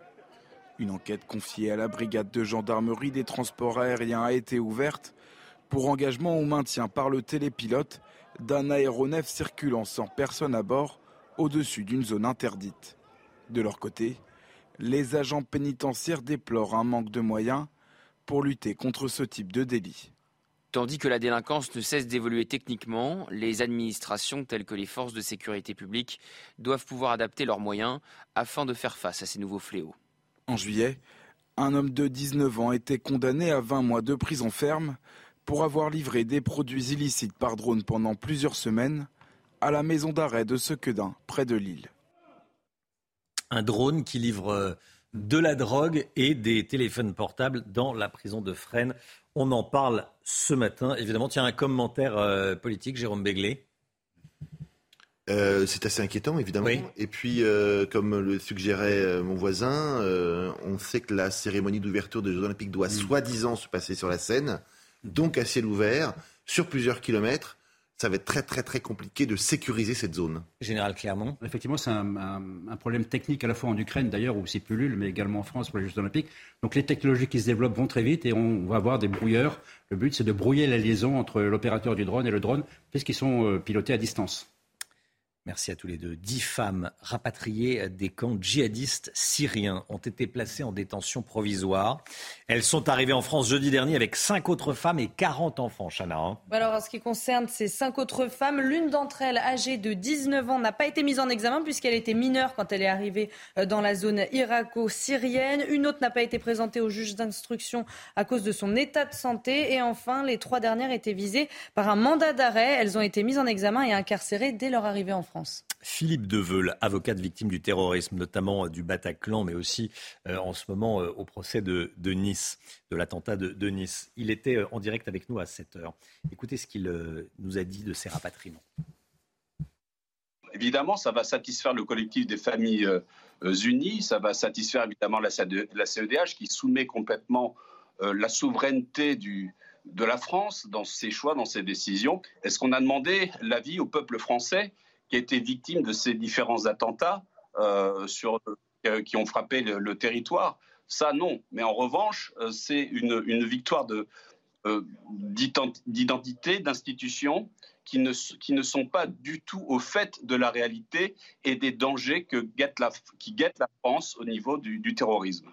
Une enquête confiée à la brigade de gendarmerie des transports aériens a été ouverte pour engagement ou maintien par le télépilote d'un aéronef circulant sans personne à bord au-dessus d'une zone interdite. De leur côté, les agents pénitentiaires déplorent un manque de moyens pour lutter contre ce type de délit. Tandis que la délinquance ne cesse d'évoluer techniquement, les administrations telles que les forces de sécurité publique doivent pouvoir adapter leurs moyens afin de faire face à ces nouveaux fléaux. En juillet, un homme de 19 ans était condamné à 20 mois de prison ferme pour avoir livré des produits illicites par drone pendant plusieurs semaines à la maison d'arrêt de Sequedin, près de Lille un drone qui livre euh, de la drogue et des téléphones portables dans la prison de Fresnes. On en parle ce matin. Évidemment, tiens, un commentaire euh, politique, Jérôme Béglé. Euh, c'est assez inquiétant, évidemment. Et puis, comme le suggérait mon voisin, on sait que la cérémonie d'ouverture des Jeux Olympiques doit soi-disant se passer sur la Seine, donc à ciel ouvert, sur plusieurs kilomètres ça va être très très très compliqué de sécuriser cette zone. Général Clermont Effectivement, c'est un, problème technique à la fois en Ukraine d'ailleurs où c'est pullule, mais également en France pour les Jeux Olympiques. Donc les technologies qui se développent vont très vite et on va avoir des brouilleurs. Le but c'est de brouiller la liaison entre l'opérateur du drone et le drone puisqu'ils sont euh, pilotés à distance. Merci à tous les deux. Dix femmes rapatriées des camps djihadistes syriens ont été placées en détention provisoire. Elles sont arrivées en France jeudi dernier avec cinq autres femmes et 40 enfants, Chana. Hein. Alors, en ce qui concerne ces cinq autres femmes, l'une d'entre elles, âgée de 19 ans, n'a pas été mise en examen puisqu'elle était mineure quand elle est arrivée euh, dans la zone irako-syrienne. Une autre n'a pas été présentée au juge d'instruction à cause de son état de santé. Et enfin, les trois dernières étaient visées par un mandat d'arrêt. Elles ont été mises en examen et incarcérées dès leur arrivée en France. Philippe Deveul, avocat de victimes du terrorisme, notamment euh, du Bataclan, mais aussi euh, en ce moment euh, au procès de, Nice, de l'attentat de, Nice. Il était en direct avec nous à 7 heure. Écoutez ce qu'il nous a dit de ces rapatriements. Évidemment, ça va satisfaire le collectif des familles unies, ça va satisfaire évidemment la, CEDH qui soumet complètement la souveraineté du, de la France dans ses choix, dans ses décisions. Est-ce qu'on a demandé l'avis au peuple français? Qui a été victime de ces différents attentats euh, sur, euh, qui ont frappé le, territoire. Ça, non. Mais en revanche, euh, c'est une, victoire d'identité, d'institutions qui ne, sont pas du tout au fait de la réalité et des dangers que guette la, qui guettent la France au niveau du terrorisme.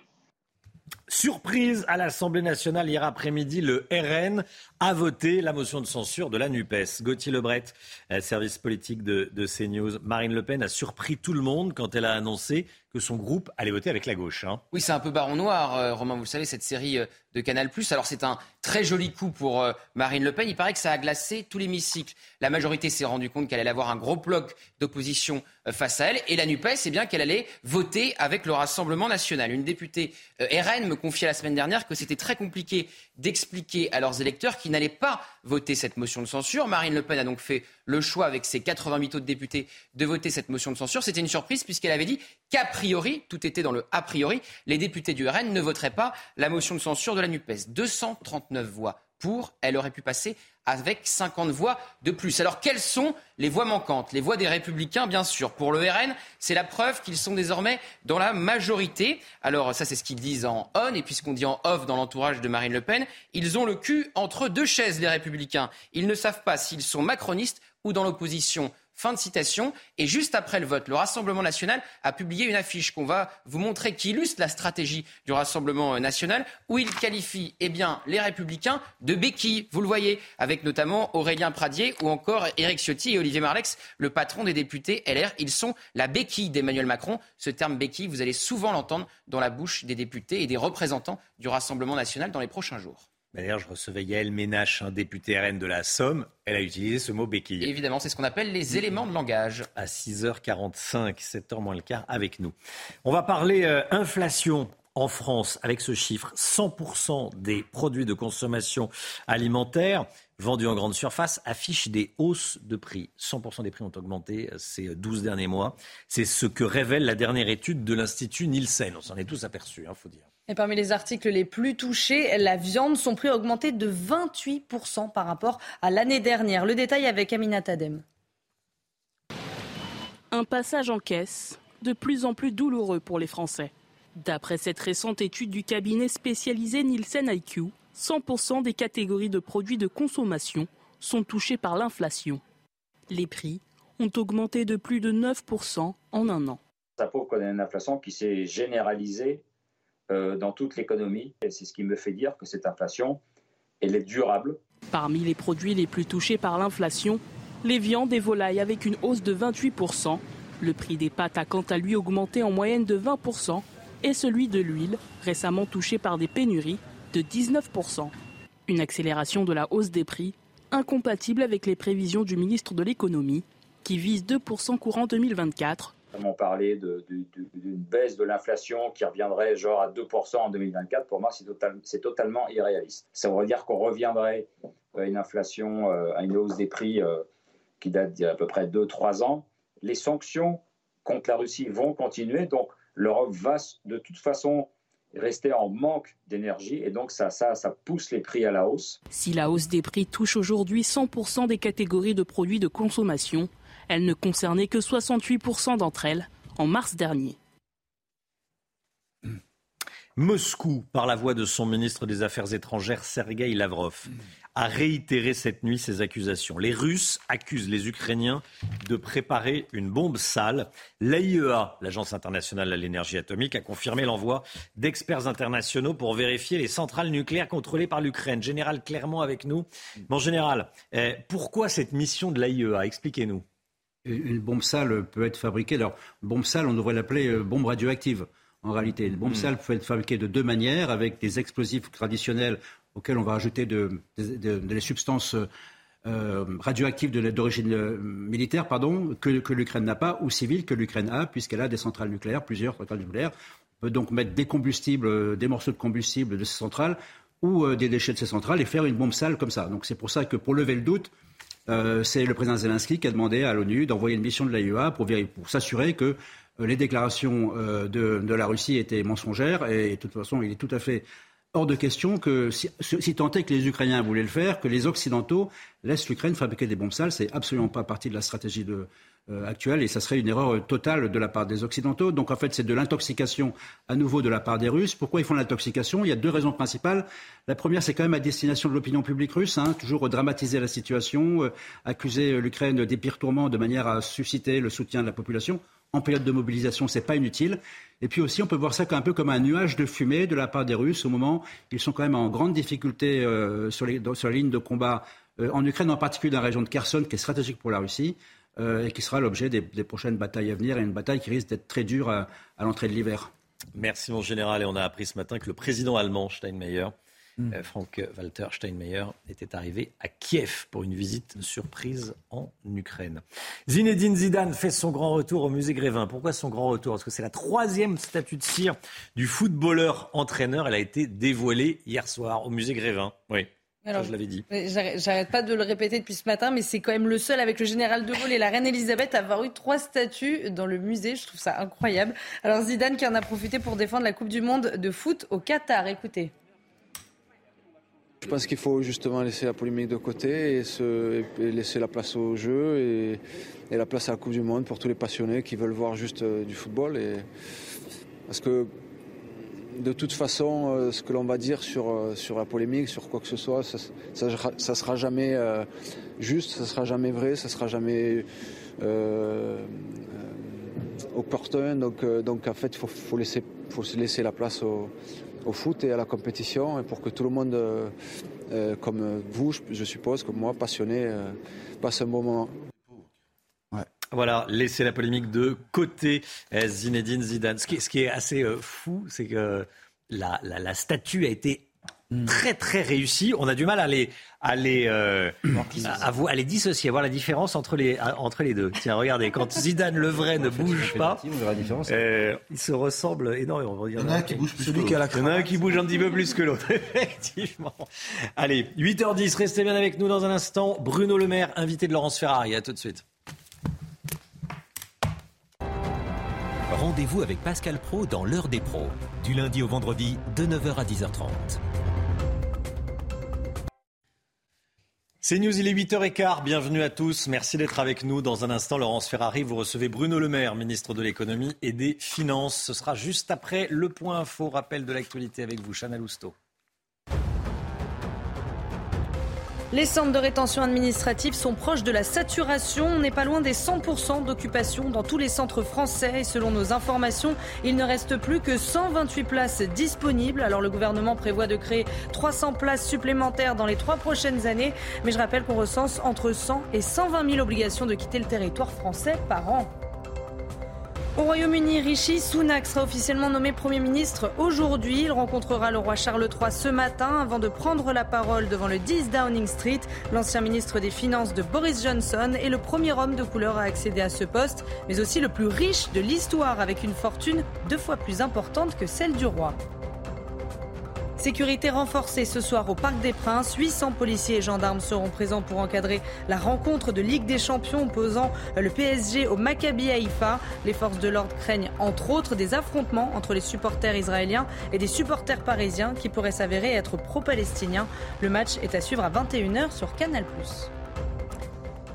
Surprise à l'Assemblée nationale hier après-midi, le RN a voté la motion de censure de la NUPES. Gauthier Lebret, euh, service politique de, CNews. Marine Le Pen a surpris tout le monde quand elle a annoncé que son groupe allait voter avec la gauche. Hein. Oui, c'est un peu baron noir, euh, Romain, vous le savez, cette série euh, de Canal+. Alors c'est un très joli coup pour Marine Le Pen. Il paraît que ça a glacé tout l'hémicycle. La majorité s'est rendue compte qu'elle allait avoir un gros bloc d'opposition face à elle. Et la NUPES, c'est bien qu'elle allait voter avec le Rassemblement national. Une députée RN me confiait la semaine dernière que c'était très compliqué d'expliquer à leurs électeurs qu'ils n'allaient pas voter cette motion de censure. Marine Le Pen a donc fait le choix, avec ses 88 autres députés, de voter cette motion de censure. C'était une surprise puisqu'elle avait dit qu'a priori, tout était dans le a priori, les députés du RN ne voteraient pas la motion de censure de la NUPES. 239 voix pour, elle aurait pu passer avec 50 voix de plus. Alors quelles sont les voix manquantes? Les voix des républicains, bien sûr. Pour le RN, c'est la preuve qu'ils sont désormais dans la majorité. Alors ça, c'est ce qu'ils disent en on, et puisqu'on dit en off dans l'entourage de Marine Le Pen, ils ont le cul entre deux chaises, les républicains. Ils ne savent pas s'ils sont macronistes ou dans l'opposition. Fin de citation. Et juste après le vote, le Rassemblement national a publié une affiche qu'on va vous montrer qui illustre la stratégie du Rassemblement national, où il qualifie eh bien, les Républicains de béquilles, vous le voyez, avec notamment Aurélien Pradier ou encore Éric Ciotti et Olivier Marlex, le patron des députés LR. Ils sont la béquille d'Emmanuel Macron. Ce terme béquille, vous allez souvent l'entendre dans la bouche des députés et des représentants du Rassemblement national dans les prochains jours. D'ailleurs, je recevais Yael Ménache, un député RN de la Somme. Elle a utilisé ce mot béquille. évidemment, c'est ce qu'on appelle les éléments de langage. À 6h45, 7h moins le quart, avec nous. On va parler euh, inflation en France avec ce chiffre. 100% des produits de consommation alimentaire vendus en grande surface affichent des hausses de prix. 100% des prix ont augmenté euh, ces 12 derniers mois. C'est ce que révèle la dernière étude de l'Institut Nielsen. On s'en est tous aperçus, il hein, faut dire. Et parmi les articles les plus touchés, la viande, son prix a augmenté de 28% par rapport à l'année dernière. Le détail avec Amina Tadem. Un passage en caisse de plus en plus douloureux pour les Français. D'après cette récente étude du cabinet spécialisé Nielsen IQ, 100% des catégories de produits de consommation sont touchés par l'inflation. Les prix ont augmenté de plus de 9% en un an. Ça prouve qu'on a une inflation qui s'est généralisée dans toute l'économie. C'est ce qui me fait dire que cette inflation, est durable. Parmi les produits les plus touchés par l'inflation, les viandes et volailles avec une hausse de 28%. Le prix des pâtes a quant à lui augmenté en moyenne de 20% et celui de l'huile, récemment touché par des pénuries, de 19%. Une accélération de la hausse des prix incompatible avec les prévisions du ministre de l'économie qui vise 2% courant 2024 on parlait d'une baisse de l'inflation qui reviendrait genre à 2% en 2024. Pour moi, c'est totalement irréaliste. Ça veut dire qu'on reviendrait à une inflation, euh, à une hausse des prix euh, qui date d'il y a à peu près 2-3 ans. Les sanctions contre la Russie vont continuer, donc l'Europe va de toute façon rester en manque d'énergie et donc ça, ça pousse les prix à la hausse. Si la hausse des prix touche aujourd'hui 100% des catégories de produits de consommation, elle ne concernait que 68% d'entre elles en mars dernier. Moscou, par la voix de son ministre des Affaires étrangères, Sergei Lavrov, a réitéré cette nuit ses accusations. Les Russes accusent les Ukrainiens de préparer une bombe sale. L'AIEA, l'Agence internationale de l'énergie atomique, a confirmé l'envoi d'experts internationaux pour vérifier les centrales nucléaires contrôlées par l'Ukraine. Général Clermont avec nous. Mon général, eh, pourquoi cette mission de l'AIEA Expliquez-nous. Une bombe sale peut être fabriquée. Alors, bombe sale, on devrait l'appeler euh, bombe radioactive en réalité. Une bombe hmm. sale peut être fabriquée de deux manières, avec des explosifs traditionnels auxquels on va ajouter des substances euh, radioactives d'origine euh, militaire pardon, que, l'Ukraine n'a pas, ou civiles que l'Ukraine a, puisqu'elle a des centrales nucléaires, plusieurs centrales nucléaires. On peut donc mettre des combustibles, euh, des morceaux de combustible de ces centrales ou des déchets de ces centrales et faire une bombe sale comme ça. Donc c'est pour ça que pour lever le doute, c'est le président Zelensky qui a demandé à l'ONU d'envoyer une mission de l'AIEA pour, pour s'assurer que les déclarations de, la Russie étaient mensongères et de toute façon il est tout à fait hors de question que, si, tant est que les Ukrainiens voulaient le faire, que les Occidentaux laissent l'Ukraine fabriquer des bombes sales. C'est absolument pas partie de la stratégie euh, actuelle et ça serait une erreur totale de la part des Occidentaux. Donc en fait, c'est de l'intoxication à nouveau de la part des Russes. Pourquoi ils font l'intoxication? Il y a deux raisons principales. La première, c'est quand même à destination de l'opinion publique russe, hein, toujours dramatiser la situation, euh, accuser l'Ukraine des pires tourments de manière à susciter le soutien de la population. En période de mobilisation, c'est pas inutile. Et puis aussi, on peut voir ça un peu comme un nuage de fumée de la part des Russes au moment où ils sont quand même en grande difficulté euh, sur, les, la ligne de combat euh, en Ukraine, en particulier dans la région de Kherson, qui est stratégique pour la Russie. Euh, et qui sera l'objet des, prochaines batailles à venir, et une bataille qui risque d'être très dure à, à l'entrée de l'hiver. Merci mon général, et on a appris ce matin que le président allemand Steinmeier Mm. Euh, Frank-Walter Steinmeier était arrivé à Kiev pour une visite surprise en Ukraine. Zinedine Zidane fait son grand retour au musée Grévin. Pourquoi son grand retour? Parce que c'est la troisième statue de cire du footballeur entraîneur. Elle a été dévoilée hier soir au musée Grévin. Oui. Je l'avais dit. J'arrête pas de le répéter depuis ce matin, mais c'est quand même le seul avec le général de Gaulle et la reine Elisabeth à avoir eu trois statues dans le musée. Je trouve ça incroyable. Alors Zidane qui en a profité pour défendre la Coupe du Monde de foot au Qatar. Écoutez. Je pense qu'il faut justement laisser la polémique de côté et, se, laisser la place au jeu et, la place à la Coupe du Monde pour tous les passionnés qui veulent voir juste euh, du football. Et, parce que de toute façon, euh, ce que l'on va dire sur, euh, sur la polémique, sur quoi que ce soit, ça, ça, sera jamais juste, ça sera jamais vrai, ça sera jamais opportun. Donc, donc en fait, il faut, faut, laisser, la place au, foot et à la compétition pour que tout le monde, euh, euh, comme vous, je suppose, comme moi, passionné, euh, passe un moment. Voilà, laissez la polémique de côté. Zinedine Zidane. Ce qui, ce qui est assez fou, c'est que la, la, statue a été Mm. très très réussi. On a du mal à les à les euh, à, vous, à les dissocier, à voir la différence entre les entre les deux. Tiens, regardez, quand Zidane le vrai ne bouge pas, euh, il se ressemble énormément. Il y en a un qui bouge plus que l'autre. Il y en a un qui bouge un petit peu plus que l'autre, effectivement. Allez, 8h10, restez bien avec nous dans un instant. Bruno Le Maire, invité de Laurence Ferrari. À tout de suite. Rendez-vous avec Pascal Pro dans l'heure des pros, du lundi au vendredi de 9h à 10h30. C'est News, il est 8h15. Bienvenue à tous. Merci d'être avec nous. Dans un instant, Laurence Ferrari, vous recevez Bruno Le Maire, ministre de l'économie et des finances. Ce sera juste après le point info, rappel de l'actualité avec vous, Chanel Housteau. Les centres de rétention administrative sont proches de la saturation. On n'est pas loin des 100% d'occupation dans tous les centres français. Et selon nos informations, il ne reste plus que 128 places disponibles. Alors le gouvernement prévoit de créer 300 places supplémentaires dans les trois prochaines années. Mais je rappelle qu'on recense entre 100 et 120 000 obligations de quitter le territoire français par an. Au Royaume-Uni, Rishi Sunak sera officiellement nommé Premier ministre aujourd'hui. Il rencontrera le roi Charles III ce matin avant de prendre la parole devant le 10 Downing Street. L'ancien ministre des Finances de Boris Johnson est le premier homme de couleur à accéder à ce poste, mais aussi le plus riche de l'histoire avec une fortune deux fois plus importante que celle du roi. Sécurité renforcée ce soir au Parc des Princes. 800 policiers et gendarmes seront présents pour encadrer la rencontre de Ligue des Champions opposant le PSG au Maccabi Haïfa. Les forces de l'ordre craignent entre autres des affrontements entre les supporters israéliens et des supporters parisiens qui pourraient s'avérer être pro-palestiniens. Le match est à suivre à 21h sur Canal+.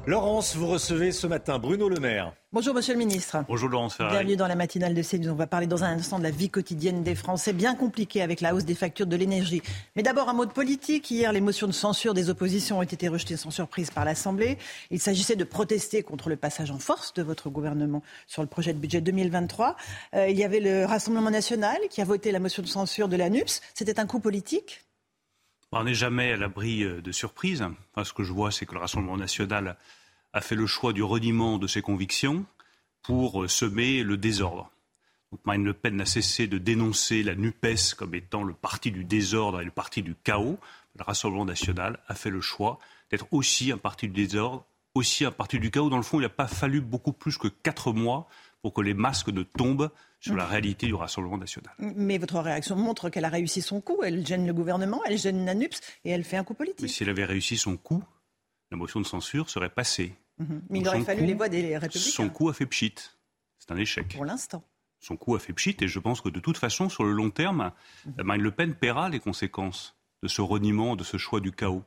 Laurence, vous recevez ce matin Bruno Le Maire. Bonjour Monsieur le Ministre. Bonjour Laurence Ferrari. Bienvenue dans la matinale de CNews. On va parler dans un instant de la vie quotidienne des Français, bien compliquée avec la hausse des factures de l'énergie. Mais d'abord un mot de politique. Hier, les motions de censure des oppositions ont été rejetées sans surprise par l'Assemblée. Il s'agissait de protester contre le passage en force de votre gouvernement sur le projet de budget 2023. Euh, il y avait le Rassemblement national qui a voté la motion de censure de la NUPS. C'était un coup politique on n'est jamais à l'abri euh, de surprises. ce que je vois, c'est que le Rassemblement national a fait le choix du reniement de ses convictions pour euh, semer le désordre. Marine Le Pen n'a cessé de dénoncer la NUPES comme étant le parti du désordre et le parti du chaos. Le Rassemblement national a fait le choix d'être aussi un parti du désordre, aussi un parti du chaos. Dans le fond, il n'a pas fallu beaucoup plus que quatre mois pour que les masques ne tombent sur la réalité du Rassemblement national. Mais votre réaction montre qu'elle a réussi son coup. Elle gêne le gouvernement, elle gêne NUPS et elle fait un coup politique. Mais si elle avait réussi son coup, la motion de censure serait passée. Mhm. Mais il aurait fallu les voix des républicains. Son coup a fait pchit. C'est un échec. Pour l'instant. Son coup a fait pchit et je pense que de toute façon, sur le long terme, mhm. Marine Le Pen paiera les conséquences de ce reniement, de ce choix du chaos.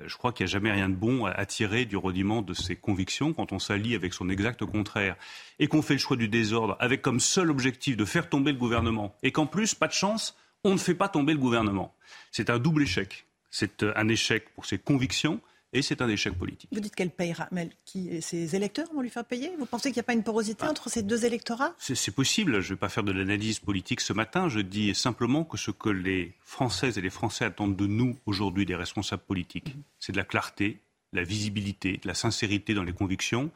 Euh, je crois qu'il n'y a jamais rien de bon à tirer du rudiment de ses convictions quand on s'allie avec son exact contraire et qu'on fait le choix du désordre avec comme seul objectif de faire tomber le gouvernement et qu'en plus, pas de chance, on ne fait pas tomber le gouvernement. C'est un double échec. C'est euh, un échec pour ses convictions et c'est un échec politique. Vous dites qu'elle payera, mais qui, ses électeurs vont lui faire payer? Vous pensez qu'il n'y a pas une porosité ah. entre ces deux électorats? C'est possible. Je ne vais pas faire de l'analyse politique ce matin. Je dis simplement que ce que les Françaises et les Français attendent de nous aujourd'hui, des responsables politiques, c'est de la clarté, la visibilité, de la sincérité dans les convictions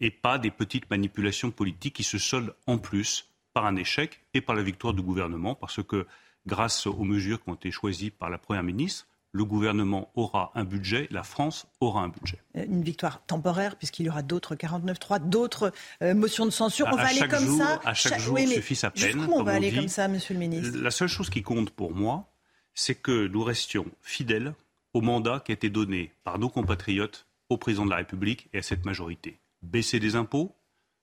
et pas des petites manipulations politiques qui se soldent en plus par un échec et par la victoire du gouvernement, parce que grâce aux mesures qui ont été choisies par la Première ministre, le gouvernement aura un budget, la France aura un budget. Euh, une victoire temporaire, puisqu'il y aura d'autres 49-3, d'autres euh, motions de censure. On va aller comme ça. À chaque, jour suffit sa peine. on va aller comme ça, monsieur le ministre? La seule chose qui compte pour moi, c'est que nous restions fidèles au mandat qui a été donné par nos compatriotes au président de la République et à cette majorité. Baisser des impôts,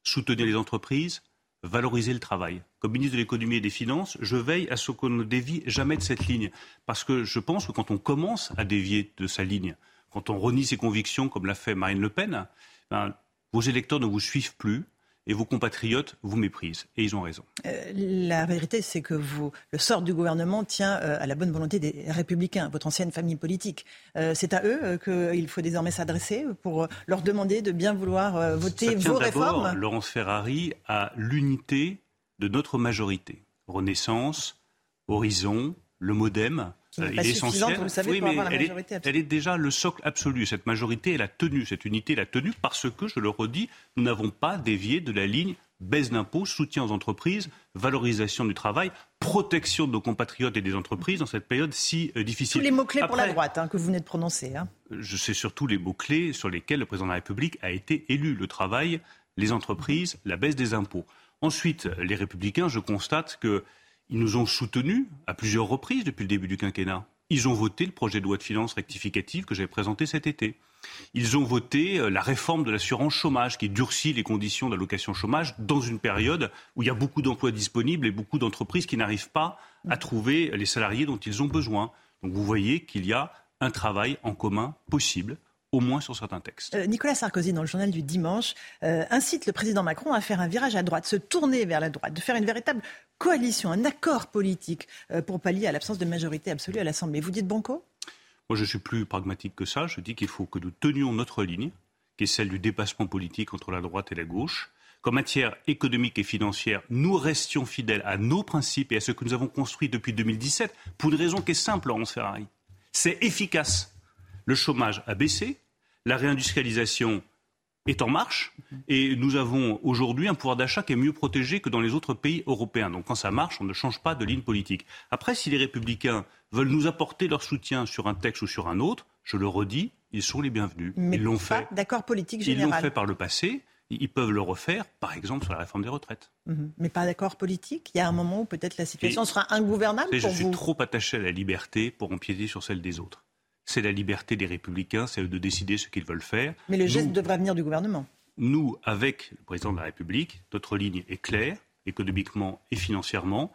soutenir les entreprises, valoriser le travail. Comme ministre de l'économie et des finances, je veille à ce qu'on ne dévie jamais de cette ligne. Parce que je pense que quand on commence à dévier de sa ligne, quand on renie ses convictions, comme l'a fait Marine Le Pen, ben, vos électeurs ne vous suivent plus et vos compatriotes vous méprisent. Et ils ont raison. Euh, la vérité, c'est que vous, le sort du gouvernement tient euh, à la bonne volonté des républicains, votre ancienne famille politique. Euh, c'est à eux qu'il faut désormais s'adresser pour leur demander de bien vouloir voter Ça tient vos réformes. Laurence Ferrari à l'unité de notre majorité. Renaissance, Horizon, le Modem, euh, il est essentiel. Vous savez, oui, mais elle, est, elle, est, déjà le socle absolu. Cette majorité, elle a tenu, cette unité, elle a tenu parce que, je le redis, nous n'avons pas dévié de la ligne baisse d'impôts, soutien aux entreprises, valorisation du travail, protection de nos compatriotes et des entreprises dans cette période si euh, difficile. Tous les mots-clés pour la droite hein, que vous venez de prononcer. Hein. Je sais surtout les mots-clés sur lesquels le président de la République a été élu. Le travail, les entreprises, la baisse des impôts. Ensuite, les républicains, je constate que ils nous ont soutenus à plusieurs reprises depuis le début du quinquennat. Ils ont voté le projet de loi de finances rectificative que j'ai présenté cet été. Ils ont voté euh, la réforme de l'assurance chômage qui durcit les conditions d'allocation chômage dans une période où il y a beaucoup d'emplois disponibles et beaucoup d'entreprises qui n'arrivent pas à trouver les salariés dont ils ont besoin. Donc vous voyez qu'il y a un travail en commun possible au moins sur certains textes. Euh, Nicolas Sarkozy, dans le journal du dimanche, euh, incite le président Macron à faire un virage à droite, se tourner vers la droite, de faire une véritable coalition, un accord politique euh, pour pallier à l'absence de majorité absolue à l'Assemblée. Vous dites banco Moi, je suis plus pragmatique que ça. Je dis qu'il faut que nous tenions notre ligne, qui est celle du dépassement politique entre la droite et la gauche. Qu'en matière économique et financière, nous restions fidèles à nos principes et à ce que nous avons construit depuis 2017, pour une raison qui est simple, Laurence Ferrari. C'est efficace. Le chômage a baissé, la réindustrialisation est en marche et nous avons aujourd'hui un pouvoir d'achat qui est mieux protégé que dans les autres pays européens. Donc quand ça marche, on ne change pas de ligne politique. Après, si les républicains veulent nous apporter leur soutien sur un texte ou sur un autre, je le redis, ils sont les bienvenus. Mais ils l'ont fait. D'accord politique général. Ils l'ont fait par le passé. Ils peuvent le refaire, par exemple, sur la réforme des retraites. Mhm. Mais pas d'accord politique Il y a un moment où peut-être la situation sera ingouvernable pour vous Je suis trop attaché à la liberté pour empiéter sur celle des autres c'est la liberté des républicains, c'est de décider ce qu'ils veulent faire. Mais le geste devrait venir du gouvernement. Nous, avec le président de la République, notre ligne est claire, économiquement et financièrement,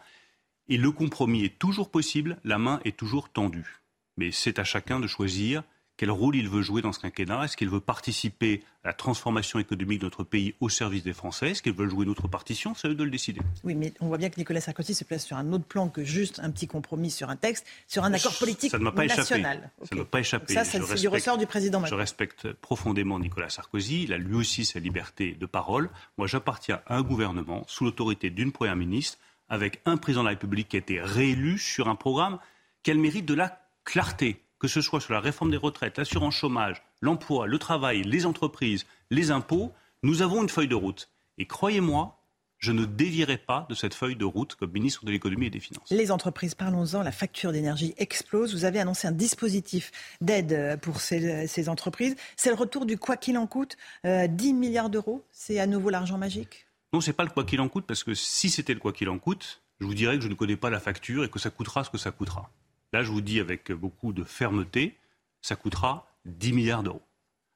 et le compromis est toujours possible, la main est toujours tendue. Mais c'est à chacun de choisir quel rôle il veut jouer dans ce quinquennat. Est-ce qu'il veut participer à la transformation économique de notre pays au service des Français? Est-ce qu'il veut jouer notre partition? C'est eux de le décider. Oui, mais on voit bien que Nicolas Sarkozy se place sur un autre plan que juste un petit compromis sur un texte, sur un accord politique ça ne pas national. Échappé. Ça ne m'a pas échappé. Ça, c'est du ressort du président Macron. Je respecte profondément Nicolas Sarkozy. Il a lui aussi sa liberté de parole. Moi, j'appartiens à un gouvernement sous l'autorité d'une première ministre avec un président de la République qui a été réélu sur un programme qu'elle mérite de la clarté que ce soit sur la réforme des retraites, l'assurance chômage, l'emploi, le travail, les entreprises, les impôts, nous avons une feuille de route. Et croyez-moi, je ne dévierai pas de cette feuille de route comme ministre de l'économie et des finances. Les entreprises, parlons-en, la facture d'énergie explose. Vous avez annoncé un dispositif d'aide pour ces, entreprises. C'est le retour du quoi qu'il en coûte, 10 euh, milliards d'euros. C'est à nouveau l'argent magique? Non, ce n'est pas le quoi qu'il en coûte, parce que si c'était le quoi qu'il en coûte, je vous dirais que je ne connais pas la facture et que ça coûtera ce que ça coûtera. Là, je vous dis avec beaucoup de fermeté, ça coûtera 10 milliards d'euros.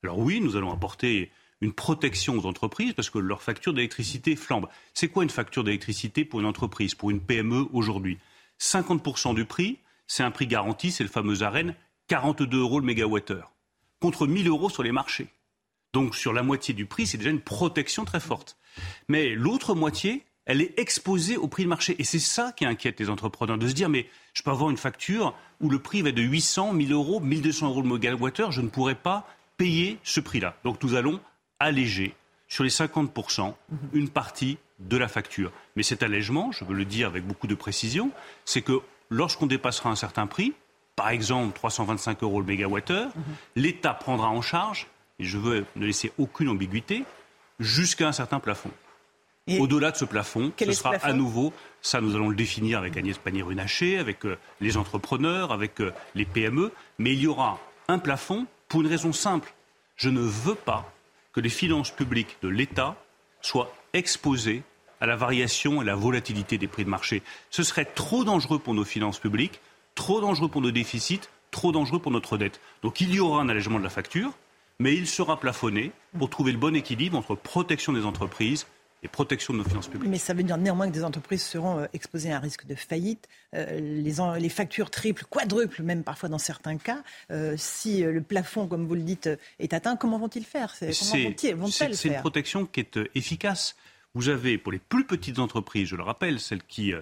Alors oui, nous allons apporter une protection aux entreprises parce que leur facture d'électricité flambe. C'est quoi une facture d'électricité pour une entreprise, pour une PME aujourd'hui? 50% du prix, c'est un prix garanti, c'est le fameux AREN, 42 euros le mégawattheure, contre 1000 euros sur les marchés. Donc sur la moitié du prix, c'est déjà une protection très forte. Mais l'autre moitié, elle est exposée au prix de marché. Et c'est ça qui inquiète les entrepreneurs, de se dire, mais je peux avoir une facture où le prix va de 800, 1000 euros, 1200 euros le mégawattheure, je ne pourrais pas payer ce prix-là. Donc nous allons alléger sur les 50% une partie de la facture. Mais cet allègement, je veux le dire avec beaucoup de précision, c'est que lorsqu'on dépassera un certain prix, par exemple 325 euros le mégawattheure, l'État prendra en charge, et je veux ne laisser aucune ambiguïté, jusqu'à un certain plafond. Au-delà de ce plafond, ce sera à nouveau, ça nous allons le définir avec Agnès Pannier-Runacher, avec euh, les entrepreneurs, avec euh, les PME, mais il y aura un plafond pour une raison simple. Je ne veux pas que les finances publiques de l'État soient exposées à la variation et à la volatilité des prix de marché. Ce serait trop dangereux pour nos finances publiques, trop dangereux pour nos déficits, trop dangereux pour notre dette. Donc il y aura un allègement de la facture, mais il sera plafonné pour trouver le bon équilibre entre protection des entreprises et protection de nos finances publiques. Mais ça veut dire néanmoins que des entreprises seront euh, exposées à un risque de faillite. Euh, les, les, factures triples, quadruples, même parfois dans certains cas. Euh, si le plafond, comme vous le dites, est atteint, comment vont-ils faire C'est une protection qui est efficace. Vous avez, pour les plus petites entreprises, je le rappelle, celles qui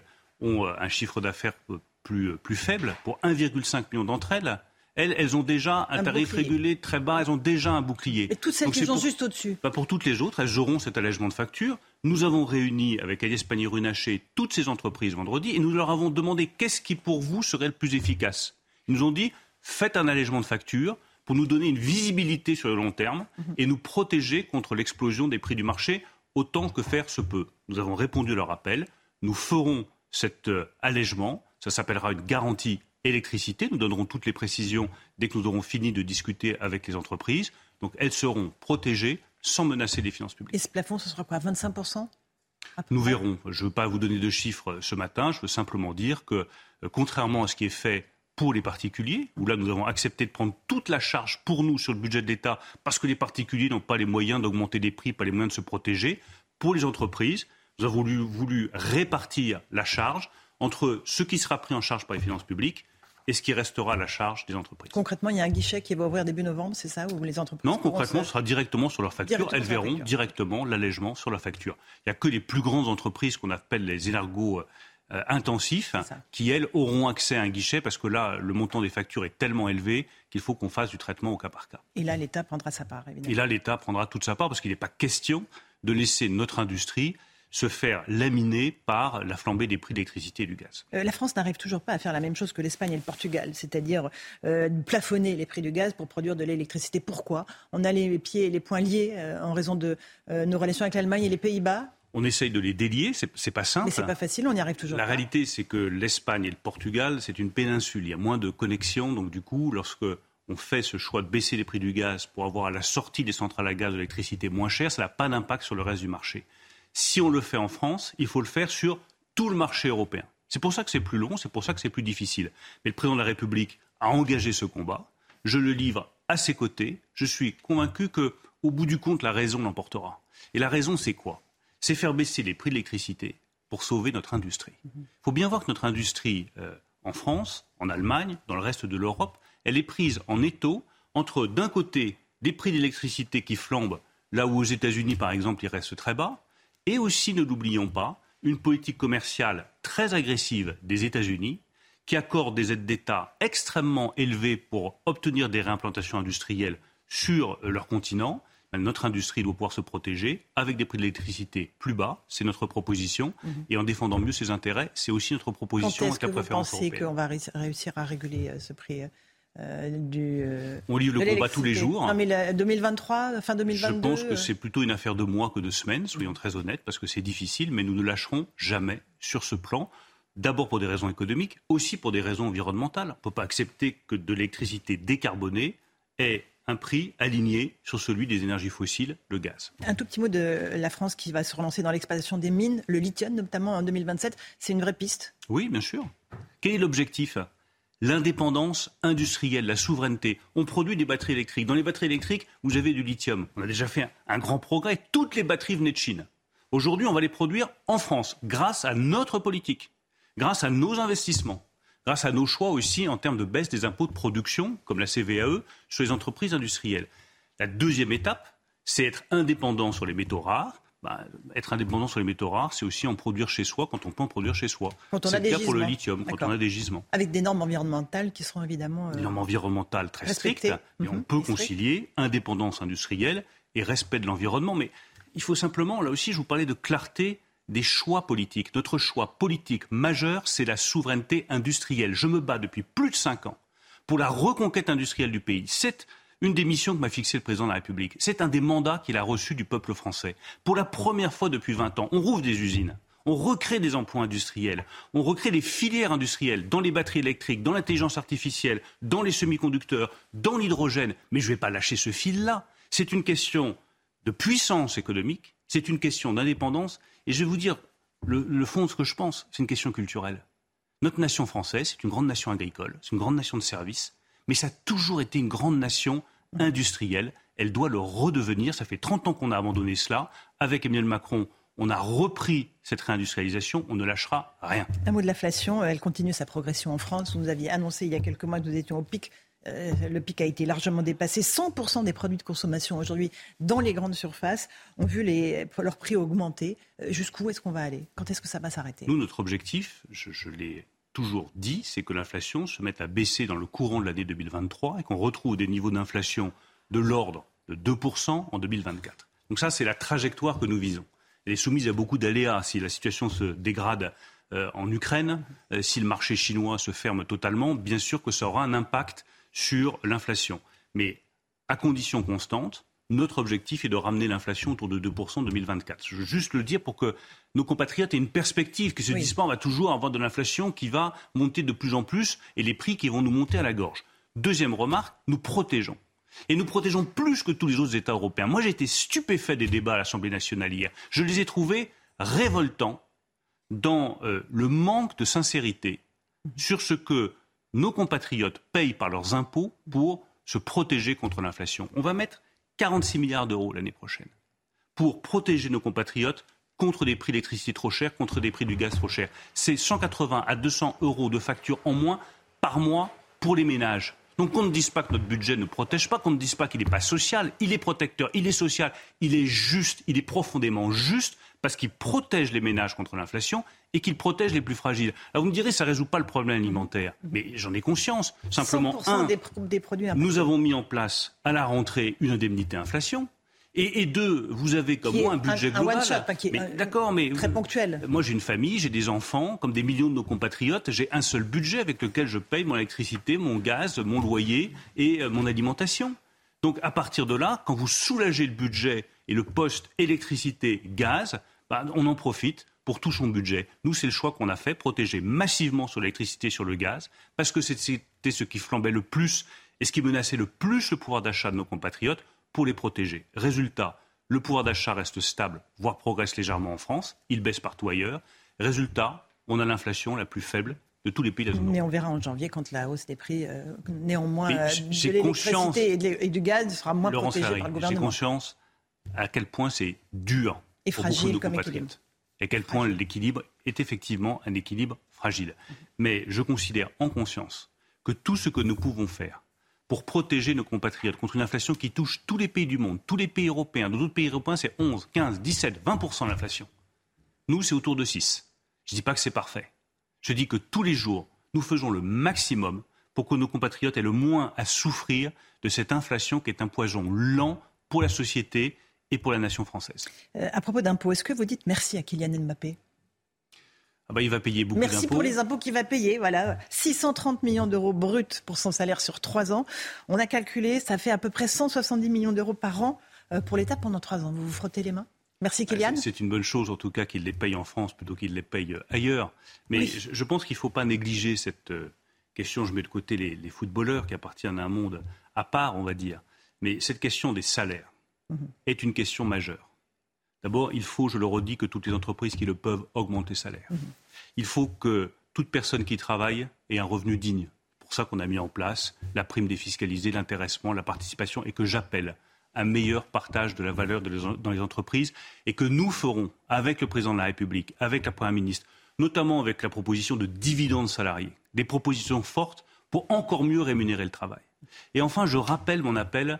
ont un chiffre d'affaires plus, plus faible, pour 1,5 million d'entre elles, elles, elles ont déjà un, tarif régulé très bas, elles ont déjà un bouclier. Et toutes celles qui sont juste au-dessus bah, Pour toutes les autres, elles auront cet allègement de facture. Nous avons réuni avec Agnès Pannier-Runacher toutes ces entreprises vendredi et nous leur avons demandé qu'est-ce qui pour vous serait le plus efficace. Ils nous ont dit faites un allègement de facture pour nous donner une visibilité sur le long terme et nous protéger contre l'explosion des prix du marché autant que faire se peut. Nous avons répondu à leur appel. Nous ferons cet euh, allègement. Ça s'appellera une garantie électricité. Nous donnerons toutes les précisions dès que nous aurons fini de discuter avec les entreprises. Donc elles seront protégées sans menacer les finances publiques. Et ce plafond, ce sera quoi 25 Nous verrons. Je ne veux pas vous donner de chiffres ce matin. Je veux simplement dire que, euh, contrairement à ce qui est fait pour les particuliers, où là nous avons accepté de prendre toute la charge pour nous sur le budget de l'État, parce que les particuliers n'ont pas les moyens d'augmenter les prix, pas les moyens de se protéger, pour les entreprises, nous avons voulu, voulu répartir la charge entre ce qui sera pris en charge par les finances publiques et ce qui restera à la charge des entreprises. Concrètement, il y a un guichet qui va ouvrir début novembre, c'est ça Où les entreprises Non, concrètement, ce sera directement sur leur facture. Elles verront directement l'allègement sur leur facture. Il n'y a que les plus grandes entreprises qu'on appelle les énergos euh, intensifs qui, elles, auront accès à un guichet parce que là, le montant des factures est tellement élevé qu'il faut qu'on fasse du traitement au cas par cas. Et là, l'État prendra sa part, évidemment. Et là, l'État prendra toute sa part parce qu'il n'est pas question de laisser notre industrie se faire laminer par la flambée des prix d'électricité et du gaz. Euh, la France n'arrive toujours pas à faire la même chose que l'Espagne et le Portugal, c'est-à-dire euh, plafonner les prix du gaz pour produire de l'électricité. Pourquoi? On a les pieds et les poings liés euh, en raison de nos relations avec l'Allemagne et les Pays-Bas? On essaye de les délier, c'est pas simple. Mais c'est pas facile, on y arrive toujours. La réalité, c'est que l'Espagne et le Portugal, c'est une péninsule. Il y a moins de connexions, donc du coup, lorsque on fait ce choix de baisser les prix du gaz pour avoir à la sortie des centrales à gaz de l'électricité moins chère, ça n'a pas d'impact sur le reste du marché. Si on le fait en France, il faut le faire sur tout le marché européen. C'est pour ça que c'est plus long, c'est pour ça que c'est plus difficile. Mais le président de la République a engagé ce combat. Je le livre à ses côtés. Je suis convaincu que, au bout du compte, la raison l'emportera. Et la raison, c'est quoi? C'est faire baisser les prix de l'électricité pour sauver notre industrie. Il faut bien voir que notre industrie, euh, en France, en Allemagne, dans le reste de l'Europe, elle est prise en étau entre, d'un côté, des prix d'électricité qui flambent, là où aux États-Unis, par exemple, ils restent très bas, et aussi, ne l'oublions pas, une politique commerciale très agressive des États-Unis qui accorde des aides d'État extrêmement élevées pour obtenir des réimplantations industrielles sur leur continent. Notre industrie doit pouvoir se protéger avec des prix de l'électricité plus bas, c'est notre proposition, mhm. et en défendant mieux ses intérêts, c'est aussi notre proposition Quand est-ce que vous pensez qu'on va réussir à réguler euh, ce prix euh, du, euh, On livre le combat tous les jours. Non, mais 2023, fin 2022 Je pense que c'est plutôt une affaire de mois que de semaines, soyons très honnêtes, parce que c'est difficile, mais nous ne lâcherons jamais sur ce plan. D'abord pour des raisons économiques, aussi pour des raisons environnementales. On ne peut pas accepter que de l'électricité décarbonée ait un prix aligné sur celui des énergies fossiles, le gaz. Un tout petit mot de la France qui va se relancer dans l'exploitation des mines, le lithium notamment en 2027. C'est une vraie piste? Oui, bien sûr. Quel est l'objectif? L'indépendance industrielle, la souveraineté. On produit des batteries électriques. Dans les batteries électriques, vous avez du lithium. On a déjà fait un grand progrès. Toutes les batteries venaient de Chine. Aujourd'hui, on va les produire en France grâce à notre politique, grâce à nos investissements grâce à nos choix aussi en termes de baisse des impôts de production, comme la CVAE, sur les entreprises industrielles. La deuxième étape, c'est être indépendant sur les métaux rares. Bah, être indépendant sur les métaux rares, c'est aussi en produire chez soi quand on peut en produire chez soi. C'est le cas pour le lithium, quand on a des gisements. Avec des normes environnementales qui seront évidemment. Euh, des normes environnementales très strictes, mais on mhm. peut concilier indépendance industrielle et respect de l'environnement. Mais il faut simplement, là aussi, je vous parlais de clarté des choix politiques. Notre choix politique majeur, c'est la souveraineté industrielle. Je me bats depuis plus de cinq ans pour la reconquête industrielle du pays. C'est une des missions que m'a fixé le président de la République. C'est un des mandats qu'il a reçus du peuple français. Pour la première fois depuis 20 ans, on rouvre des usines. On recrée des emplois industriels, on recrée des filières industrielles dans les batteries électriques, dans l'intelligence artificielle, dans les semi-conducteurs, dans l'hydrogène. Mais je ne vais pas lâcher ce fil-là. C'est une question de puissance économique, c'est une question d'indépendance et je vais vous dire, le, fond de ce que je pense, c'est une question culturelle. Notre nation française, c'est une grande nation agricole, c'est une grande nation de services, mais ça a toujours été une grande nation industrielle. Elle doit le redevenir. Ça fait 30 ans qu'on a abandonné cela. Avec Emmanuel Macron, on a repris cette réindustrialisation, on ne lâchera rien. Un mot de l'inflation, elle continue sa progression en France. Vous nous aviez annoncé il y a quelques mois que nous étions au pic euh, le pic a été largement dépassé. 100% des produits de consommation aujourd'hui dans les grandes surfaces ont vu les, leurs prix augmenter. Euh, jusqu'où est-ce qu'on va aller? Quand est-ce que ça va s'arrêter? Nous, notre objectif, je, l'ai toujours dit, c'est que l'inflation se mette à baisser dans le courant de l'année 2023 et qu'on retrouve des niveaux d'inflation de l'ordre de 2% en 2024. Donc ça, c'est la trajectoire que nous visons. Elle est soumise à beaucoup d'aléas si la situation se dégrade euh, en Ukraine, si le marché chinois se ferme totalement, bien sûr que ça aura un impact sur l'inflation. Mais à condition constante, notre objectif est de ramener l'inflation autour de 2% en 2024. Je veux juste le dire pour que nos compatriotes aient une perspective, qu'ils se disent pas on va toujours avoir de l'inflation qui va monter de plus en plus et les prix qui vont nous monter à la gorge. Deuxième remarque, nous protégeons. Et nous protégeons plus que tous les autres États européens. Moi, j'ai été stupéfait des débats à l'Assemblée nationale hier. Je les ai trouvés révoltants dans euh, le manque de sincérité sur ce que nos compatriotes payent par leurs impôts pour se protéger contre l'inflation. On va mettre 46 milliards d'euros l'année prochaine pour protéger nos compatriotes contre des prix d'électricité trop chers, contre des prix du gaz trop chers. C'est 180 à 200 euros de facture en moins par mois pour les ménages. Donc qu'on ne dise pas que notre budget ne protège pas, qu'on ne dise pas qu'il n'est pas social, il est protecteur, il est social, il est juste, il est profondément juste parce qu'il protège les ménages contre l'inflation et qu'il protège les plus fragiles. Alors vous me direz, ça ne résout pas le problème alimentaire, mais j'en ai conscience. Simplement, un, des, produits nous avons mis en place à la rentrée une indemnité inflation. Et, deux, vous avez comme moi un budget global. d'accord, mais très ponctuel. Moi, j'ai une famille, j'ai des enfants, comme des millions de nos compatriotes. J'ai un seul budget avec lequel je paye mon électricité, mon gaz, mon loyer et euh, mon alimentation. Donc, à partir de là, quand vous soulagez le budget et le poste électricité-gaz, bah, on en profite pour tout son budget. Nous, c'est le choix qu'on a fait, protéger massivement sur l'électricité, sur le gaz, parce que c'était ce qui flambait le plus et ce qui menaçait le plus le pouvoir d'achat de nos compatriotes pour les protéger. Résultat, le pouvoir d'achat reste stable, voire progresse légèrement en France, il baisse partout ailleurs. Résultat, on a l'inflation la plus faible de tous les pays de la zone Mais on verra en janvier quand la hausse des prix, euh, néanmoins, euh, de l'électricité et, du gaz sera moins protégée par le gouvernement. J'ai conscience à quel point c'est dur et fragile comme équilibre. Et à quel point l'équilibre est effectivement un équilibre fragile. Mais je considère en conscience que tout ce que nous pouvons faire pour protéger nos compatriotes contre une inflation qui touche tous les pays du monde, tous les pays européens. Dans d'autres pays européens, c'est 11, 15, 17, 20% d'inflation. Nous, c'est autour de 6. Je ne dis pas que c'est parfait. Je dis que tous les jours, nous faisons le maximum pour que nos compatriotes aient le moins à souffrir de cette inflation qui est un poison lent pour la société et pour la nation française. Euh, à propos d'impôts, est-ce que vous dites merci à Kylian Mbappé? Ah bah, il va payer beaucoup Merci pour les impôts qu'il va payer. Voilà, 630 millions d'euros bruts pour son salaire sur trois ans. On a calculé, ça fait à peu près 170 millions d'euros par an euh, pour l'État pendant trois ans. Vous vous frottez les mains? Merci ah, Kylian. C'est une bonne chose en tout cas qu'il les paye en France plutôt qu'il les paye euh, ailleurs. Mais je pense qu'il ne faut pas négliger cette euh, question. Je mets de côté les, footballeurs qui appartiennent à un monde à part, on va dire. Mais cette question des salaires mhm. est une question majeure. D'abord, il faut, je le redis, que toutes les entreprises qui le peuvent augmenter les salaires. Mhm. Il faut que toute personne qui travaille ait un revenu digne. C'est pour ça qu'on a mis en place la prime défiscalisée, l'intéressement, la participation et que j'appelle un meilleur partage de la valeur dans les entreprises et que nous ferons avec le président de la République, avec la Première ministre, notamment avec la proposition de dividendes salariés, des propositions fortes pour encore mieux rémunérer le travail. Et enfin, je rappelle mon appel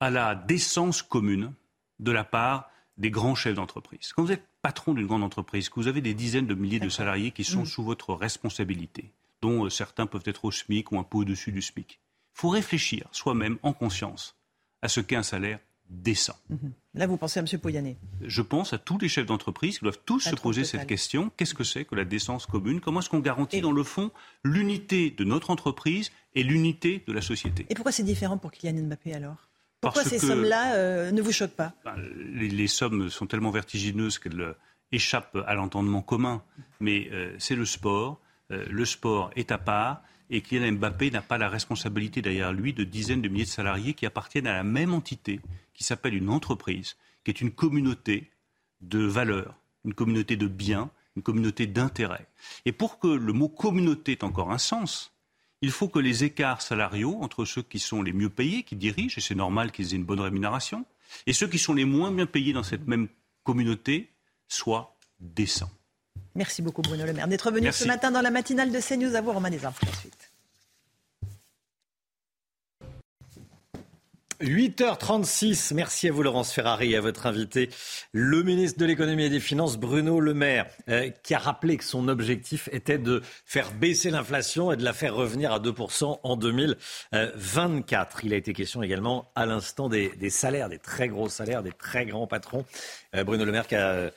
à la décence commune de la part des grands chefs d'entreprise. Quand vous êtes patron d'une grande entreprise, que vous avez des dizaines de milliers de salariés qui sont mm. sous votre responsabilité, dont euh, certains peuvent être au SMIC ou un peu au-dessus du SMIC, il faut réfléchir soi-même en conscience à ce qu'est un salaire décent. Mm-hmm. Là, vous pensez à M. Pouyanné Je pense à tous les chefs d'entreprise qui doivent tous se poser cette question. Qu'est-ce que c'est que la décence commune? Comment est-ce qu'on garantit, dans le fond, l'unité de notre entreprise et l'unité de la société? Et pourquoi c'est différent pour Kylian Mbappé alors? Pourquoi ces sommes-là euh, ne vous choquent pas? Ben, les, sommes sont tellement vertigineuses qu'elles euh, échappent à l'entendement commun. Mais euh, c'est le sport. le sport est à part. Et Kylian Mbappé n'a pas la responsabilité derrière lui de dizaines de milliers de salariés qui appartiennent à la même entité, qui s'appelle une entreprise, qui est une communauté de valeurs, une communauté de biens, une communauté d'intérêts. Et pour que le mot communauté ait encore un sens, il faut que les écarts salariaux entre ceux qui sont les mieux payés, qui dirigent, et c'est normal qu'ils aient une bonne rémunération, et ceux qui sont les moins bien payés dans cette même communauté soient décents. Merci beaucoup Bruno Le Maire d'être venu ce matin dans la matinale de CNews. À vous Romain Desarmes pour la suite. 8h36, merci à vous Laurence Ferrari et à votre invité, le ministre de l'économie et des finances Bruno Le Maire, euh, qui a rappelé que son objectif était de faire baisser l'inflation et de la faire revenir à 2% en 2024. Il a été question également à l'instant des, salaires, des très gros salaires, des très grands patrons. Euh, Bruno Le Maire qui a euh,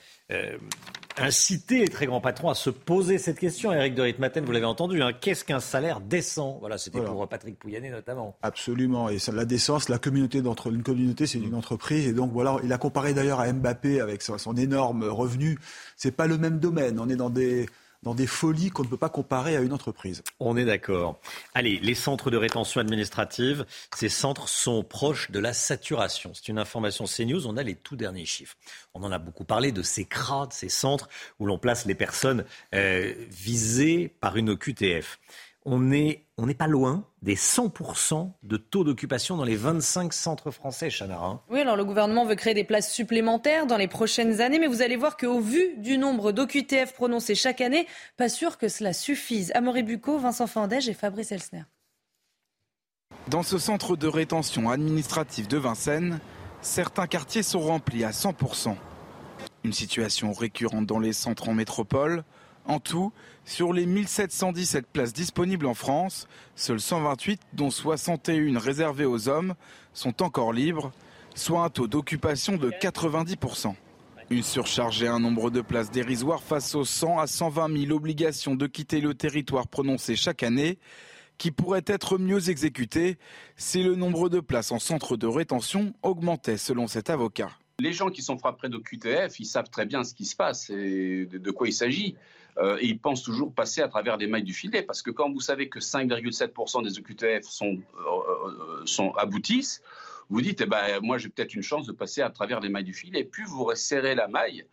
inciter les très grands patrons à se poser cette question. Eric de Ritmaten, vous l'avez entendu, hein. qu'est-ce qu'un salaire décent? Voilà, c'était pour Patrick Pouyanné notamment. Absolument. Et la décence, la communauté d'entre une communauté, c'est une entreprise. Et donc voilà, il a comparé d'ailleurs à Mbappé avec son, son énorme revenu. C'est pas le même domaine. On est dans des dans des folies qu'on ne peut pas comparer à une entreprise. On est d'accord. Allez, les centres de rétention administrative, ces centres sont proches de la saturation. C'est une information CNews, on a les tout derniers chiffres. On en a beaucoup parlé de ces CRA, ces centres où l'on place les personnes euh, visées par une OQTF on n'est on pas loin des 100% de taux d'occupation dans les 25 centres français, Chanara. Hein. Oui, alors le gouvernement veut créer des places supplémentaires dans les prochaines années, mais vous allez voir qu'au vu du nombre d'OQTF prononcés chaque année, pas sûr que cela suffise. Amaury Bucco, Vincent Fandège et Fabrice Elsner. Dans ce centre de rétention administrative de Vincennes, certains quartiers sont remplis à 100%. Une situation récurrente dans les centres en métropole. En tout, sur les 1717 places disponibles en France, seules 128, dont 61 réservées aux hommes, sont encore libres, soit un taux d'occupation de 90%. Une surcharge et un nombre de places dérisoires face aux 100 à 120 000 obligations de quitter le territoire prononcées chaque année, qui pourraient être mieux exécutées si le nombre de places en centre de rétention augmentait selon cet avocat. Les gens qui sont frappés de QTF, ils savent très bien ce qui se passe et de quoi il s'agit. Euh, et ils pensent toujours passer à travers des mailles du filet, parce que quand vous savez que 5,7% des sont, euh, euh, sont, aboutissent, vous dites, eh ben, moi j'ai peut-être une chance de passer à travers les mailles du filet. Plus vous resserrez la maille,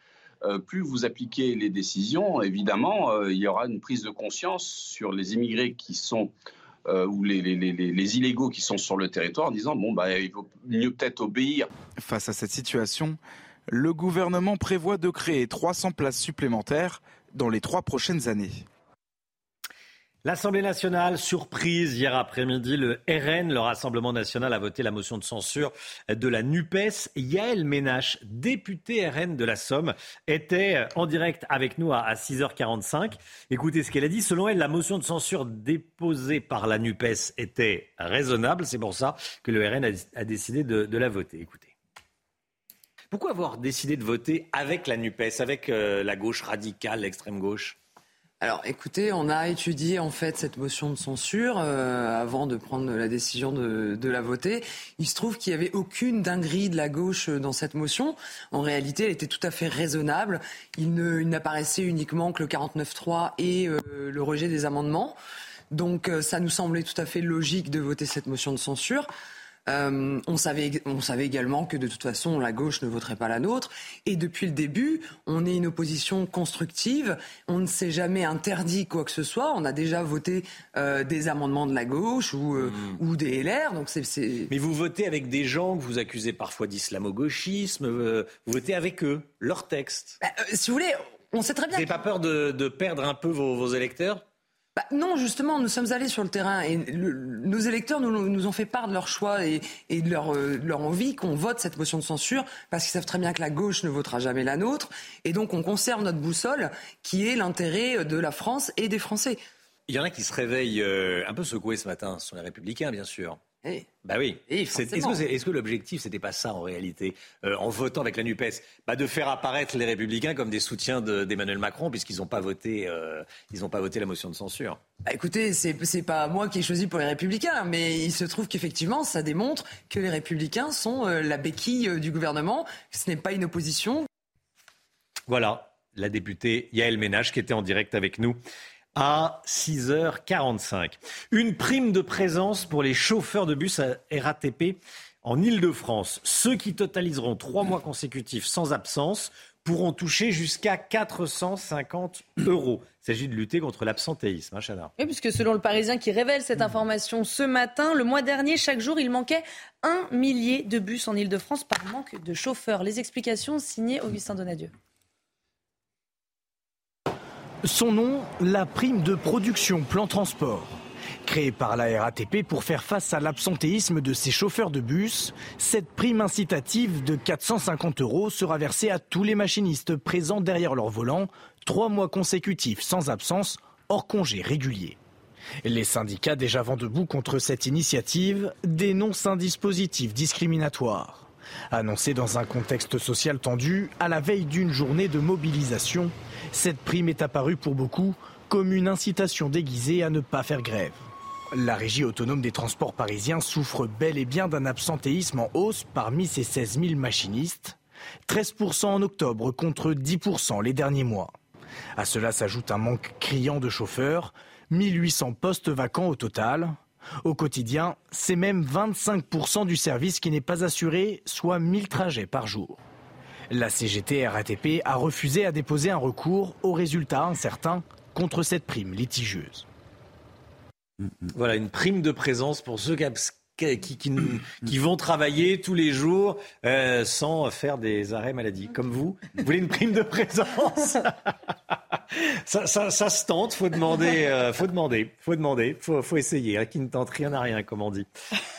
plus vous appliquez les décisions, évidemment, il y aura une prise de conscience sur les immigrés qui sont ou les, les, les, les, illégaux qui sont sur le territoire en disant bon bah il vaut mieux peut-être obéir. Face à cette situation, le gouvernement prévoit de créer 300 places supplémentaires dans les trois prochaines années. L'Assemblée nationale, surprise hier après-midi, le RN, le Rassemblement national, a voté la motion de censure de la NUPES. Yael Ménache, députée RN de la Somme, était en direct avec nous à 6h45. Écoutez ce qu'elle a dit. Selon elle, la motion de censure déposée par la NUPES était raisonnable. C'est pour ça que le RN a, décidé de, la voter. Écoutez. Pourquoi avoir décidé de voter avec la NUPES, avec euh, la gauche radicale, l'extrême gauche? Alors écoutez, on a étudié en fait cette motion de censure euh, avant de prendre la décision de, la voter. Il se trouve qu'il n'y avait aucune dinguerie de la gauche dans cette motion. En réalité, elle était tout à fait raisonnable. Il n'apparaissait uniquement que le 49.3 et euh, le rejet des amendements. Donc ça nous semblait tout à fait logique de voter cette motion de censure. Euh, on, savait, on savait également que de toute façon, la gauche ne voterait pas la nôtre. Et depuis le début, on est une opposition constructive. On ne s'est jamais interdit quoi que ce soit. On a déjà voté euh, des amendements de la gauche ou, euh, hmm. ou des LR. Donc c'est, Mais vous votez avec des gens que vous accusez parfois d'islamo-gauchisme. vous votez avec eux, leur texte. Bah, si vous voulez, on sait très bien. Vous n'avez pas peur de, perdre un peu vos électeurs? Bah, non, justement, nous sommes allés sur le terrain et nos électeurs nous, nous, ont fait part de leur choix et, de, leur, euh, leur, envie qu'on vote cette motion de censure parce qu'ils savent très bien que la gauche ne votera jamais la nôtre et donc on conserve notre boussole qui est l'intérêt de la France et des Français. Il y en a qui se réveillent euh, un peu secoués ce matin, ce sont les républicains bien sûr. Eh. Bah oui. est-ce que, est, que l'objectif, c'était pas ça en réalité, euh, en votant avec la Nupes, bah de faire apparaître les Républicains comme des soutiens d'Emmanuel Macron, puisqu'ils n'ont pas voté, euh, ils pas voté la motion de censure. Bah écoutez, c'est c'est pas moi qui ai choisi pour les Républicains, mais il se trouve qu'effectivement, ça démontre que les Républicains sont euh, la béquille du gouvernement. Ce n'est pas une opposition. Voilà, la députée Yael Ménage qui était en direct avec nous à 6h45. Une prime de présence pour les chauffeurs de bus à RATP en Ile-de-France. Ceux qui totaliseront trois mois consécutifs sans absence pourront toucher jusqu'à 450 euros. Il s'agit de lutter contre l'absentéisme, hein, Oui, puisque selon le Parisien qui révèle cette information ce matin, le mois dernier, chaque jour, il manquait un millier de bus en Ile-de-France par manque de chauffeurs. Les explications signées Augustin Donadieu. Son nom, la prime de production plan transport. Créée par la RATP pour faire face à l'absentéisme de ses chauffeurs de bus, cette prime incitative de 450 euros sera versée à tous les machinistes présents derrière leur volant, trois mois consécutifs sans absence, hors congé régulier. Les syndicats déjà vent debout contre cette initiative dénoncent un dispositif discriminatoire. Annoncé dans un contexte social tendu, à la veille d'une journée de mobilisation, cette prime est apparue pour beaucoup comme une incitation déguisée à ne pas faire grève. La régie autonome des transports parisiens souffre bel et bien d'un absentéisme en hausse parmi ses 16 000 machinistes, 13% en octobre contre 10% les derniers mois. À cela s'ajoute un manque criant de chauffeurs, 1800 postes vacants au total, au quotidien, c'est même 25% du service qui n'est pas assuré, soit 1000 trajets par jour. La CGT RATP a refusé à déposer un recours au résultat incertain contre cette prime litigieuse. Voilà, une prime de présence pour ceux qui, vont travailler tous les jours euh, sans faire des arrêts maladie. Comme vous, vous voulez une prime de présence? Ça, se tente, faut demander, euh, faut demander, faut demander, faut, essayer. Hein, qui ne tente rien à rien, comme on dit.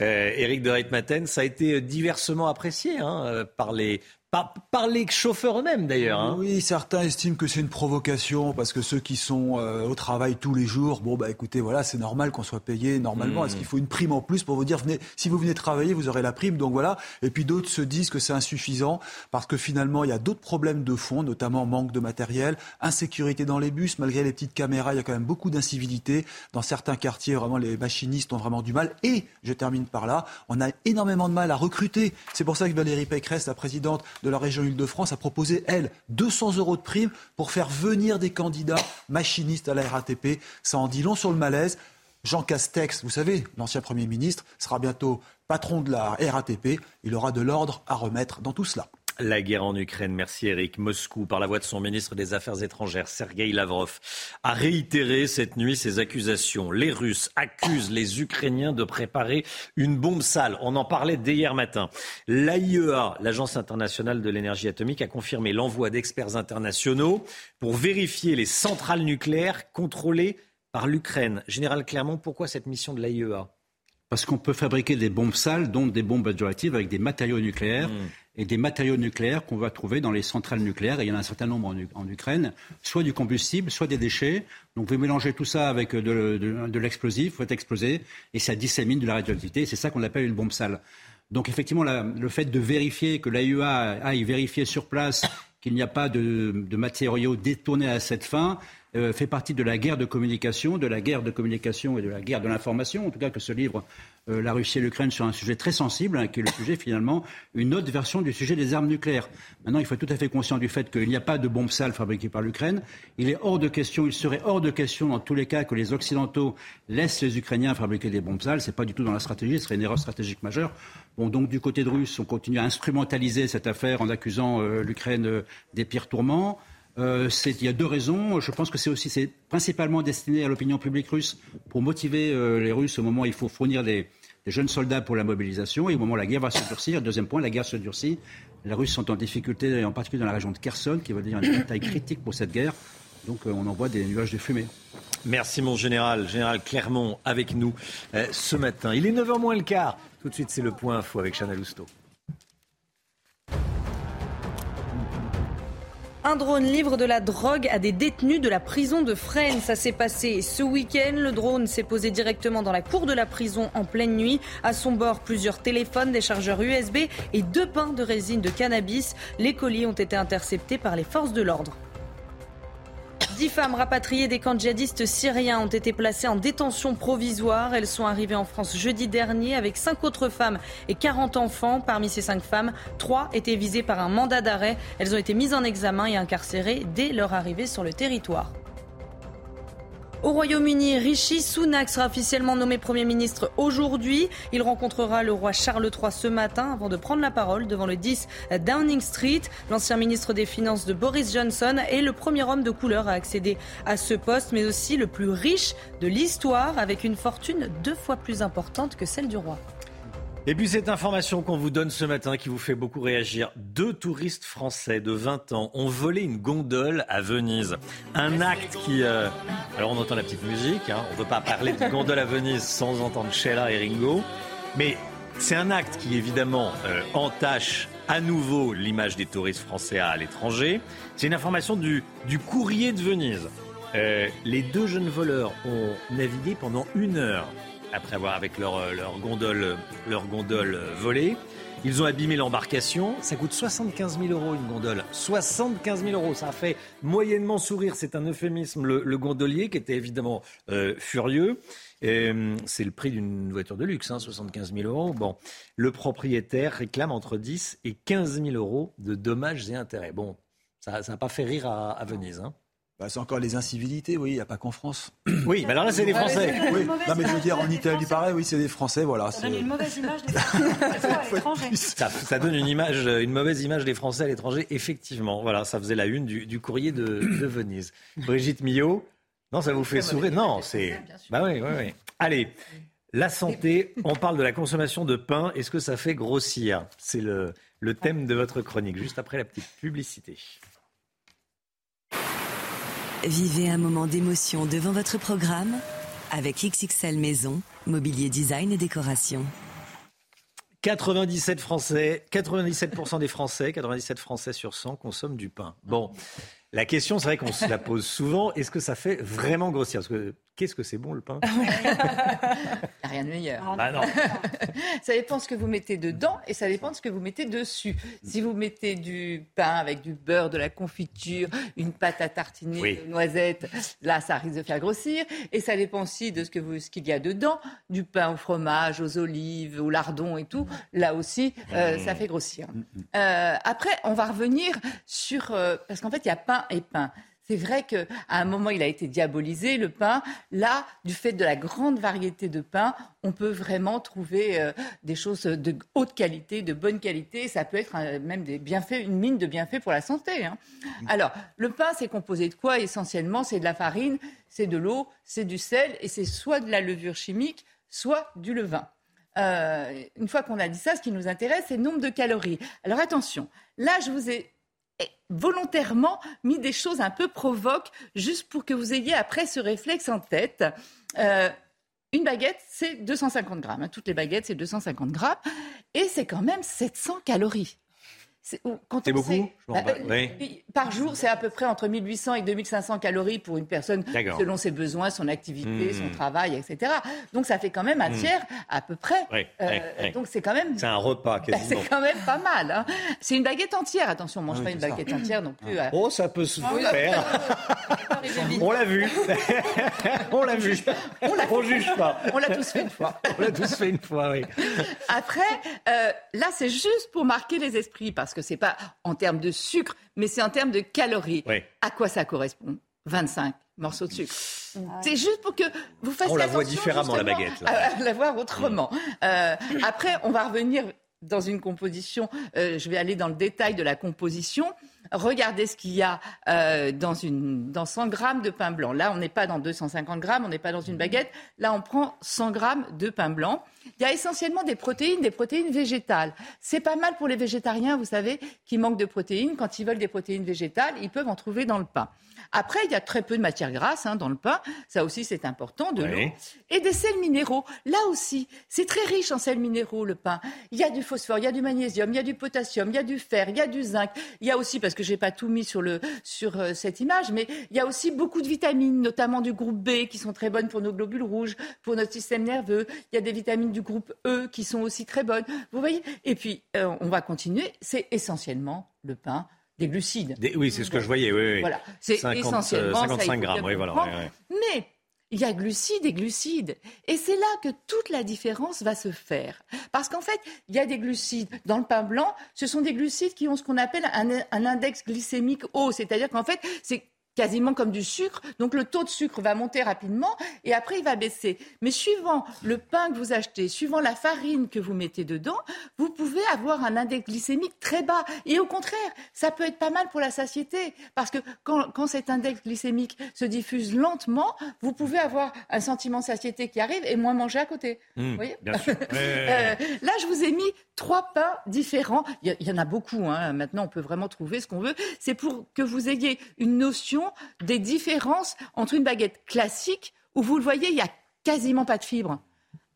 Euh, Éric de Reitmaten, ça a été diversement apprécié hein, euh, par les par, les chauffeurs eux-mêmes d'ailleurs. Hein. Oui, certains estiment que c'est une provocation parce que ceux qui sont euh, au travail tous les jours, bon bah écoutez, voilà, c'est normal qu'on soit payé normalement. Est-ce hmm. qu'il faut une prime en plus pour vous dire venez, si vous venez travailler, vous aurez la prime. Donc voilà. Et puis d'autres se disent que c'est insuffisant parce que finalement il y a d'autres problèmes de fond, notamment manque de matériel, insécurité dans les bus. Malgré les petites caméras, il y a quand même beaucoup d'incivilité dans certains quartiers. Vraiment, les machinistes ont vraiment du mal. Et je termine par là, on a énormément de mal à recruter. C'est pour ça que Valérie Pécresse, la présidente de la région Île-de-France a proposé, elle, 200 euros de prime pour faire venir des candidats machinistes à la RATP. Ça en dit long sur le malaise. Jean Castex, vous savez, l'ancien Premier ministre, sera bientôt patron de la RATP. Il aura de l'ordre à remettre dans tout cela. La guerre en Ukraine, merci Eric. Moscou, par la voix de son ministre des Affaires étrangères, Sergei Lavrov, a réitéré cette nuit ses accusations. Les Russes accusent les Ukrainiens de préparer une bombe sale. On en parlait dès hier matin. L'AIEA, l'Agence internationale de l'énergie atomique, a confirmé l'envoi d'experts internationaux pour vérifier les centrales nucléaires contrôlées par l'Ukraine. Général Clermont, pourquoi cette mission de l'AIEA Parce qu'on peut fabriquer des bombes sales, donc des bombes radioactives avec des matériaux nucléaires. Hmm. Et des matériaux nucléaires qu'on va trouver dans les centrales nucléaires, et il y en a un certain nombre en, Ukraine, soit du combustible, soit des déchets. Donc vous mélangez tout ça avec de, de, l'explosif, vous faites exploser, et ça dissémine de la radioactivité. C'est ça qu'on appelle une bombe sale. Donc effectivement, le fait de vérifier que l'AIEA aille vérifier sur place qu'il n'y a pas de matériaux détournés à cette fin, euh, fait partie de la guerre de communication, de la guerre de communication et de la guerre de l'information, en tout cas que ce livre euh, La Russie et l'Ukraine sur un sujet très sensible, hein, qui est le sujet finalement, une autre version du sujet des armes nucléaires. Maintenant, il faut être tout à fait conscient du fait qu'il n'y a pas de bombes sales fabriquées par l'Ukraine. Il est hors de question, il serait hors de question dans tous les cas que les Occidentaux laissent les Ukrainiens fabriquer des bombes sales. Ce n'est pas du tout dans la stratégie, ce serait une erreur stratégique majeure. Bon, donc du côté de russe, on continue à instrumentaliser cette affaire en accusant euh, l'Ukraine des pires tourments. Euh, il y a deux raisons. Je pense que c'est aussi c'est principalement destiné à l'opinion publique russe pour motiver euh, les Russes au moment où il faut fournir des, jeunes soldats pour la mobilisation et au moment où la guerre va se durcir. Deuxième point, la guerre se durcit. Les Russes sont en difficulté, en particulier dans la région de Kherson, qui va devenir une bataille critique pour cette guerre. Donc euh, on envoie des nuages de fumée. Merci mon général, général Clermont, avec nous ce matin. Il est 9h moins le quart. Tout de suite, c'est le point info avec Chanel Housteau. Un drone livre de la drogue à des détenus de la prison de Fresnes. Ça s'est passé ce week-end. Le drone s'est posé directement dans la cour de la prison en pleine nuit. À son bord, plusieurs téléphones, des chargeurs USB et deux pains de résine de cannabis. Les colis ont été interceptés par les forces de l'ordre. Dix femmes rapatriées des camps djihadistes syriens ont été placées en détention provisoire. Elles sont arrivées en France jeudi dernier avec cinq autres femmes et 40 enfants. Parmi ces cinq femmes, trois étaient visées par un mandat d'arrêt. Elles ont été mises en examen et incarcérées dès leur arrivée sur le territoire. Au Royaume-Uni, Rishi Sunak sera officiellement nommé Premier ministre aujourd'hui. Il rencontrera le roi Charles III ce matin avant de prendre la parole devant le 10 Downing Street. L'ancien ministre des Finances de Boris Johnson est le premier homme de couleur à accéder à ce poste, mais aussi le plus riche de l'histoire avec une fortune deux fois plus importante que celle du roi. Et puis cette information qu'on vous donne ce matin qui vous fait beaucoup réagir. Deux touristes français de 20 ans ont volé une gondole à Venise. Un acte qui... Euh, alors on entend la petite musique, hein. on ne peut pas parler de gondole à Venise sans entendre Sheila et Ringo. Mais c'est un acte qui évidemment euh, entache à nouveau l'image des touristes français à l'étranger. C'est une information du, du courrier de Venise. Euh, les deux jeunes voleurs ont navigué pendant une heure après avoir avec leur, euh, leur gondole, leur gondole euh, volée. Ils ont abîmé l'embarcation. Ça coûte 75 000 euros une gondole. 75 000 euros. Ça a fait moyennement sourire. C'est un euphémisme. Le, gondolier qui était évidemment euh, furieux. C'est le prix d'une voiture de luxe, 75 hein, 000 euros. Bon, le propriétaire réclame entre 10 et 15 000 euros de dommages et intérêts. Bon, ça n'a pas fait rire à, Venise. Hein. Bah, c'est encore les incivilités, oui, il n'y a pas qu'en France. Oui, mais alors là, c'est des Français. Oui. Non, mais je veux dire, en Italie, pareil, oui, c'est des Français, voilà. Ça donne une mauvaise image des Français à l'étranger. Ça, donne une, image, une mauvaise image des Français à l'étranger, effectivement. Voilà, ça faisait la une du, courrier de, Venise. Brigitte Millot, non, ça vous fait sourire Non, c'est... Bah oui, oui, oui. Allez, la santé, on parle de la consommation de pain. Est-ce que ça fait grossir? C'est le, le thème de votre chronique, juste après la petite publicité. Vivez un moment d'émotion devant votre programme avec XXL Maison, mobilier design et décoration. 97 Français, 97% des Français, 97 Français sur 100 consomment du pain. Bon, la question, c'est vrai qu'on se la pose souvent. Est-ce que ça fait vraiment grossir? Qu'est-ce que c'est bon le pain? Il rien de meilleur. Bah non. ça dépend de ce que vous mettez dedans et ça dépend de ce que vous mettez dessus. Si vous mettez du pain avec du beurre, de la confiture, une pâte à tartiner, de noisettes, là, ça risque de faire grossir. Et ça dépend aussi de ce que vous, ce qu'il y a dedans, du pain au fromage, aux olives, au lardon et tout. Là aussi, euh, ça fait grossir. Euh, après, on va revenir sur euh, parce qu'en fait, il y a pain et pain. C'est vrai qu'à un moment, il a été diabolisé, le pain. Là, du fait de la grande variété de pain, on peut vraiment trouver euh, des choses de haute qualité, de bonne qualité. Ça peut être euh, même des bienfaits, une mine de bienfaits pour la santé. Hein. Alors, le pain, c'est composé de quoi Essentiellement, c'est de la farine, c'est de l'eau, c'est du sel et c'est soit de la levure chimique, soit du levain. Euh, une fois qu'on a dit ça, ce qui nous intéresse, c'est le nombre de calories. Alors attention, là, je vous ai volontairement mis des choses un peu provoques, juste pour que vous ayez après ce réflexe en tête. Euh, une baguette, c'est 250 grammes. Hein. Toutes les baguettes, c'est 250 grammes. Et c'est quand même 700 calories. C'est beaucoup bah, Par jour, c'est à peu près entre 1800 et 2500 calories pour une personne selon ses besoins, son activité, son hmm. travail, etc. Donc ça fait quand même un hmm. tiers à peu près. Euh, donc c'est quand même. C'est un repas. Bah, c'est quand même pas mal. Hein. C'est une baguette entière. Attention, on mange pas une baguette entière non plus. Euh. Oh, ça peut se faire. on l'a vu. on l'a vu. On, juge pas. On l'a tous fait une fois. on l'a tous fait une fois, oui. Après, euh, là, c'est juste pour marquer les esprits parce que c'est pas en termes de sucre, mais c'est en termes de calories. À quoi ça correspond? 25 morceaux de sucre. Ah c'est juste pour que vous fassiez On la voit différemment la baguette. À, la voir autrement. Euh, après, on va revenir dans une composition. Euh, je vais aller dans le détail de la composition. Regardez ce qu'il y a euh, dans, une, dans 100 grammes de pain blanc. Là, on n'est pas dans 250 grammes, on n'est pas dans une baguette. Là, on prend 100 grammes de pain blanc. Il y a essentiellement des protéines, des protéines végétales. C'est pas mal pour les végétariens, vous savez, qui manquent de protéines. Quand ils veulent des protéines végétales, ils peuvent en trouver dans le pain. Après, il y a très peu de matière grasse hein, dans le pain. Ça aussi, c'est important. De l'eau. Et des sels minéraux. Là aussi, c'est très riche en sels minéraux, le pain. Il y a du phosphore, il y a du magnésium, il y a du potassium, il y a du fer, il y a du zinc. Il y a aussi, parce que je n'ai pas tout mis sur, le, sur euh, cette image, mais il y a aussi beaucoup de vitamines, notamment du groupe B, qui sont très bonnes pour nos globules rouges, pour notre système nerveux. Il y a des vitamines du groupe E qui sont aussi très bonnes. Vous voyez? Et puis, euh, on va continuer. C'est essentiellement le pain des glucides. oui, c'est ce que je voyais. Oui, Voilà, c'est essentiellement 55 grammes. Oui, voilà, Mais il y a glucides et glucides. Et c'est là que toute la différence va se faire. Parce qu'en fait, il y a des glucides. Dans le pain blanc, ce sont des glucides qui ont ce qu'on appelle un, un index glycémique haut. C'est-à-dire qu'en fait, c'est quasiment comme du sucre. Donc le taux de sucre va monter rapidement et après il va baisser. Mais suivant le pain que vous achetez, suivant la farine que vous mettez dedans, vous pouvez avoir un index glycémique très bas. Et au contraire, ça peut être pas mal pour la satiété. Parce que quand, quand cet index glycémique se diffuse lentement, vous pouvez avoir un sentiment de satiété qui arrive et moins manger à côté. Mmh, vous voyez bien sûr. Euh, là, je vous ai mis trois pains différents. Il y, en a beaucoup. Hein. Maintenant, on peut vraiment trouver ce qu'on veut. C'est pour que vous ayez une notion des différences entre une baguette classique, où vous le voyez, il n'y a quasiment pas de fibres.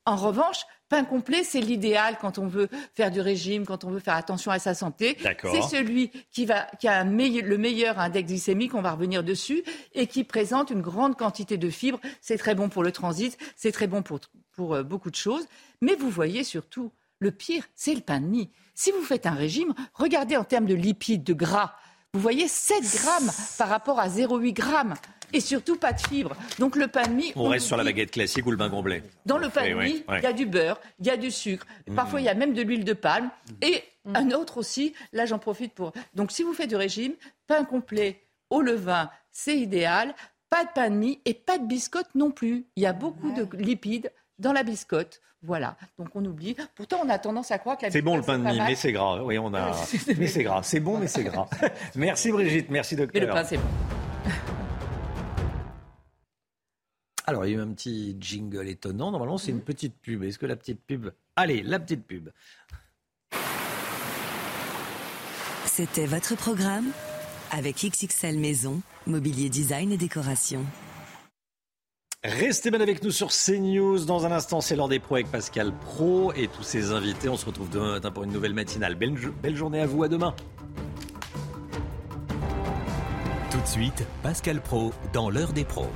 En revanche, pain complet, c'est l'idéal quand on veut faire du régime, quand on veut faire attention à sa santé. C'est celui qui, va, qui a le meilleur index glycémique, on va revenir dessus, et qui présente une grande quantité de fibres. C'est très bon pour le transit, c'est très bon pour, pour euh, beaucoup de choses. Mais vous voyez surtout, le pire, c'est le pain de mie. Si vous faites un régime, regardez en termes de lipides, de gras. Vous voyez 7 grammes par rapport à 0,8 grammes. Et surtout pas de fibres. Donc le pain de mie. On, reste sur la baguette classique ou le pain complet. Dans le pain de mie, il y a du beurre, il y a du sucre. Mmh. Parfois, il y a même de l'huile de palme. Et mmh. un autre aussi, là j'en profite pour. Donc si vous faites du régime, pain complet au levain, c'est idéal. Pas de pain de mie et pas de biscotte non plus. Il y a beaucoup de lipides dans la biscotte. Voilà, donc on oublie. Pourtant, on a tendance à croire que la C'est bon le pain de mie, mais c'est gras. Oui, on a. mais c'est gras. C'est bon, mais c'est gras. merci Brigitte, merci docteur. Mais le pain, c'est bon. Alors, il y a eu un petit jingle étonnant. Normalement, c'est une petite pub. Est-ce que la petite pub. Allez, la petite pub. C'était votre programme avec XXL Maison, Mobilier Design et Décoration. Restez bien avec nous sur CNews. Dans un instant, c'est l'heure des pros avec Pascal Pro et tous ses invités. On se retrouve demain matin pour une nouvelle matinale. Belle, journée à vous. À demain. Tout de suite, Pascal Pro dans l'heure des pros.